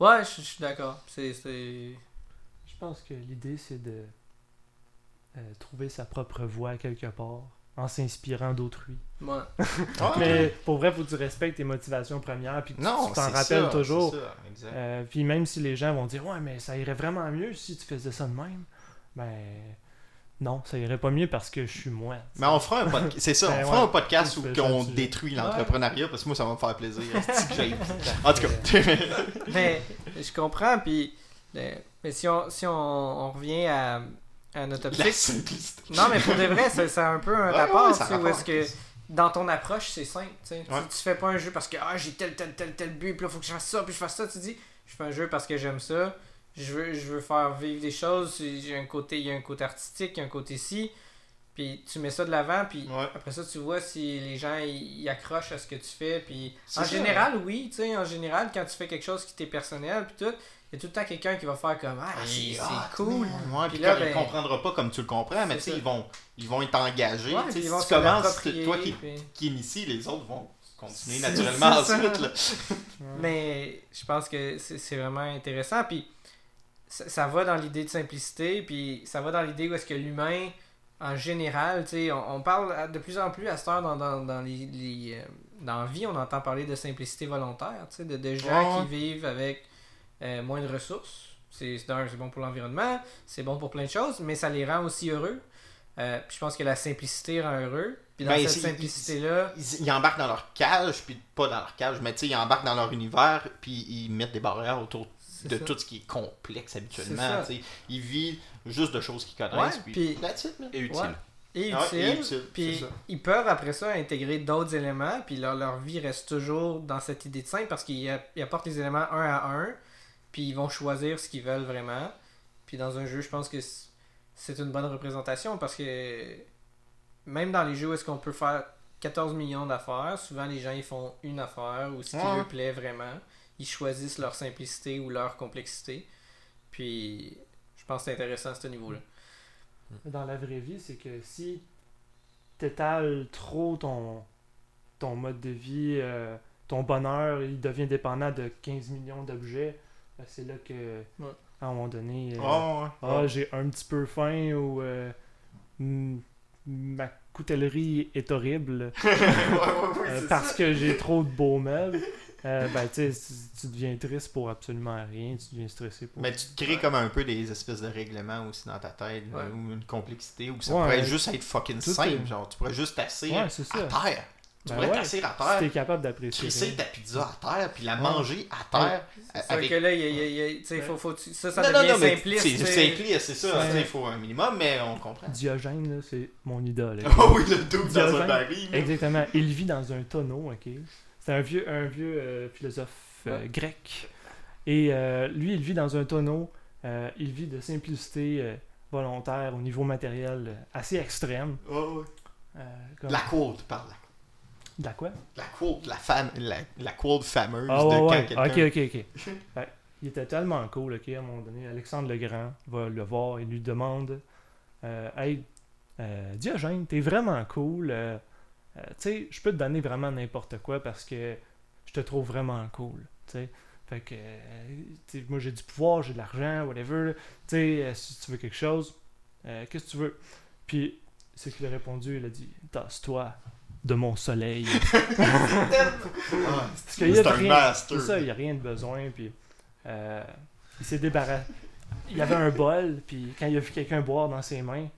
Ouais, je je suis d'accord. C'est. Je pense que l'idée, c'est de euh, trouver sa propre voie quelque part en s'inspirant d'autrui. Ouais. [laughs] Mais pour vrai, faut que tu respectes tes motivations premières puis que tu- Non, tu t'en rappelles ça, toujours. c'est ça, exact. Euh, puis même si les gens vont dire ouais mais ça irait vraiment mieux si tu faisais ça de même, ben non, ça irait pas mieux parce que je suis moi. tu sais. Mais on fera un podcast, [laughs] c'est ça, Ben on fera ouais. un podcast où fais on détruit l'entrepreneuriat parce que moi ça va me faire plaisir. [laughs] En tout cas, mais je comprends, puis. mais si on, si on, on revient à, à notre optique. Non, mais pour de vrai, ça, ça a un peu un Ouais, rapport, ouais, tu où est-ce que dans ton approche, c'est simple, tu sais. Tu, fais pas un jeu parce que ah, j'ai tel, tel, tel, tel but, puis là, faut que je fasse ça, puis je fasse ça. Tu dis, je fais un jeu parce que j'aime ça, je veux, je veux faire vivre des choses, j'ai un côté, il y a un côté artistique, il y a un côté ci, puis tu mets ça de l'avant, puis Ouais. après ça, tu vois si les gens ils accrochent à ce que tu fais, puis en ça. général, oui, tu sais, en général, quand tu fais quelque chose qui t'est personnel, puis tout, il y a tout le temps quelqu'un qui va faire comme ah, c'est c'est Ah, cool. Ouais, Puis là, là, ben, il comprendra pas comme tu le comprends, mais tu sais, ils vont, ils vont être engagés. Ouais, si vont tu commences, toi qui, puis- qui initie, les autres vont continuer naturellement ensuite. Là. [laughs] Mais je pense que c'est c'est vraiment intéressant. Puis ça, ça va dans l'idée de simplicité, puis ça va dans l'idée où est-ce que l'humain, en général, tu sais, on, on parle de plus en plus à cette heure dans, dans, dans les, les, euh, dans la vie, on entend parler de simplicité volontaire, tu sais, de, de gens Ouais. qui vivent avec euh, moins de ressources. C'est bon pour l'environnement, c'est bon pour plein de choses, mais ça les rend aussi heureux. Euh, puis je pense que la simplicité rend heureux. Puis dans Ben, cette simplicité-là, Ils, ils embarquent dans leur cage, puis pas dans leur cage, mais tu sais, ils embarquent dans leur univers, puis ils mettent des barrières autour c'est de ça. tout ce qui est complexe habituellement. Sais. Ils vivent juste de choses qu'ils Ouais, connaissent, puis, puis- that's it, man. Et utile. Ouais. et Ah ouais, utile. et utile, Puis ils peuvent après ça intégrer d'autres éléments, puis leur, leur vie reste toujours dans cette idée de simple parce qu'ils app- ils apportent les éléments un à un, puis ils vont choisir ce qu'ils veulent vraiment. Puis dans un jeu, je pense que c'est une bonne représentation parce que même dans les jeux où est-ce qu'on peut faire 14 millions d'affaires, souvent les gens ils font une affaire ou ce qui Ouais. leur plaît vraiment. Ils choisissent leur simplicité ou leur complexité. Puis je pense que c'est intéressant à ce niveau-là. Dans la vraie vie, c'est que si t'étales trop ton, ton mode de vie, euh, ton bonheur, il devient dépendant de 15 millions d'objets, ben, c'est là que, Ouais. à un moment donné, euh, Ah, ouais. ah, j'ai un petit peu faim ou euh, ma coutellerie est horrible [laughs] Ouais, ouais, ouais, euh, c'est parce ça. que j'ai trop de beaux meubles. Euh, ben, tu sais, tu- deviens triste pour absolument rien, tu deviens stressé pour. Mais tu te crées comme un peu des espèces de règlements aussi dans ta tête, là, ou une complexité, ou ça Ouais. pourrait juste être fucking Tout simple. est- Genre, tu pourrais juste t'asseoir Ouais, à terre. Tu Ben pourrais ouais. t'asseoir à Si t'es terre, capable d'apprécier. crisser ta pizza à terre, puis la Ouais. manger à terre. C'est avec... que là, il y a- il y a- il y a- tu sais, faut, faut, ça, ça non, devient simpliste. c'est simpliste, c'est ça. Il faut un minimum, mais on comprend. Diogène, là, c'est mon idole. Oh oui, le doute dans un Diogène. baril. Exactement. Il vit dans un tonneau, ok? C'est un vieux, un vieux euh, philosophe euh, Ouais. grec. Et euh, lui, il vit dans un tonneau. il vit de simplicité volontaire au niveau matériel assez extrême. Oh, comme- La quote, par la De la quoi? La quote, la, fame, la, la quote fameuse Ah de ouais, quand ouais. quelqu'un... Ok, ok, ok. [laughs] Il était tellement cool, ok, à un moment donné. Alexandre le Grand va le voir et lui demande euh, Hey, euh, Diogène, t'es vraiment cool. euh, euh, tu sais, je peux te donner vraiment n'importe quoi parce que je te trouve vraiment cool. Tu sais. Fait que, euh, moi j'ai du pouvoir, j'ai de l'argent, whatever. Tu sais, euh, si tu veux quelque chose, qu'est-ce que tu veux? Puis, c'est qu'il a répondu il a dit Tasse-toi de mon soleil. [laughs] C'est un rien. master. Ça, il n'y a rien de besoin. Puis, il s'est débarrassé. Il avait un bol, puis quand il a vu quelqu'un boire dans ses mains,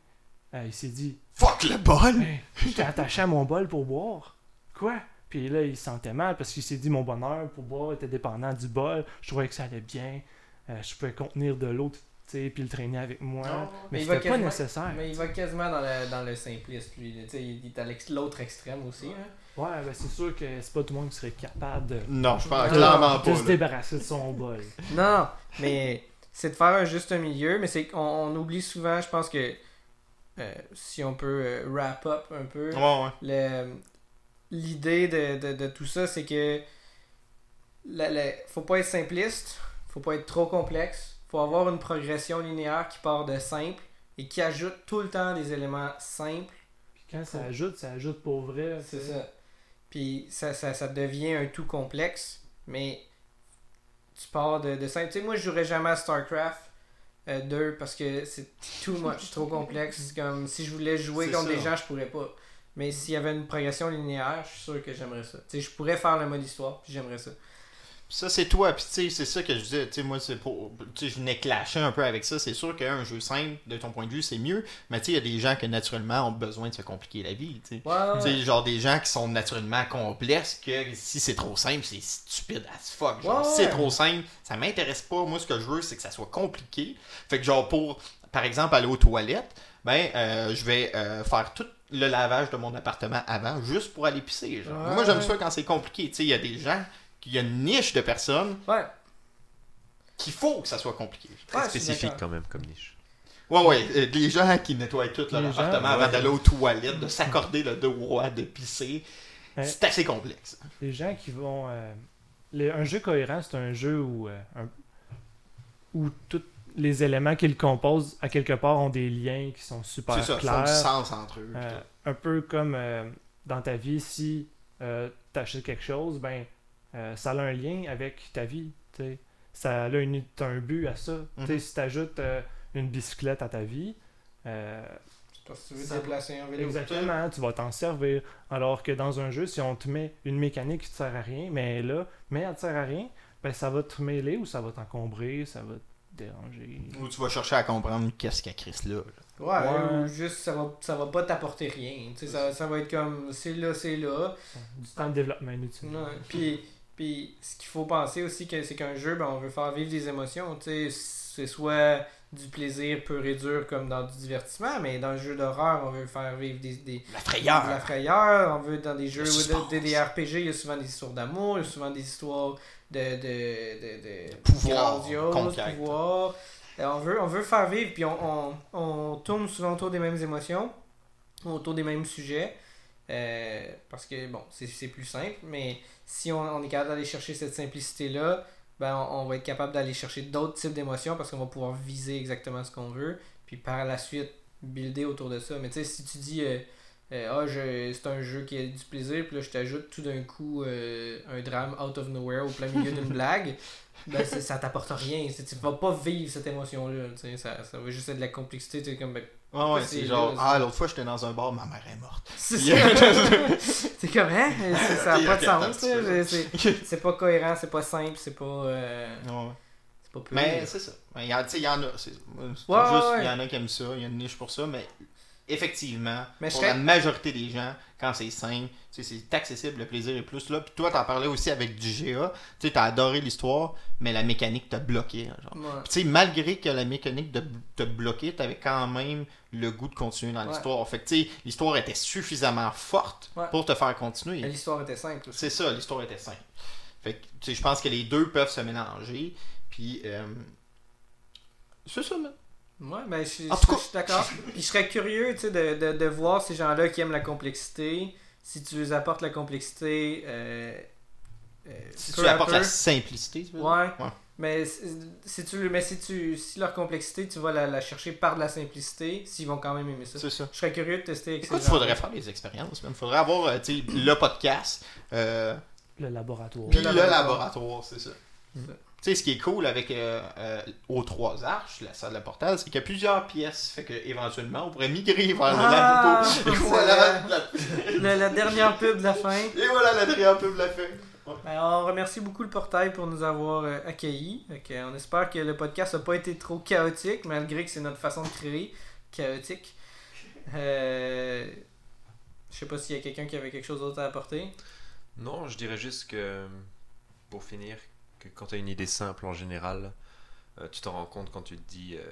euh, il s'est dit Fuck le bol! J'étais attaché à mon bol pour boire. Quoi? Puis là, il se sentait mal parce qu'il s'est dit Mon bonheur pour boire était dépendant du bol. Je trouvais que ça allait bien. Euh, je pouvais contenir de l'eau, tu sais, puis le traîner avec moi. Non, mais mais il va c'était pas quasiment- nécessaire. Mais il va quasiment dans le, dans le simpliste, lui. là. Tu sais, il est à l'autre extrême aussi. hein. Ouais, ben c'est sûr que c'est pas tout le monde qui serait capable de, Non, je pense Ah, clairement de pas. se là. débarrasser de son bol. Non, mais c'est de faire un juste milieu, mais c'est qu'on on oublie souvent, je pense que euh, si on peut euh, wrap up un peu, Ouais, l'idée de, de, de tout ça, c'est que la- la- faut pas être simpliste, faut pas être trop complexe, faut avoir une progression linéaire qui part de simple et qui ajoute tout le temps des éléments simples. Puis quand ça ajoute, ça ajoute pour vrai. C'est ça. Puis ça, ça, ça devient un tout complexe, mais tu pars de, de simple. Tu sais, moi, je jouerais jamais à StarCraft euh, 2 parce que c'est too much, trop complexe. [laughs] Comme si je voulais jouer contre ça. des gens, je pourrais pas. Mais s'il y avait une progression linéaire, je suis sûr que j'aimerais ça. Tu sais, je pourrais faire le mode histoire, puis j'aimerais ça. Ça, c'est toi. Puis, tu sais, c'est ça que je disais. Tu sais, moi, c'est pour. Tu sais, je venais clasher un peu avec ça. C'est sûr qu'un jeu simple, de ton point de vue, c'est mieux. Mais, tu sais, il y a des gens qui, naturellement, ont besoin de se compliquer la vie. Tu sais. Genre des gens qui sont naturellement complexes, que si c'est trop simple, c'est stupide as fuck. Genre, si c'est trop simple, ça m'intéresse pas. Moi, ce que je veux, c'est que ça soit compliqué. Fait que, genre, pour, par exemple, aller aux toilettes, ben, euh, je vais euh, faire tout le lavage de mon appartement avant, juste pour aller pisser. Genre. Ouais. Moi, j'aime ça quand c'est compliqué. Tu sais, il y a des gens, il y a une niche de personnes ouais. qu'il faut que ça soit compliqué. Très Ouais, spécifique quand même comme niche. Ouais, ouais, euh, des gens qui nettoient tout leur Les appartement gens, avant ouais. d'aller aux toilettes, de s'accorder le droit de pisser. Ouais. C'est assez complexe. Les gens qui vont. euh, les- un jeu cohérent, c'est un jeu où, euh, un- où tous les éléments qui le composent, à quelque part, ont des liens qui sont super C'est ça, font clairs. du sens entre eux. Euh, un peu comme euh, dans ta vie, si tu achètes quelque chose, ben euh, ça a un lien avec ta vie. tu sais. Ça a une, un but à ça. Tu sais, Mhm. Si tu ajoutes une bicyclette à ta vie, euh, Parce que tu veux Ça- te déplacer en vélo. Exactement, tu vas t'en servir. Alors que dans un jeu, si on te met une mécanique qui te sert à rien, mais là, mais elle te sert à rien, ben ça va te mêler ou ça va t'encombrer, ça va te déranger. Ou tu vas chercher à comprendre qu'est-ce qu'elle Chris là. là. Ouais, Ouais. ou juste ça va, ça va pas t'apporter rien. Tu sais, ça, ça va être comme c'est là, c'est là. Du temps de développement inutile. Ouais. Puis, puis ce qu'il faut penser aussi, que, c'est qu'un jeu, ben, on veut faire vivre des émotions. C'est soit du plaisir pur et dur comme dans du divertissement, mais dans le jeu d'horreur, on veut faire vivre des, des, La de frayeur. la frayeur. On veut dans des jeux de, suspense. de- des RPG, il y a souvent des histoires d'amour, il y a souvent des histoires de, de, de, de Pouvoir, pouvoir. Euh, on veut on veut faire vivre puis on, on, on tourne souvent autour des mêmes émotions, autour des mêmes sujets. Euh, parce que bon, c'est plus simple, mais si on, on est capable d'aller chercher cette simplicité-là, ben on, on va être capable d'aller chercher d'autres types d'émotions parce qu'on va pouvoir viser exactement ce qu'on veut, puis par la suite builder autour de ça. Mais tu sais, si tu dis euh, euh, ah, je- c'est un jeu qui a du plaisir, puis là je t'ajoute tout d'un coup euh, un drame out of nowhere au plein milieu d'une [laughs] blague, ben ça t'apporte rien. Tu vas pas vivre cette émotion-là. Ça, ça va juste être de la complexité. Tu comme, ben, Ouais, ouais, C'est genre, ah, l'autre fois, j'étais dans un bar, ma mère est morte. c'est [laughs] c'est comme, hein? Ça n'a pas de sens. C'est- pas cohérent, c'est pas simple, c'est pas. euh, Ouais. c'est pas pur. Mais c'est ça. Il y, en- tu sais, il y en a. c'est- Ouais, juste, Il y en a qui aiment ça, il y a une niche pour ça, mais effectivement, Mais pour serais- la majorité des gens, quand c'est simple, c'est accessible, le plaisir est plus là. Puis toi, t'en parlais aussi avec du GA. Tu sais, t'as adoré l'histoire, mais la mécanique t'a bloqué. genre. Ouais. Puis malgré que la mécanique te bloquait, t'avais quand même le goût de continuer dans Ouais. l'histoire. Fait que tu sais, l'histoire était suffisamment forte Ouais. pour te faire continuer. L'histoire était simple. aussi. C'est ça, l'histoire était simple. Fait que, tu sais, je pense que les deux peuvent se mélanger. Puis, euh, c'est ça, man. Ouais, ben, je, suis- En tout je cas- suis d'accord. Puis je serais curieux, tu sais, de, de, de voir ces gens-là qui aiment la complexité. Si tu les apportes la complexité. Euh, euh, Si tu apportes peu. la simplicité, tu veux dire? Ouais. Ouais. Mais si tu mais si tu si leur complexité, tu vas la, la chercher par de la simplicité, s'ils vont quand même aimer ça. C'est ça. Je serais curieux de tester avec Écoute, il faudrait faire des expériences, man. faudrait avoir, euh, tu sais, le podcast, euh, Le laboratoire. puis Le laboratoire. laboratoire, c'est ça. Tu sais, ce qui est cool avec euh, euh, aux trois arches, la salle de portal, c'est qu'il y a plusieurs pièces. Fait que éventuellement, on pourrait migrer vers Ah, le laboratoire. [laughs] [laughs] Et c'est voilà, la... La dernière pub de la fin. et voilà la dernière pub de la fin. Ben, on remercie beaucoup le portail pour nous avoir euh, accueillis. On espère que le podcast n'a pas été trop chaotique, malgré que c'est notre façon de créer chaotique. Euh, je sais pas s'il y a quelqu'un qui avait quelque chose d'autre à apporter. Non, je dirais juste que, pour finir, que quand tu as une idée simple en général, euh, tu t'en rends compte quand tu te dis euh,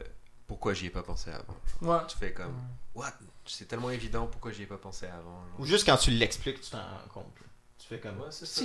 pourquoi j'y ai pas pensé avant. Ouais. Tu fais comme What? C'est tellement évident, pourquoi j'y ai pas pensé avant Ou juste quand tu l'expliques, tu t'en rends compte. Tu fais comme. Ouais, c'est ça.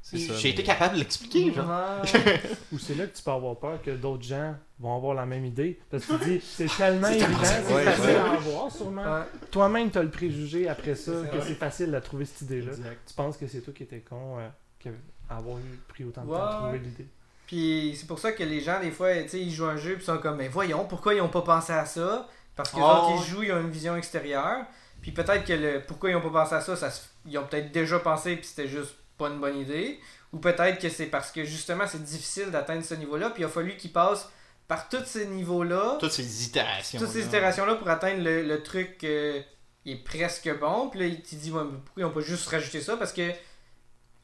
Si, j'ai été capable de l'expliquer, genre. Ouais. [laughs] Ou c'est là que tu peux avoir peur que d'autres gens vont avoir la même idée. Parce que tu dis, c'est [laughs] tellement évident, c'est. Ouais, facile ouais. à avoir sûrement. Ouais. Toi-même, tu as le préjugé après ça, que c'est facile de trouver cette idée-là. Tu penses que c'est toi qui étais con, euh, qui avait- à avoir eu pris autant de Ouais, temps à trouver l'idée. Puis c'est pour ça que les gens, des fois, tu sais, ils jouent un jeu puis ils sont comme, mais voyons, pourquoi ils ont pas pensé à ça? Parce que les Oh, autres, ouais. ils jouent, ils ont une vision extérieure. Puis peut-être que le pourquoi ils ont pas pensé à ça, ça se- ils ont peut-être déjà pensé puis c'était juste pas une bonne idée. Ou peut-être que c'est parce que justement c'est difficile d'atteindre ce niveau-là. Puis il a fallu qu'ils passent par tous ces niveaux-là, Toutes ces itérations. toutes ces là. itérations-là pour atteindre le, le truc euh, qui est presque bon. Puis là, il te dit, ouais, mais pourquoi ils ont pas juste rajouté ça? Parce que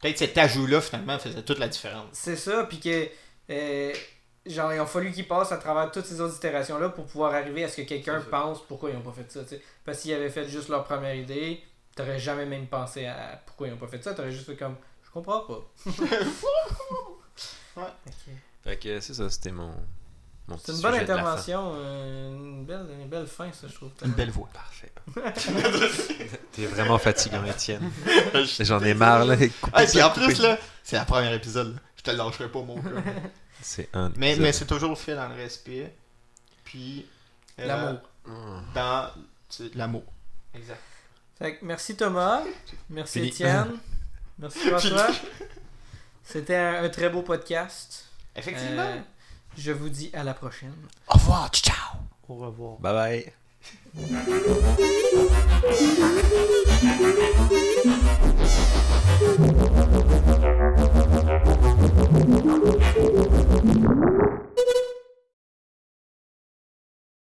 Peut-être cet ajout-là, finalement, faisait toute la différence. C'est ça, puis que euh, genre il a fallu qu'ils passent à travers toutes ces autres itérations là pour pouvoir arriver à ce que quelqu'un pense pourquoi ils ont pas fait ça, tu sais. Parce qu'ils avaient fait juste leur première idée, t'aurais jamais même pensé à pourquoi ils ont pas fait ça, t'aurais juste fait comme je comprends pas. [laughs] [laughs] Ouais. Ok. Fait que c'est ça, c'était mon C'est une bonne intervention, euh, une belle une belle fin ça je trouve. Une belle voix. Parfait. [laughs] T'es vraiment fatigant, Étienne. J'en ai marre, là. Et puis en plus, là, c'est la première épisode. là. Je te lâcherai pas, mon gars. C'est un. Mais, épisode. mais c'est toujours fait dans le respect. Puis. euh, L'amour. Dans tu sais, l'amour. Exact. Fait que merci Thomas, merci Fini. Étienne, merci François. [laughs] C'était un, un très beau podcast. Effectivement. Euh, je vous dis à la prochaine. Au revoir. Ciao. Au revoir. Bye bye.